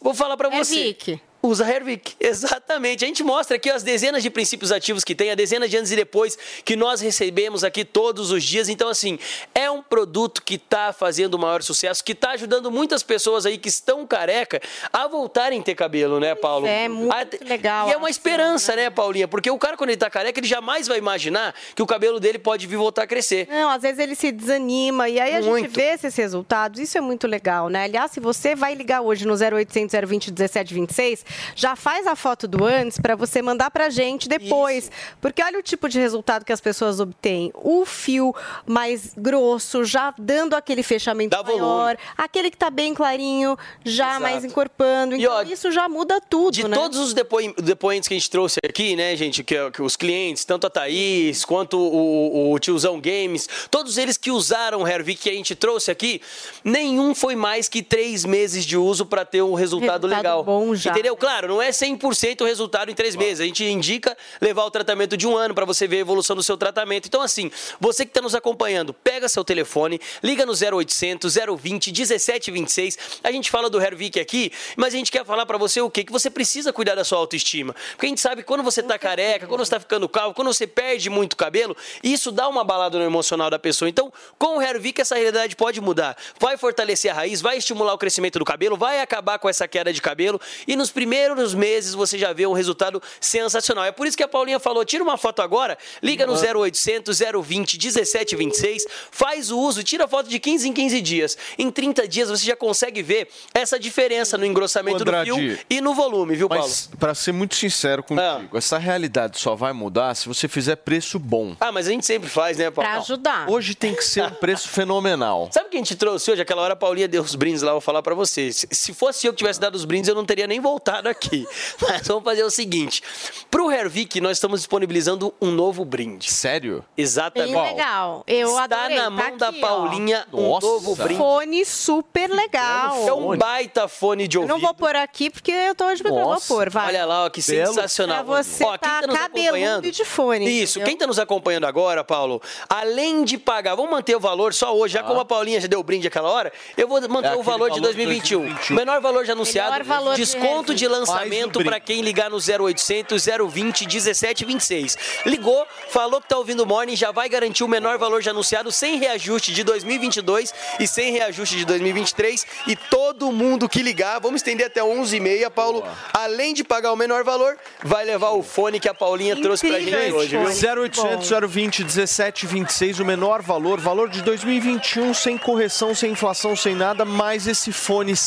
Vou falar pra você. Hervik. Usa Hervik, [LAUGHS] exatamente. A gente mostra aqui as dezenas de princípios ativos que tem, a dezenas de antes e depois que nós recebemos aqui todos os dias. Então, assim, é um produto que está fazendo o maior sucesso, que está ajudando muitas pessoas aí que estão careca a voltarem a ter cabelo, né, Paulo? É muito legal. E é uma esperança, né, Paulinha? Porque o cara, quando ele tá careca, ele jamais vai imaginar que o cabelo dele pode vir voltar a crescer. Não, às vezes ele se desanima e aí a gente Muito. vê esses resultados. Isso é muito legal, né? Aliás, se você vai ligar hoje no 0800 020 1726, já faz a foto do antes para você mandar pra gente depois. Porque olha o tipo de resultado que as pessoas obtêm. O fio mais grosso, já dando aquele fechamento Dá volume. maior, aquele que tá bem clarinho, já Exato. mais encorpando. E, Então ó, isso já muda tudo, De né? todos os depoentes que a gente trouxe aqui, né, gente, que, que os clientes, tanto a Thaís quanto o, o tiozão Games, todos eles que usaram o Hervik que a gente trouxe aqui, nenhum foi mais que três meses de uso para ter um resultado, Resultado legal. bom já. Entendeu? Claro, não é 100% o resultado em três meses. A gente indica levar o tratamento de um ano para você ver a evolução do seu tratamento. Então, assim, você que está nos acompanhando, pega seu telefone, liga no 0800 020 1726. A gente fala do Hervik aqui, mas a gente quer falar para você o quê? Que você precisa cuidar da sua autoestima. Porque a gente sabe que quando você tá careca, quando você tá ficando calvo, quando você perde muito cabelo, isso dá uma balada no emocional da pessoa. Então, com o Hervik, essa realidade pode mudar. Vai fortalecer a raiz, vai estimular o crescimento do cabelo, vai acabar com essa queda de cabelo e nos primeiros primeiros meses você já vê um resultado sensacional. É por isso que a Paulinha falou: tira uma foto agora, liga no 0800 020 1726, faz o uso, tira a foto de 15 em 15 dias. Em 30 dias você já consegue ver essa diferença no engrossamento do Andrade, fio e no volume, viu, Paulo? Mas, pra ser muito sincero contigo, essa realidade só vai mudar se você fizer preço bom. Ah, mas a gente sempre faz, né, Paulo? Pra ajudar. Hoje tem que ser um preço [LAUGHS] fenomenal. Sabe o que a gente trouxe hoje? Aquela hora a Paulinha deu os brindes lá, eu vou falar pra vocês. Se- Se fosse eu que tivesse dado os brindes, eu não teria nem voltado aqui. [LAUGHS] Mas vamos fazer o seguinte: pro Hervik, nós estamos disponibilizando um novo brinde. Sério? Exatamente. Bem legal. Eu Está adorei. na Tá mão da aqui, ó. Paulinha um Nossa. novo brinde. Fone super legal. É um baita fone de Eu ouvido. não vou pôr aqui porque eu tô hoje. Vou pôr, vai. Olha lá, ó, que Belo. sensacional. Pra você ó, quem tá tá nos acompanhando e de fone, Isso, entendeu? quem tá nos acompanhando agora, Paulo, além de pagar, vamos manter o valor só hoje, já como a Paulinha já deu o brinde aquela hora, eu vou manter É o valor de valor de 2021. 2021. Menor valor já anunciado, Menor valor de desconto de. Lançamento para quem ligar no 0800 020 1726. Ligou, falou que tá ouvindo o Morning, já vai garantir o menor valor já anunciado sem reajuste de 2022 e sem reajuste de 2023 e todo mundo que ligar, vamos estender até 11h30, Paulo, além de pagar o menor valor, vai levar o fone que a Paulinha trouxe pra gente. Incrível hoje, viu? fone. 0800 020 1726, o menor valor, valor de 2021, sem correção, sem inflação, sem nada, mais esse fone de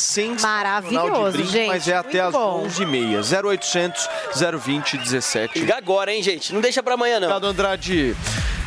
Maravilhoso, brinde, gente, mas é até muito às bom. 11h30. 0800 020 17 Liga agora, hein, gente? Não deixa pra amanhã, não. Obrigado, Andrade.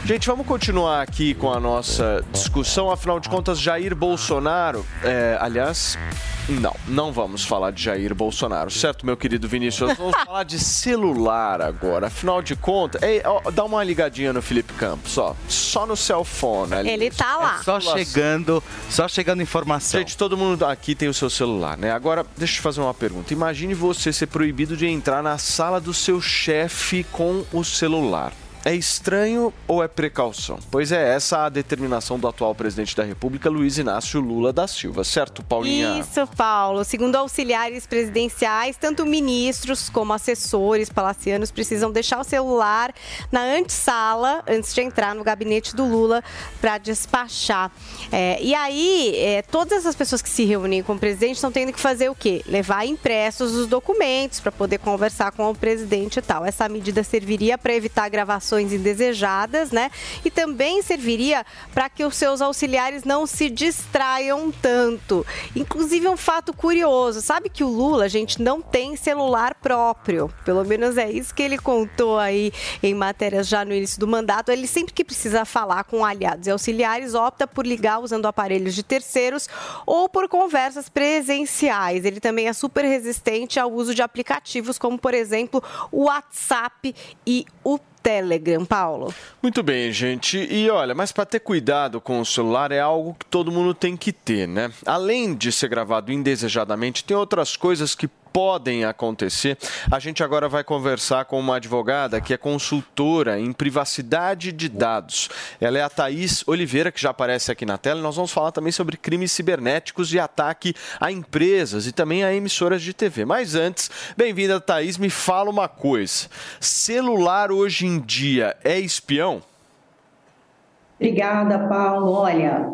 Gente, vamos continuar aqui com a nossa discussão. Afinal de contas, Jair Bolsonaro. é, aliás, não, não vamos falar de Jair Bolsonaro, certo, meu querido Vinícius? Vamos [LAUGHS] falar de celular agora. Afinal de contas, ei, ó, dá uma ligadinha no Felipe Campos, ó. Só no cell phone ali. Ele tá lá. Só chegando, só chegando informação. Gente, todo mundo aqui tem o seu celular, né? Agora, deixa eu te fazer uma pergunta. Imagine você ser proibido de entrar na sala do seu chefe com o celular. É estranho ou é precaução? Pois é, essa a determinação do atual presidente da República, Luiz Inácio Lula da Silva, certo, Paulinha? Isso, Paulo. Segundo auxiliares presidenciais, tanto ministros como assessores palacianos precisam deixar o celular na antessala antes de entrar no gabinete do Lula para despachar. É, e aí, é, todas essas pessoas que se reúnem com o presidente estão tendo que fazer o quê? Levar impressos os documentos para poder conversar com o presidente e tal. Essa medida serviria para evitar gravações indesejadas, né? E também serviria para que os seus auxiliares não se distraiam tanto. Inclusive, um fato curioso: sabe que o Lula, gente, não tem celular próprio. Pelo menos é isso que ele contou aí em matérias já no início do mandato. Ele sempre que precisa falar com aliados e auxiliares, opta por ligar usando aparelhos de terceiros ou por conversas presenciais. Ele também é super resistente ao uso de aplicativos como, por exemplo, o WhatsApp e o Telegram, Paulo. Muito bem, gente. E olha, mas para ter cuidado com o celular é algo que todo mundo tem que ter, né? Além de ser gravado indesejadamente, tem outras coisas que podem acontecer. A gente agora vai conversar com uma advogada que é consultora em privacidade de dados. Ela é a Thaís Oliveira, que já aparece aqui na tela. Nós vamos falar também sobre crimes cibernéticos e ataque a empresas e também a emissoras de TV. Mas antes, bem-vinda, Thaís. Me fala uma coisa: celular hoje em dia é espião? Obrigada, Paulo. Olha,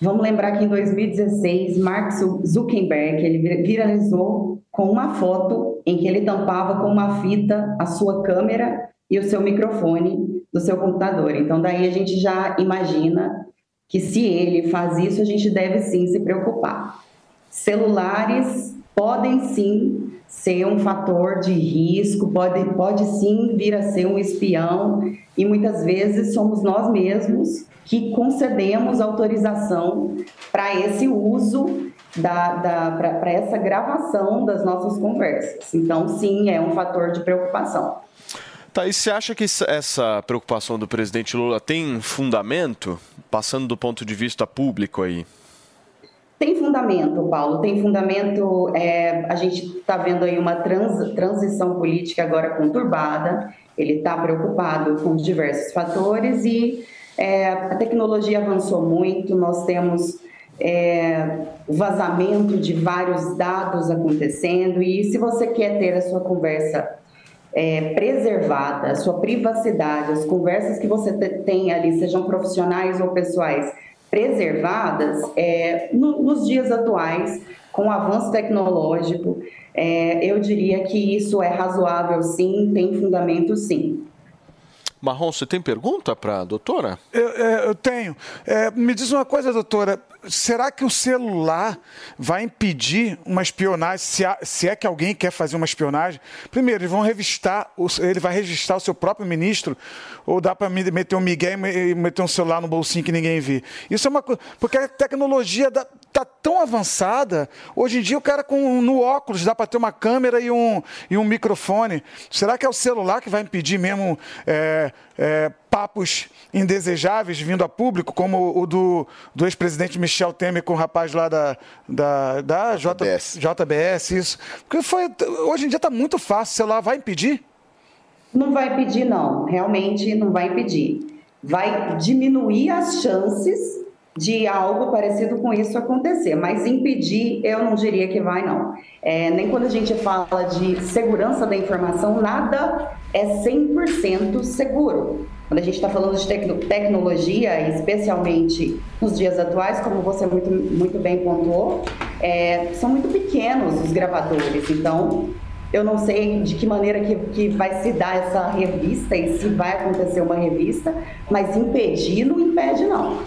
vamos lembrar que em 2016, Mark Zuckerberg ele viralizou com uma foto em que ele tampava com uma fita a sua câmera e o seu microfone do seu computador. Então, daí a gente já imagina que se ele faz isso, a gente deve sim se preocupar. Celulares podem sim ser um fator de risco, pode, pode sim vir a ser um espião, e muitas vezes somos nós mesmos que concedemos autorização para esse uso, da, da, para essa gravação das nossas conversas. Então, sim, é um fator de preocupação. Thaís, você acha que essa preocupação do presidente Lula tem fundamento, passando do ponto de vista público aí? Tem fundamento, Paulo, tem fundamento. É, a gente está vendo aí uma trans, transição política agora conturbada, ele está preocupado com diversos fatores e é, a tecnologia avançou muito, nós temos é, vazamento de vários dados acontecendo e se você quer ter a sua conversa é, preservada, a sua privacidade, as conversas que você tem ali, sejam profissionais ou pessoais, preservadas, é, no, nos dias atuais, com o avanço tecnológico, é, eu diria que isso é razoável sim, tem fundamento sim. Marrom, você tem pergunta para a doutora? Eu, é, eu tenho. É, me diz uma coisa, doutora. Será que o celular vai impedir uma espionagem, se, há- se é que alguém quer fazer uma espionagem? Primeiro, eles vão revistar, ele vai registrar o seu próprio ministro, ou dá para meter um migué e me- meter um celular no bolsinho que ninguém vê? Isso é uma coisa. Porque a tecnologia está tão avançada. Hoje em dia, o cara com no óculos dá para ter uma câmera e um, e um microfone. Será que é o celular que vai impedir mesmo é, é, papos indesejáveis vindo a público, como o do, do ex-presidente Michel Temer com o rapaz lá da, da, da J, JBS. Isso. Porque foi, hoje em dia está muito fácil. O celular vai impedir? Não vai impedir, não. Realmente não vai impedir. Vai diminuir as chances de algo parecido com isso acontecer, mas impedir, eu não diria que vai, não. É, nem quando a gente fala de segurança da informação, nada é 100% seguro. Quando a gente está falando de tecno- tecnologia, especialmente nos dias atuais, como você muito, muito bem pontuou, é, são muito pequenos os gravadores, então eu não sei de que maneira que, que vai se dar essa revista e se vai acontecer uma revista, mas impedir não impede, não.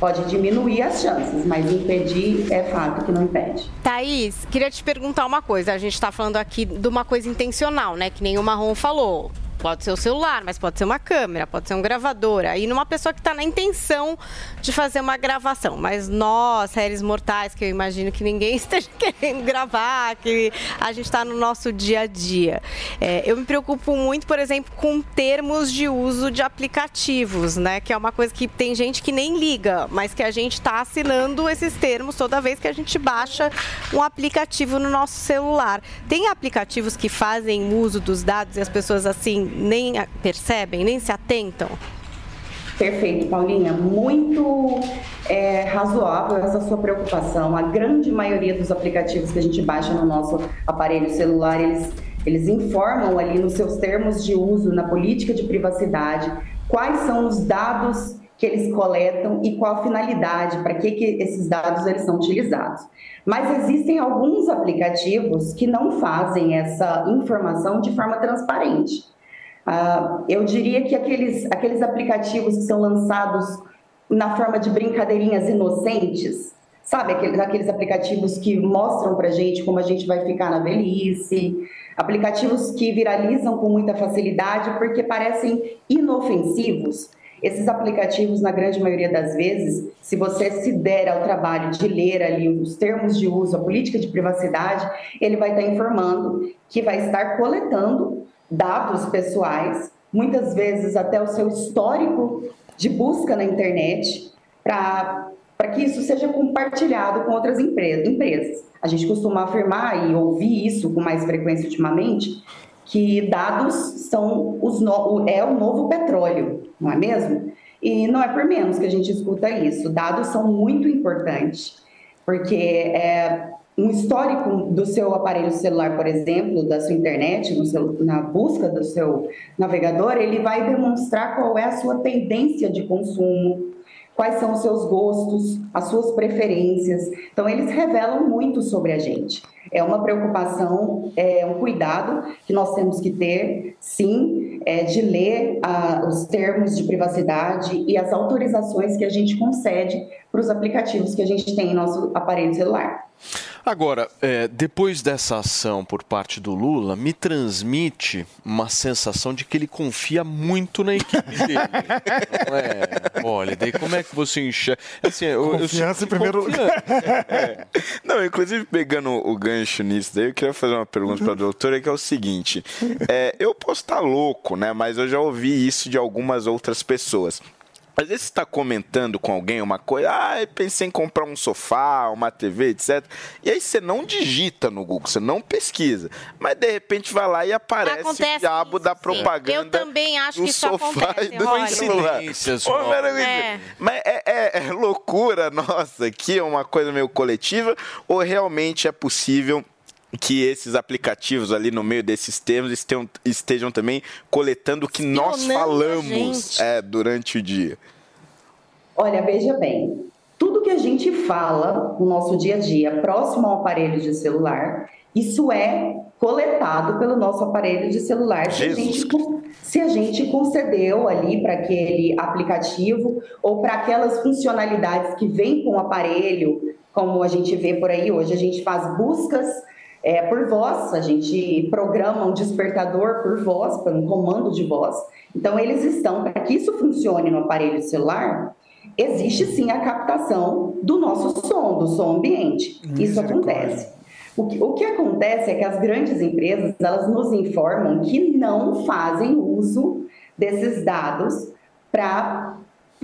Pode diminuir as chances, mas impedir é fato que não impede. Thaís, queria te perguntar uma coisa. A gente está falando aqui de uma coisa intencional, né? Que nem o Marrom falou. Pode ser o celular, mas pode ser uma câmera, pode ser um gravador. Aí numa pessoa que está na intenção de fazer uma gravação. Mas nós, réis mortais, que eu imagino que ninguém [LAUGHS] esteja querendo gravar, que a gente está no nosso dia a dia. É, eu me preocupo muito, por exemplo, com termos de uso de aplicativos, né? Que é uma coisa que tem gente que nem liga, mas que a gente está assinando esses termos toda vez que a gente baixa um aplicativo no nosso celular. Tem aplicativos que fazem uso dos dados e as pessoas assim nem percebem, nem se atentam? Perfeito, Paulinha. Muito é, razoável essa sua preocupação. A grande maioria dos aplicativos que a gente baixa no nosso aparelho celular, eles, eles informam ali nos seus termos de uso, na política de privacidade, quais são os dados que eles coletam e qual a finalidade, para que, que esses dados eles são utilizados. Mas existem alguns aplicativos que não fazem essa informação de forma transparente. Ah, eu diria que aqueles, aqueles aplicativos que são lançados na forma de brincadeirinhas inocentes, sabe? Aqueles, aqueles aplicativos que mostram pra gente como a gente vai ficar na velhice, aplicativos que viralizam com muita facilidade porque parecem inofensivos. Esses aplicativos, na grande maioria das vezes, se você se der ao trabalho de ler ali os termos de uso, a política de privacidade, ele vai estar informando que vai estar coletando dados pessoais, muitas vezes até o seu histórico de busca na internet, para que isso seja compartilhado com outras empre- empresas. A gente costuma afirmar e ouvir isso com mais frequência ultimamente, que dados são os no- é o novo petróleo, não é mesmo? E não é por menos que a gente escuta isso. Dados são muito importantes, porque é, um histórico do seu aparelho celular, por exemplo, da sua internet, seu- na busca do seu navegador, ele vai demonstrar qual é a sua tendência de consumo, quais são os seus gostos, as suas preferências. Então, eles revelam muito sobre a gente. É uma preocupação, é um cuidado que nós temos que ter, sim, é, de ler ah, os termos de privacidade e as autorizações que a gente concede para os aplicativos que a gente tem em nosso aparelho celular. Agora, é, depois dessa ação por parte do Lula, me transmite uma sensação de que ele confia muito na equipe dele. [LAUGHS] Não é? Olha, daí como é que você enxerga? Assim, eu, eu Confiança sinto em primeiro confiança. É. Não, inclusive pegando o gancho nisso daí, eu queria fazer uma pergunta para a doutora, que é o seguinte: é, eu posso estar louco, né? Mas eu já ouvi isso de algumas outras pessoas. Às vezes você está comentando com alguém uma coisa, ah, eu pensei em comprar um sofá, uma TV, etc. E aí você não digita no Google, você não pesquisa. Mas de repente vai lá e aparece Acontece o diabo da propaganda. Eu também acho do que isso sofá acontece, e do celular. Maravilha. É. Mas é, é- é loucura nossa aqui, é uma coisa meio coletiva, ou realmente é possível que esses aplicativos ali no meio desses termos estejam, estejam também coletando o que nós Espionando falamos é, durante o dia? Olha, veja bem, tudo que a gente fala no nosso dia a dia, próximo ao aparelho de celular, Isso é coletado pelo nosso aparelho de celular se a, gente, se a gente concedeu ali para aquele aplicativo ou para aquelas funcionalidades que vêm com o aparelho, como a gente vê por aí hoje. A gente faz buscas é, por voz, a gente programa um despertador por voz, por um comando de voz. Então, eles estão, para que isso funcione no aparelho celular, existe sim a captação do nosso som, do som ambiente. Isso acontece. O que, o que acontece é que as grandes empresas, elas nos informam que não fazem uso desses dados para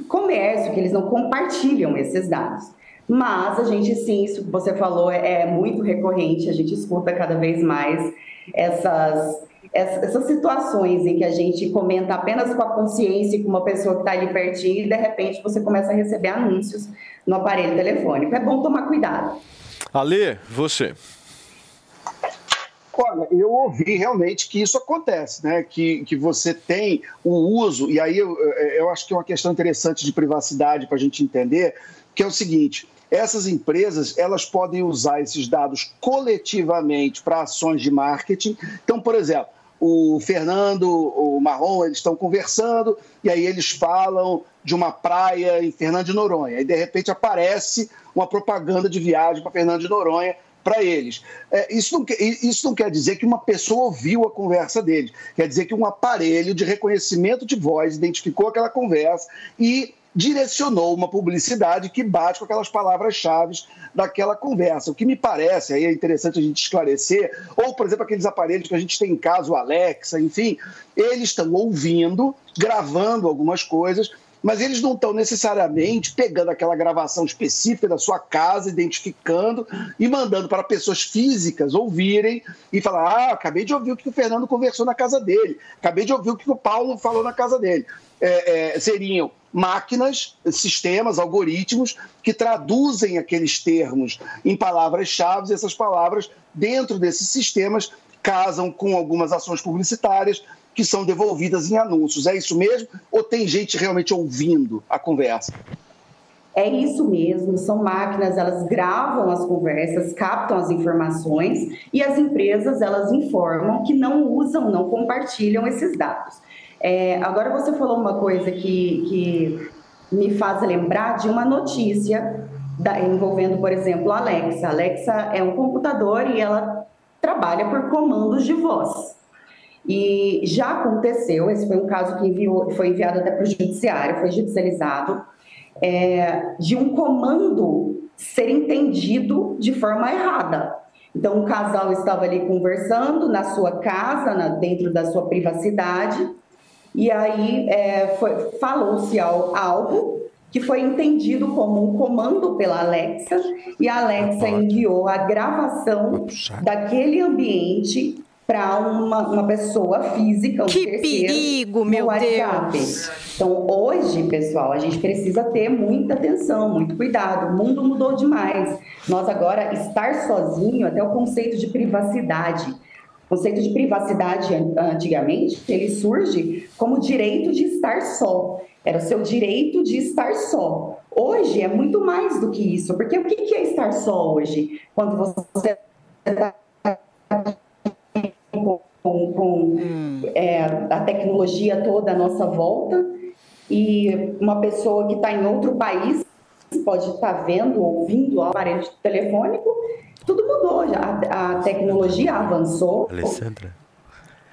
comércio, que eles não compartilham esses dados. Mas a gente sim, isso que você falou é, é muito recorrente, a gente escuta cada vez mais essas, essas situações em que a gente comenta apenas com a consciência com uma pessoa que está ali pertinho e de repente você começa a receber anúncios no aparelho telefônico. É bom tomar cuidado. Ale, você. Olha, eu ouvi realmente que isso acontece, né? Que, que você tem o uso, e aí eu, eu acho que é uma questão interessante de privacidade para a gente entender, que é o seguinte: essas empresas elas podem usar esses dados coletivamente para ações de marketing. Então, por exemplo, o Fernando, o Marrom, eles estão conversando e aí eles falam de uma praia em Fernando de Noronha. E de repente aparece uma propaganda de viagem para Fernando de Noronha para eles. É, isso, não, isso não quer dizer que uma pessoa ouviu a conversa deles. Quer dizer que um aparelho de reconhecimento de voz identificou aquela conversa e direcionou uma publicidade que bate com aquelas palavras-chave daquela conversa. O que me parece, aí é interessante a gente esclarecer, ou, por exemplo, aqueles aparelhos que a gente tem em casa, o Alexa, enfim, eles estão ouvindo, gravando algumas coisas, mas eles não estão necessariamente pegando aquela gravação específica da sua casa, identificando e mandando para pessoas físicas ouvirem e falar: ah, acabei de ouvir o que o Fernando conversou na casa dele, acabei de ouvir o que o Paulo falou na casa dele. É, é, seriam máquinas, sistemas, algoritmos que traduzem aqueles termos em palavras-chave, e essas palavras, dentro desses sistemas, casam com algumas ações publicitárias que são devolvidas em anúncios. É isso mesmo? Ou tem gente realmente ouvindo a conversa? É isso mesmo, são máquinas, elas gravam as conversas, captam as informações e as empresas elas informam que não usam, não compartilham esses dados. É, agora você falou uma coisa que, que me faz lembrar de uma notícia da, envolvendo, por exemplo, a Alexa. Alexa é um computador e ela trabalha por comandos de voz. E já aconteceu, esse foi um caso que enviou, foi enviado até para o judiciário, foi judicializado, é, de um comando ser entendido de forma errada. Então, o casal estava ali conversando na sua casa, na, dentro da sua privacidade, e aí é, falou-se algo que foi entendido como um comando pela Alexa, e a Alexa enviou a gravação daquele ambiente para uma, uma pessoa física, um que perigo, meu WhatsApp. Deus! Então, hoje, pessoal, a gente precisa ter muita atenção, muito cuidado. O mundo mudou demais. Nós agora, estar sozinho, até o conceito de privacidade. O conceito de privacidade, antigamente, ele surge como direito de estar só. Era o seu direito de estar só. Hoje é muito mais do que isso, porque o que é estar só hoje? Quando você está com, com hum. é, a tecnologia toda à nossa volta e uma pessoa que está em outro país pode estar tá vendo, ouvindo o aparelho telefônico, tudo mudou já. A, a tecnologia avançou. Alessandra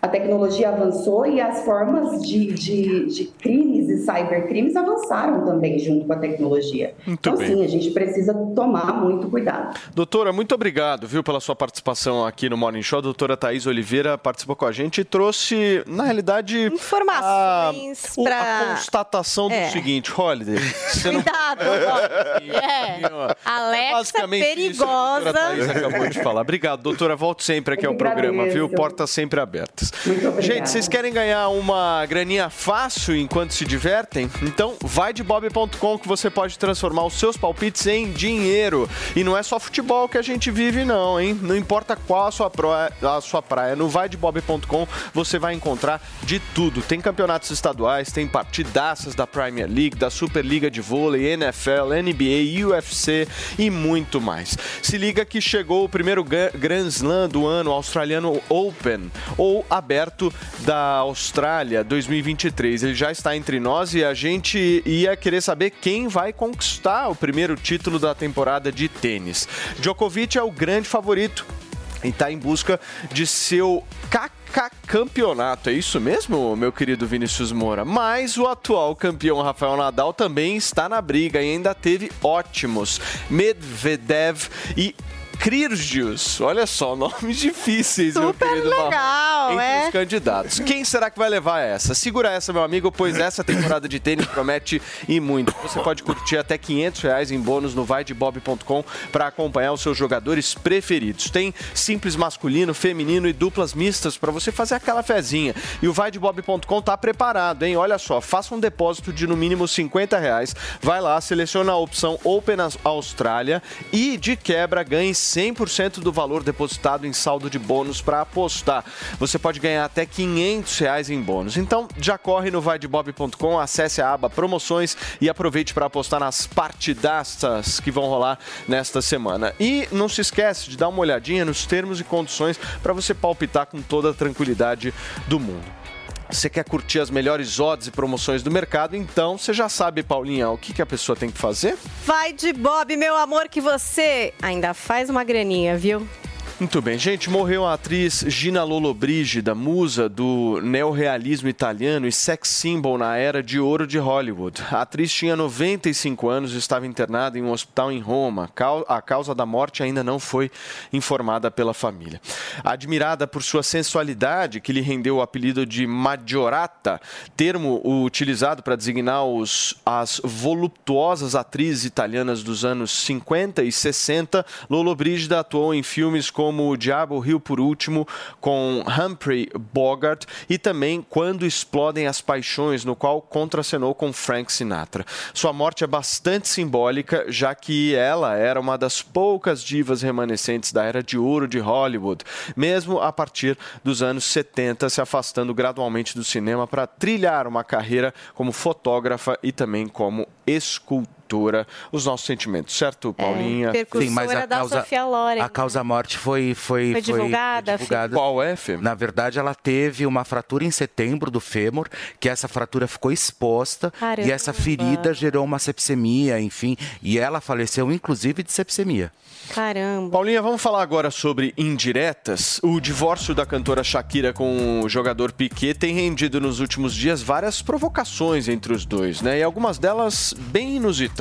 a tecnologia avançou e as formas de, de, de, crimes e cybercrimes avançaram também junto com a tecnologia. Muito então, bem. sim, a gente precisa tomar muito cuidado. Doutora, muito obrigado, viu, pela sua participação aqui no Morning Show. A doutora Thaís Oliveira participou com a gente e trouxe, na realidade, informações para a constatação do é. seguinte, Holiday. Cuidado, não... [LAUGHS] é. Alexa é perigosa. Isso a doutora Thaís acabou de falar. Obrigado, doutora. Volto sempre aqui ao programa, viu? Portas sempre abertas. Gente, vocês querem ganhar uma graninha fácil enquanto se divertem? Então vai de bob.com que você pode transformar os seus palpites em dinheiro. E não é só futebol que a gente vive, não, hein? Não importa qual a sua praia, a sua praia. no você vai encontrar de tudo. Tem campeonatos estaduais, tem partidaças da Premier League, da Superliga de Vôlei, NFL, NBA, UFC e muito mais. Se liga que chegou o primeiro Grand Slam do ano, o Australiano Open, ou aberto da Austrália 2023. Ele já está entre nós e a gente ia querer saber quem vai conquistar o primeiro título da temporada de tênis. Djokovic é o grande favorito e está em busca de seu KK campeonato. É isso mesmo, meu querido Vinícius Moura? Mas o atual campeão Rafael Nadal também está na briga e ainda teve ótimos Medvedev e Kyrgios. Olha só, [LAUGHS] nomes difíceis, meu Super querido Marrom, legal, entre é? os candidatos. Quem será que vai levar essa? Segura essa, meu amigo, pois essa temporada de tênis promete e muito. Você pode curtir até 500 reais em bônus no vaidebob.com para acompanhar os seus jogadores preferidos. Tem simples masculino, feminino e duplas mistas para você fazer aquela fezinha. E o vaidebob.com tá preparado, hein? Olha só, faça um depósito de no mínimo 50 reais. Vai lá, seleciona a opção Open Austrália e de quebra ganhe 100% do valor depositado em saldo de bônus para apostar. Você pode ganhar até 500 reais em bônus. Então, já corre no vaidebob.com, acesse a aba promoções e aproveite para apostar nas partidaças que vão rolar nesta semana. E não se esquece de dar uma olhadinha nos termos e condições para você palpitar com toda a tranquilidade do mundo. Você quer curtir as melhores odds e promoções do mercado? Então você já sabe, Paulinha, o que, que a pessoa tem que fazer? Vai de Bob, meu amor, que você ainda faz uma graninha, viu? Muito bem, gente, morreu a atriz Gina Lollobrigida, musa do neorrealismo italiano e sex symbol na era de ouro de Hollywood. A atriz tinha 95 anos e estava internada em um hospital em Roma. A causa da morte ainda não foi informada pela família. Admirada por sua sensualidade, que lhe rendeu o apelido de Maggiorata, termo utilizado para designar os, as voluptuosas atrizes italianas dos anos 50 e 60, Lollobrigida atuou em filmes como O Diabo Rio por Último, com Humphrey Bogart, e também Quando Explodem as Paixões, no qual contracenou com Frank Sinatra. Sua morte é bastante simbólica, já que ela era uma das poucas divas remanescentes da era de ouro de Hollywood, mesmo a partir dos anos 70, se afastando gradualmente do cinema para trilhar uma carreira como fotógrafa e também como escultora. Os nossos sentimentos, certo, Paulinha? percussora da Sofia Loren. A causa-morte foi, foi, Foi divulgada, divulgada. Qual é, Fê? Na verdade, ela teve uma fratura em setembro do fêmur, que essa fratura ficou exposta Caramba. e essa ferida gerou uma sepsemia, enfim, e ela faleceu inclusive de sepsemia. Caramba. Paulinha, vamos falar agora sobre indiretas. O divórcio da cantora Shakira com o jogador Piquet tem rendido nos últimos dias várias provocações entre os dois, né? E algumas delas bem inusitadas.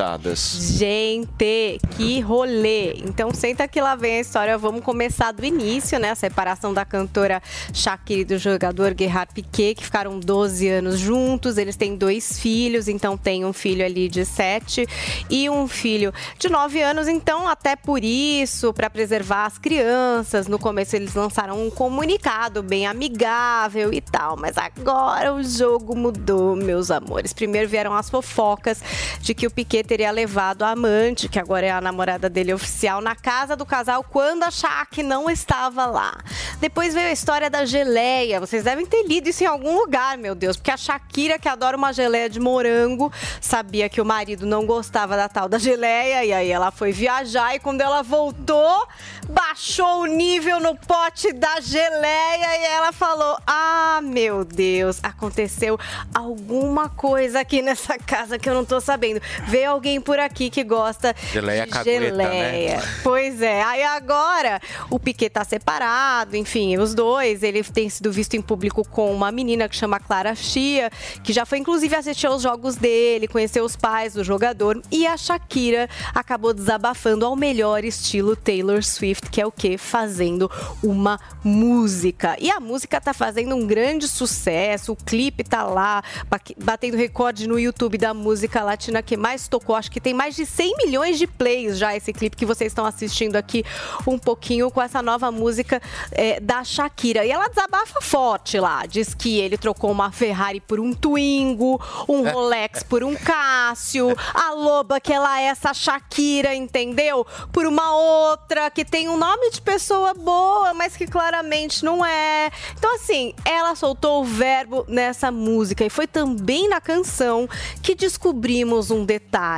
Gente, que rolê! Então senta que lá vem a história. Vamos começar do início, né? A separação da cantora Shakira e do jogador Gerard Piquet, que ficaram 12 anos juntos. Eles têm dois filhos, então tem um filho ali de 7 e um filho de 9 anos. Então, até por isso, para preservar as crianças, no começo eles lançaram um comunicado bem amigável e tal. Mas agora o jogo mudou, meus amores. Primeiro vieram as fofocas de que o Piquet teria levado a amante, que agora é a namorada dele oficial, na casa do casal quando a Shaq não estava lá. Depois veio a história da geleia. Vocês devem ter lido isso em algum lugar, meu Deus, porque a Shakira, que adora uma geleia de morango, sabia que o marido não gostava da tal da geleia e aí ela foi viajar e quando ela voltou, baixou o nível no pote da geleia e ela falou: "Ah, meu Deus, aconteceu alguma coisa aqui nessa casa que eu não tô sabendo. Veio alguém por aqui que gosta Geleia de cagueta, geleia. né? Pois é. Aí agora o Piquet tá separado, enfim, os dois. Ele tem sido visto em público com uma menina que chama Clara Chia, que já foi inclusive assistir aos jogos dele, conheceu os pais do jogador. E a Shakira acabou desabafando ao melhor estilo Taylor Swift, que é o quê? Fazendo uma música. E a música tá fazendo um grande sucesso, o clipe tá lá, ba- batendo recorde no YouTube da música latina que mais tocou colocou, acho que tem mais de 100 milhões de plays já esse clipe que vocês estão assistindo aqui um pouquinho com essa nova música é, da Shakira. E ela desabafa forte lá, diz que ele trocou uma Ferrari por um Twingo, um Rolex por um Cássio, a loba que ela é essa Shakira, entendeu? Por uma outra que tem um nome de pessoa boa, mas que claramente não é. Então, assim, ela soltou o verbo nessa música e foi também na canção que descobrimos um detalhe.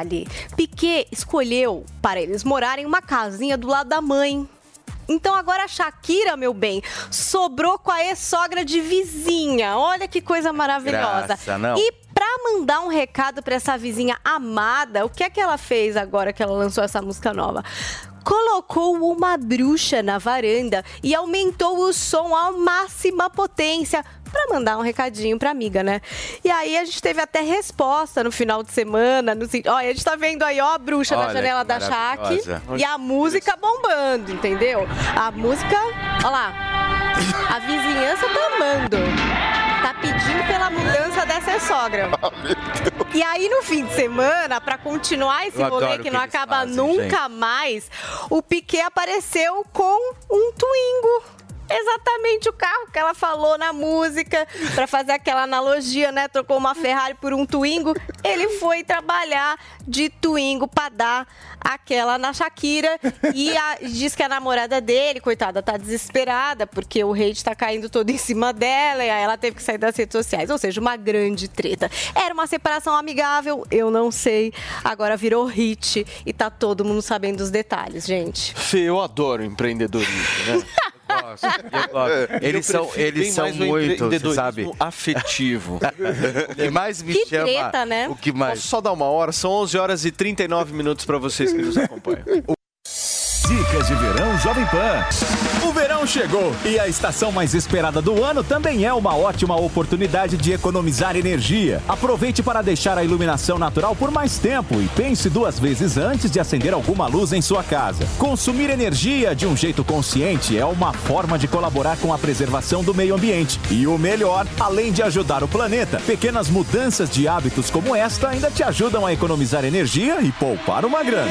Piquet escolheu para eles morarem uma casinha do lado da mãe. Então agora a Shakira, meu bem, sobrou com a ex-sogra de vizinha. Olha que coisa maravilhosa. Graça, não. E mandar um recado pra essa vizinha amada, o que é que ela fez agora que ela lançou essa música nova? Colocou uma bruxa na varanda e aumentou o som à máxima potência pra mandar um recadinho pra amiga, né? E aí a gente teve até resposta no final de semana. No... Olha, a gente tá vendo aí, ó, a bruxa na Olha janela que da Shaq e a música bombando, entendeu? A música, ó lá, a vizinhança tá amando. Tá pedindo pela mudança dessa sogra. [LAUGHS] E aí, no fim de semana, pra continuar esse Eu rolê que não que eles acaba fazem, nunca gente. mais, o Piquet apareceu com um Twingo. Exatamente o carro que ela falou na música, pra fazer aquela analogia, né? Trocou uma Ferrari por um Twingo. Ele foi trabalhar de Twingo pra dar aquela na Shakira. E a- diz que a namorada dele, coitada, tá desesperada, porque o hate tá caindo todo em cima dela, e aí ela teve que sair das redes sociais. Ou seja, uma grande treta. Era uma separação amigável, eu não sei. Agora virou hit e tá todo mundo sabendo os detalhes, gente. Fê, eu adoro empreendedorismo, né? [LAUGHS] Eles Eu são, eles são muito, empreendedorismo sabe? afetivo. O [LAUGHS] que mais me Que chama. treta, né? O que mais? Posso só dar uma hora? São 11 horas e 39 minutos para vocês que nos acompanham. [LAUGHS] Dicas de verão Jovem Pan. O verão chegou e a estação mais esperada do ano também é uma ótima oportunidade de economizar energia. Aproveite para deixar a iluminação natural por mais tempo e pense duas vezes antes de acender alguma luz em sua casa. Consumir energia de um jeito consciente é uma forma de colaborar com a preservação do meio ambiente. E o melhor, além de ajudar o planeta, pequenas mudanças de hábitos como esta ainda te ajudam a economizar energia e poupar uma grana.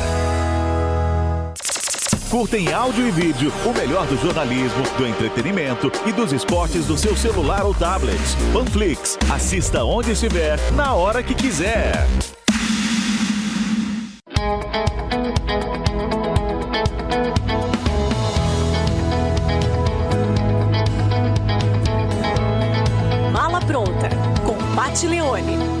Curta em áudio e vídeo o melhor do jornalismo, do entretenimento e dos esportes do seu celular ou tablet. Panflix. Assista onde estiver, na hora que quiser. Mala pronta, com Pat Leone.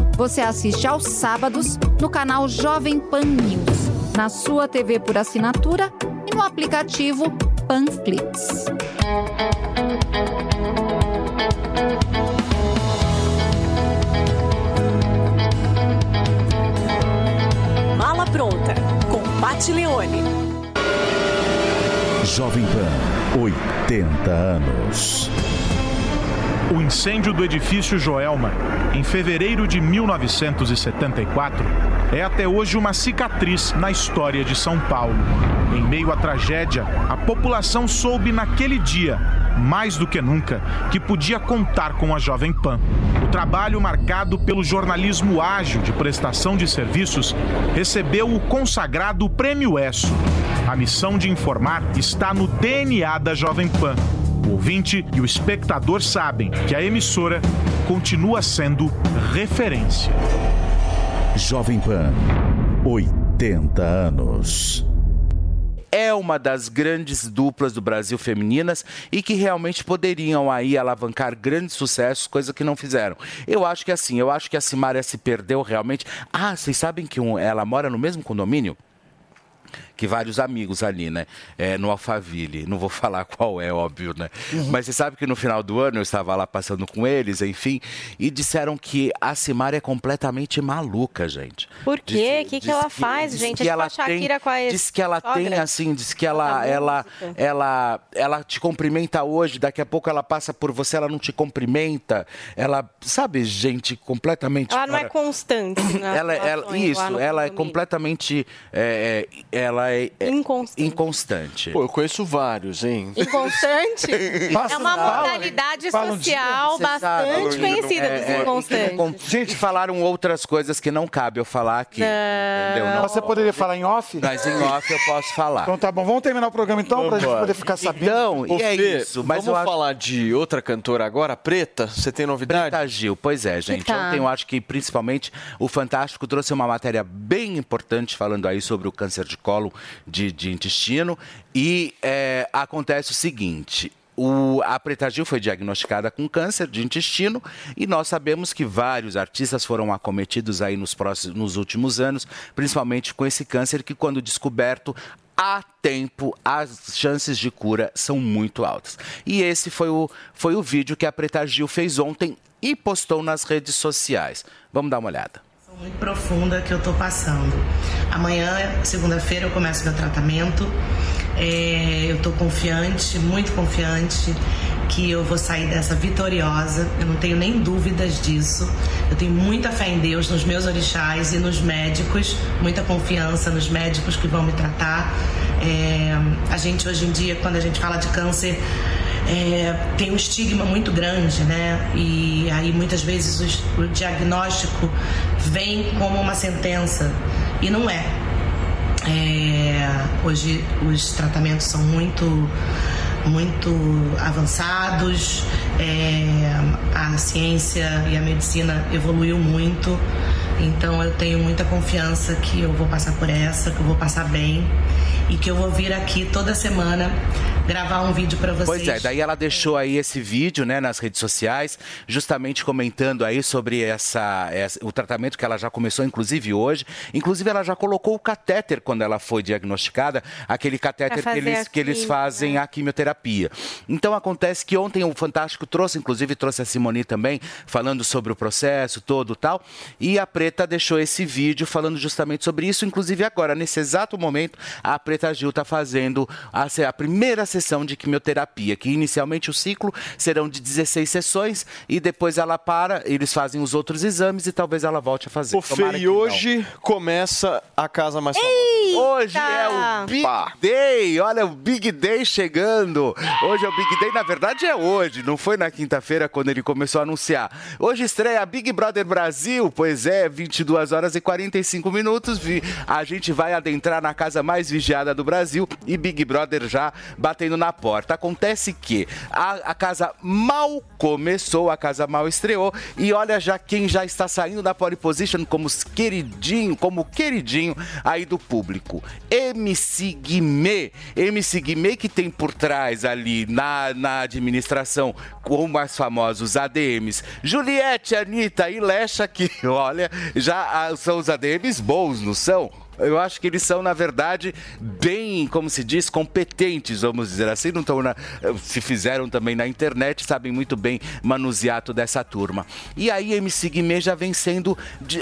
Você assiste aos sábados no canal Jovem Pan News, na sua TV por assinatura e no aplicativo Panflix. Mala Pronta, com Pat Leone. Jovem Pan, 80 anos. O incêndio do edifício Joelma, em fevereiro de 1974, é até hoje uma cicatriz na história de São Paulo. Em meio à tragédia, a população soube naquele dia, mais do que nunca, que podia contar com a Jovem Pan. O trabalho marcado pelo jornalismo ágil de prestação de serviços recebeu o consagrado Prêmio ESSO. A missão de informar está no DNA da Jovem Pan. O ouvinte e o espectador sabem que a emissora continua sendo referência. Jovem Pan, 80 anos. é uma das grandes duplas do Brasil femininas e que realmente poderiam aí alavancar grandes sucessos, coisa que não fizeram. Eu acho que assim, eu acho que a Simária se perdeu realmente. Ah, vocês sabem que um- ela mora no mesmo condomínio? Que vários amigos ali, né? É, no Alphaville. Não vou [LAUGHS] falar qual é, óbvio, né? Mas você sabe que no final do ano eu estava lá passando com eles, enfim, e disseram que a Simária é completamente maluca, gente. Por quê? O que, que ela que- faz, gente? que É tipo ela a Shakira tem- com a Diz que ela tem sogra. assim, diz que ela, ela, ela, ela te cumprimenta hoje, daqui a pouco ela passa por você, ela não te cumprimenta. Ela, sabe, gente completamente. Ela não é fora- constante. [COUGHS] nas ela, ela, isso, ela é condomínio. completamente. é, é, ela é, é inconstante. Pô, eu conheço vários, hein? Inconstante? [LAUGHS] é uma modalidade social bastante conhecida dos inconstantes. Gente, falaram outras coisas que não cabe eu falar aqui. Entendeu? Não, Você poderia falar em off? mas em off eu posso falar. Então tá bom, vamos terminar o programa então, pra gente Vambora. poder ficar sabendo. Então, Ô, e é Fê, isso. Mas vamos eu acho... falar de outra cantora agora, Preta? Você tem novidade? Preta Gil, pois é, gente. tá? Ontem eu acho que principalmente o Fantástico trouxe uma matéria bem importante falando aí sobre o câncer de colo de, de intestino. E é, acontece o seguinte. O, a Preta Gil foi diagnosticada com câncer de intestino e nós sabemos que vários artistas foram acometidos aí nos, próximos, nos últimos anos, principalmente com esse câncer que, quando descoberto, há tempo, as chances de cura são muito altas. E esse foi o, foi o vídeo que a Preta Gil fez ontem e postou nas redes sociais. Vamos dar uma olhada. Muito profunda que eu tô passando. Amanhã, segunda-feira, eu começo meu tratamento. É, eu tô confiante, muito confiante que eu vou sair dessa vitoriosa. Eu não tenho nem dúvidas disso. Eu tenho muita fé em Deus, nos meus orixás e nos médicos, muita confiança nos médicos que vão me tratar. É, a gente hoje em dia, quando a gente fala de câncer, é, tem um estigma muito grande, né? E aí muitas vezes os- o diagnóstico vem como uma sentença e não é. É, hoje os tratamentos são muito muito avançados, é, a ciência e a medicina evoluiu muito, então eu tenho muita confiança que eu vou passar por essa, que eu vou passar bem e que eu vou vir aqui toda semana gravar um vídeo para vocês. Pois é, daí ela deixou aí esse vídeo, né, nas redes sociais, justamente comentando aí sobre essa, essa- o tratamento que ela já começou, inclusive hoje. Inclusive ela já colocou o catéter quando ela foi diagnosticada, aquele catéter que eles, que eles fazem a quimioterapia. Então acontece que ontem o Fantástico trouxe, inclusive trouxe a Simone também, falando sobre o processo todo tal, e a Preta deixou esse vídeo falando justamente sobre isso, inclusive agora, nesse exato momento, a Preta Gil está fazendo a, a primeira sessão de quimioterapia, que inicialmente o ciclo serão de 16 sessões e depois ela para, eles fazem os outros exames e talvez ela volte a fazer. O Fê, e que não. hoje começa a casa mais famosa. Hoje é o Big Day. Olha, o Big Day chegando. Hoje é o Big Day. Na verdade, é hoje. Não foi na quinta-feira quando ele começou a anunciar. Hoje estreia Big Brother Brasil. Pois é, 22 horas e 45 minutos. A gente vai adentrar na casa mais vigiada do Brasil e Big Brother já batendo na porta. Acontece que a, a casa mal começou, a casa mal estreou. E olha já quem já está saindo da pole position como queridinho, como queridinho aí do público. MC Guimê. MC Guimê que tem por trás ali na, na administração com mais famosos ADMs. Juliette, Anitta e Lecha que, [LAUGHS] olha, já ah, são os ADMs bons, não são? Eu acho que eles são, na verdade, bem, como se diz, competentes, vamos dizer assim. Não estão na- se fizeram também na internet, sabem muito bem manusear toda essa turma. E aí, MC Guimê já vem sendo,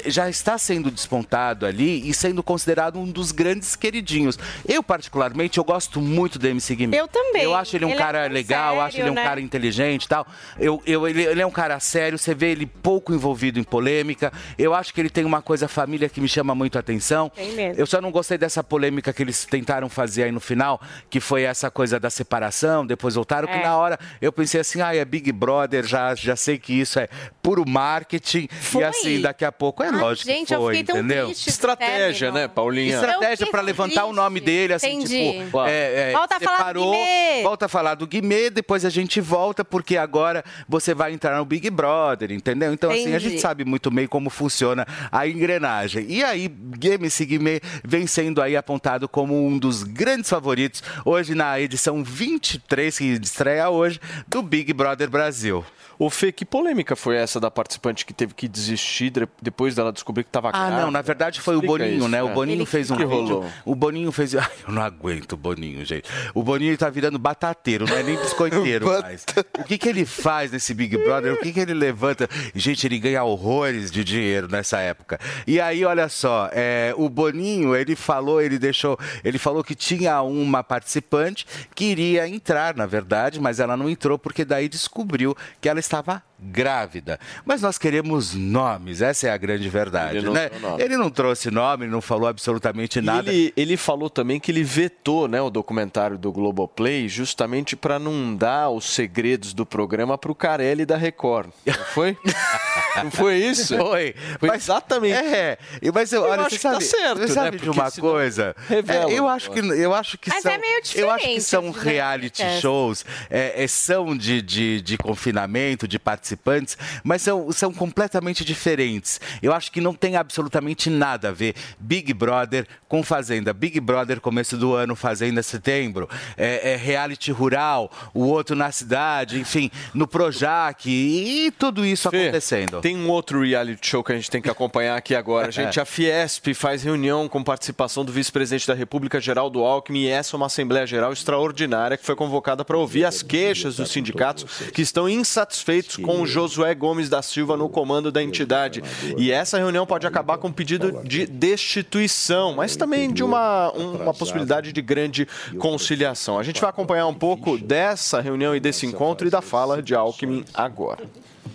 já está sendo despontado ali e sendo considerado um dos grandes queridinhos. Eu, particularmente, eu gosto muito do MC Guimê. Eu também. Eu acho ele um Ele é cara tão legal, eu acho ele um sério, né? cara inteligente e tal. Eu, eu, ele, ele é um cara sério, você vê ele pouco envolvido em polêmica. Eu acho que ele tem uma coisa família que me chama muito a atenção. Tem mesmo. Eu só não gostei dessa polêmica que eles tentaram fazer aí no final, que foi essa coisa da separação, depois voltaram, que É. na hora eu pensei assim, ah, é Big Brother, já, já sei que isso é puro marketing. E assim, daqui a pouco é Ai, lógico gente, que foi, entendeu? triste Estratégia, né, Paulinha? Estratégia fiquei levantar o nome dele, assim, Entendi. tipo, é, é, Volta a falar do separou, Guimê. volta a falar do Guimê, depois a gente volta, porque agora você vai entrar no Big Brother, entendeu? Então, assim, a Entendi. gente sabe muito bem como funciona a engrenagem. E aí, MC Guimê vem sendo aí apontado como um dos grandes favoritos hoje na edição 23, que estreia hoje, do Big Brother Brasil. O Fê, que polêmica foi essa da participante que teve que desistir de- depois dela descobrir que estava Ah, grávida? não, na verdade foi o Explica Boninho, isso, né? O é. Boninho fez um que vídeo. rolou? O Boninho fez. [LAUGHS] Ai, eu não aguento o Boninho, gente. O Boninho tá virando batateiro, não é nem [LAUGHS] biscoiteiro mais. O que, que ele faz nesse Big Brother? O que, que ele levanta? Gente, ele ganha horrores de dinheiro nessa época. E aí, olha só, é, o Boninho, ele falou, ele deixou. Ele falou que tinha uma participante que iria entrar, na verdade, mas ela não entrou porque daí descobriu que ela estava grávida. Mas nós queremos nomes, essa é a grande verdade, Ele não né? Ele não trouxe nome, não falou absolutamente nada. ele, ele falou também que ele vetou né, o documentário do Globoplay justamente para não dar os segredos do programa para o Carelli da Record. Não foi? [LAUGHS] não foi isso? Foi. Foi exatamente. É, mas eu, Eu olha, acho você que tá sabe, certo, você né? sabe de Porque uma coisa? revela É, eu acho que eu acho que Mas são é meio eu acho que são reality shows, é, é, são de, de, de confinamento, de participantes, mas são, são completamente diferentes. Eu acho que não tem absolutamente nada a ver Big Brother com Fazenda. Big Brother começo do ano, Fazenda setembro, é, é reality rural, o outro na cidade, enfim, no Projac e tudo isso acontecendo. Tem um outro reality show que a gente tem que acompanhar aqui agora. [LAUGHS] Gente, a Fiesp faz reunião com participação do vice-presidente da República, Geraldo Alckmin, e essa é uma Assembleia Geral extraordinária que foi convocada para ouvir as queixas dos sindicatos que estão insatisfeitos com o Josué Gomes da Silva no comando da entidade. E essa reunião pode acabar com um pedido de destituição, mas também de uma, um- uma possibilidade de grande conciliação. A gente vai acompanhar um pouco dessa reunião e desse encontro e da fala de Alckmin agora.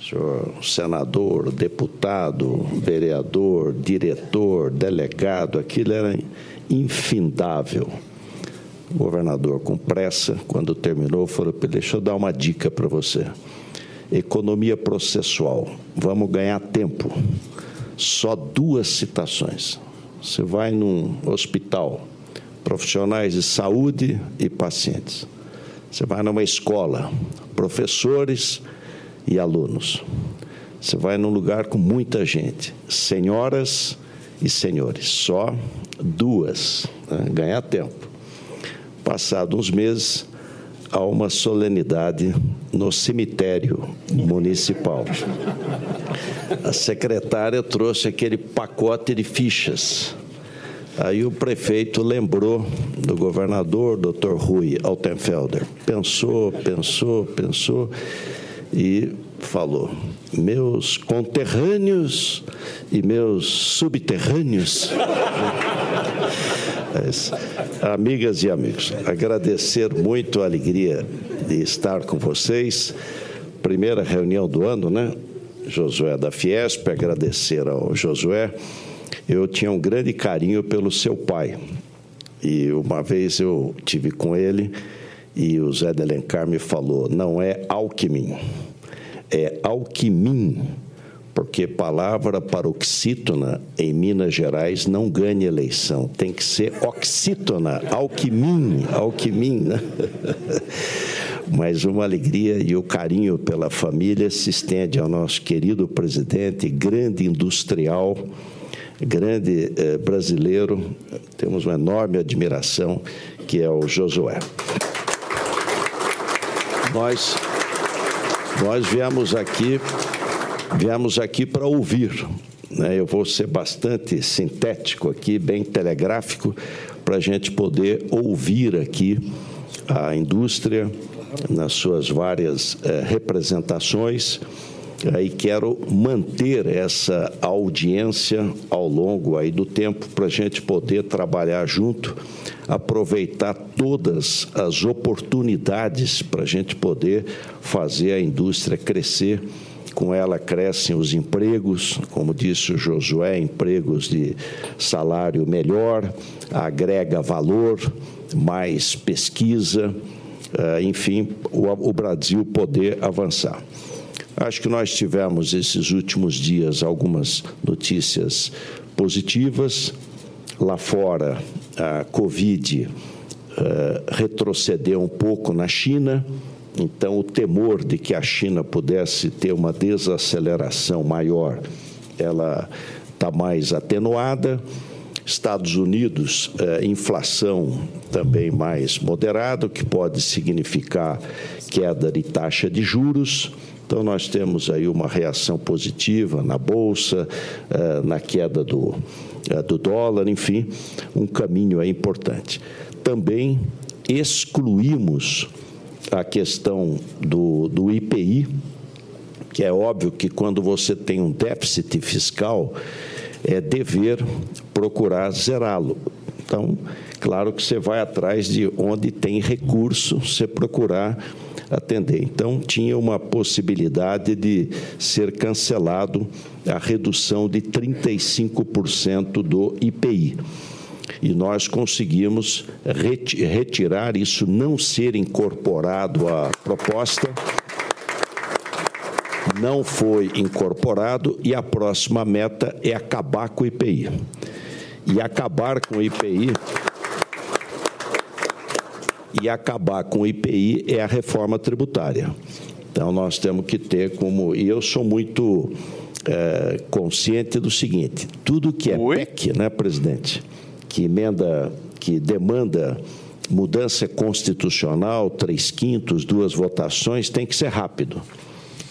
Senhor senador, deputado, vereador, diretor, delegado, aquilo era infindável. O governador, com pressa, quando terminou, falou Deixa eu dar uma dica para você. Economia processual. Vamos ganhar tempo. Só duas citações. Você vai num hospital, profissionais de saúde e pacientes. Você vai numa escola, professores e alunos. Você vai num lugar com muita gente, senhoras e senhores, só duas, né? ganhar tempo. Passado uns meses, há uma solenidade no cemitério municipal. A secretária trouxe aquele pacote de fichas. Aí o prefeito lembrou do governador, doutor Rui Altenfelder. Pensou, pensou, pensou e falou: Meus conterrâneos e meus subterrâneos. Amigas e amigos, agradecer muito a alegria de estar com vocês. Primeira reunião do ano, né? Josué da Fiesp, agradecer ao Josué. Eu tinha um grande carinho pelo seu pai, E uma vez eu tive com ele e o Zé de Alencar me falou: não é Alckmin, é Alquimim, porque palavra paroxítona em Minas Gerais não ganha eleição, tem que ser oxítona, Alquimim, Alquimim, né? [LAUGHS] Mas uma alegria e o carinho pela família se estende ao nosso querido presidente, grande industrial, grande eh, brasileiro, temos uma enorme admiração, que é o Josué. Nós, nós viemos aqui, viemos aqui para ouvir. Né? Eu vou ser bastante sintético aqui, bem telegráfico, para a gente poder ouvir aqui a indústria nas suas várias eh, representações e quero manter essa audiência ao longo aí do tempo para a gente poder trabalhar junto, aproveitar todas as oportunidades para a gente poder fazer a indústria crescer. Com ela crescem os empregos, como disse o Josué, empregos de salário melhor, agrega valor, mais pesquisa, eh, enfim, o Brasil poder avançar. Acho que nós tivemos esses últimos dias algumas notícias positivas. Lá fora, a Covid uh, retrocedeu um pouco na China, então o temor de que a China pudesse ter uma desaceleração maior, ela está mais atenuada. Estados Unidos, uh, inflação também mais moderada, o que pode significar queda de taxa de juros. Então, nós temos aí uma reação positiva na Bolsa, eh, na queda do, eh, do dólar, enfim, um caminho aí importante. Também excluímos a questão do, do IPI, que é óbvio que quando você tem um déficit fiscal, é dever procurar zerá-lo. Então, claro que você vai atrás de onde tem recurso, você procurar atender. Então, tinha uma possibilidade de ser cancelado a redução de 35% do IPI. E nós conseguimos retirar isso, não ser incorporado à proposta não foi incorporado e a próxima meta é acabar com o IPI. E acabar com o IPI e acabar com o IPI é a reforma tributária. Então, nós temos que ter como. E eu sou muito é, consciente do seguinte: tudo que é Oi? PEC, né, presidente, que emenda, que demanda mudança constitucional, três quintos, duas votações, tem que ser rápido.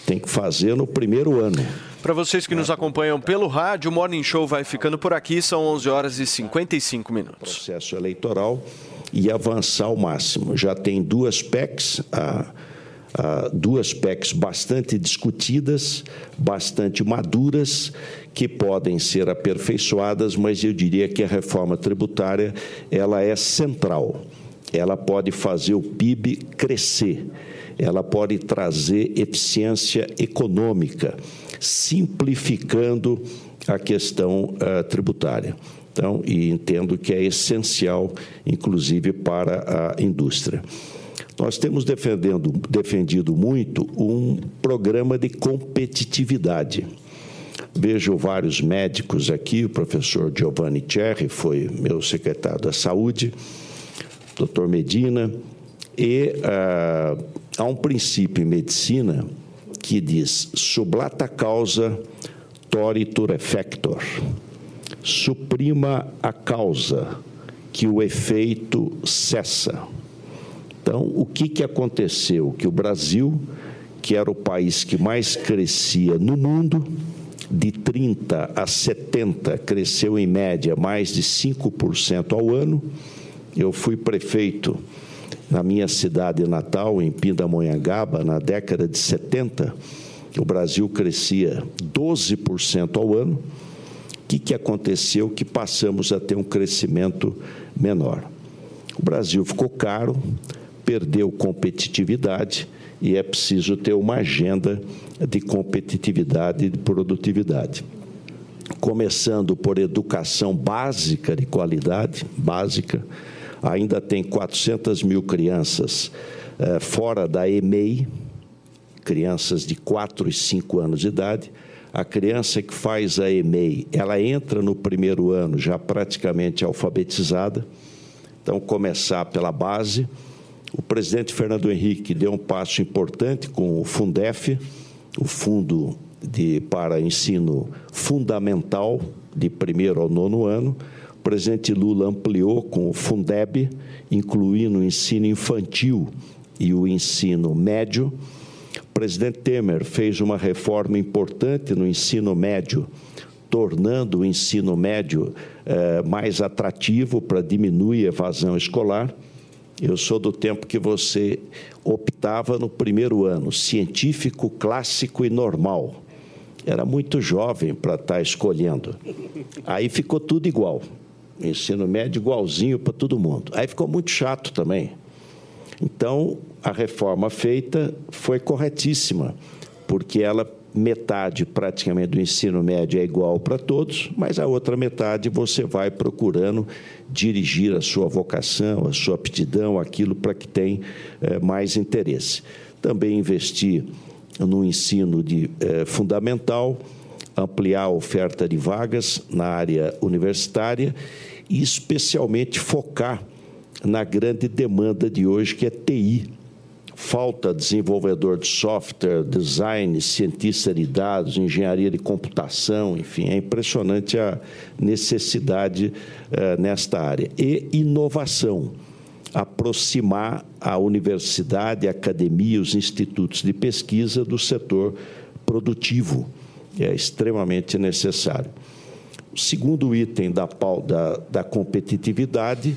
Tem que fazer no primeiro ano. Para vocês que nos acompanham pelo rádio, o Morning Show vai ficando por aqui, são 11 horas e 55 minutos. Processo eleitoral e avançar ao máximo. Já tem duas PECs, ah, ah, duas PECs bastante discutidas, bastante maduras, que podem ser aperfeiçoadas, mas eu diria que a reforma tributária ela é central. Ela pode fazer o PIB crescer, ela pode trazer eficiência econômica, simplificando a questão uh, tributária. Então, e entendo que é essencial, inclusive, para a indústria. Nós temos defendendo, defendido muito um programa de competitividade. Vejo vários médicos aqui, o professor Giovanni Cherry foi meu secretário da Saúde, doutor Medina, e ah, há um princípio em medicina que diz sublata causa toritur effector suprima a causa, que o efeito cessa. Então, o que, que aconteceu? Que o Brasil, que era o país que mais crescia no mundo, de 30 a 70, cresceu em média mais de 5% ao ano. Eu fui prefeito na minha cidade natal, em Pindamonhangaba, na década de 70, o Brasil crescia 12% ao ano que, que aconteceu que passamos a ter um crescimento menor? O Brasil ficou caro, perdeu competitividade e é preciso ter uma agenda de competitividade e de produtividade. Começando por educação básica de qualidade, básica, ainda tem 400 mil crianças eh, fora da EMEI, crianças de 4 e 5 anos de idade. A criança que faz a EMEI, ela entra no primeiro ano já praticamente alfabetizada. Então, começar pela base. O presidente Fernando Henrique deu um passo importante com o Fundef, o Fundo de, para Ensino Fundamental, de primeiro ao nono ano. O presidente Lula ampliou com o Fundeb, incluindo o ensino infantil e o ensino médio. O presidente Temer fez uma reforma importante no ensino médio, tornando o ensino médio eh, mais atrativo para diminuir a evasão escolar. Eu sou do tempo que você optava no primeiro ano, científico, clássico e normal. Era muito jovem para estar escolhendo. Aí ficou tudo igual. Ensino médio igualzinho para todo mundo. Aí ficou muito chato também. Então, a reforma feita foi corretíssima, porque ela metade praticamente do ensino médio é igual para todos, mas a outra metade você vai procurando dirigir a sua vocação, a sua aptidão, aquilo para que tem é, mais interesse. Também investir no ensino de, é, fundamental, ampliar a oferta de vagas na área universitária e especialmente focar na grande demanda de hoje, que é TI. Falta desenvolvedor de software, design, cientista de dados, engenharia de computação, enfim, é impressionante a necessidade uh, nesta área. E inovação, aproximar a universidade, a academia, os institutos de pesquisa do setor produtivo, é extremamente necessário. O segundo item da, da, da competitividade.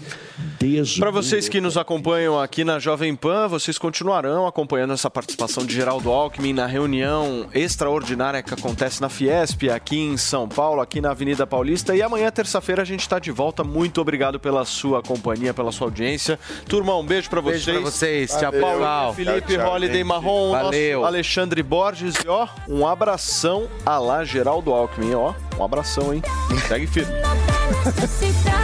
Para vocês que nos acompanham aqui na Jovem Pan, vocês continuarão acompanhando essa participação de Geraldo Alckmin na reunião extraordinária que acontece na Fiesp, aqui em São Paulo, aqui na Avenida Paulista. E amanhã, terça-feira, a gente está de volta. Muito obrigado pela sua companhia, pela sua audiência. Turma, um beijo para vocês. Beijo para vocês. Tchau, Paulo. Felipe tchau, tchau, Holiday gente. Marrom, Valeu. Alexandre Borges. E ó, um abração a lá Geraldo Alckmin, ó. Um abração, hein? Segue firme. [LAUGHS]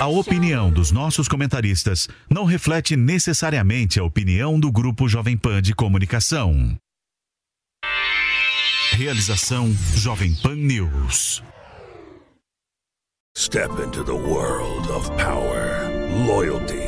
A opinião dos nossos comentaristas não reflete necessariamente a opinião do Grupo Jovem Pan de Comunicação. Realização Jovem Pan News. Step into the world of power, loyalty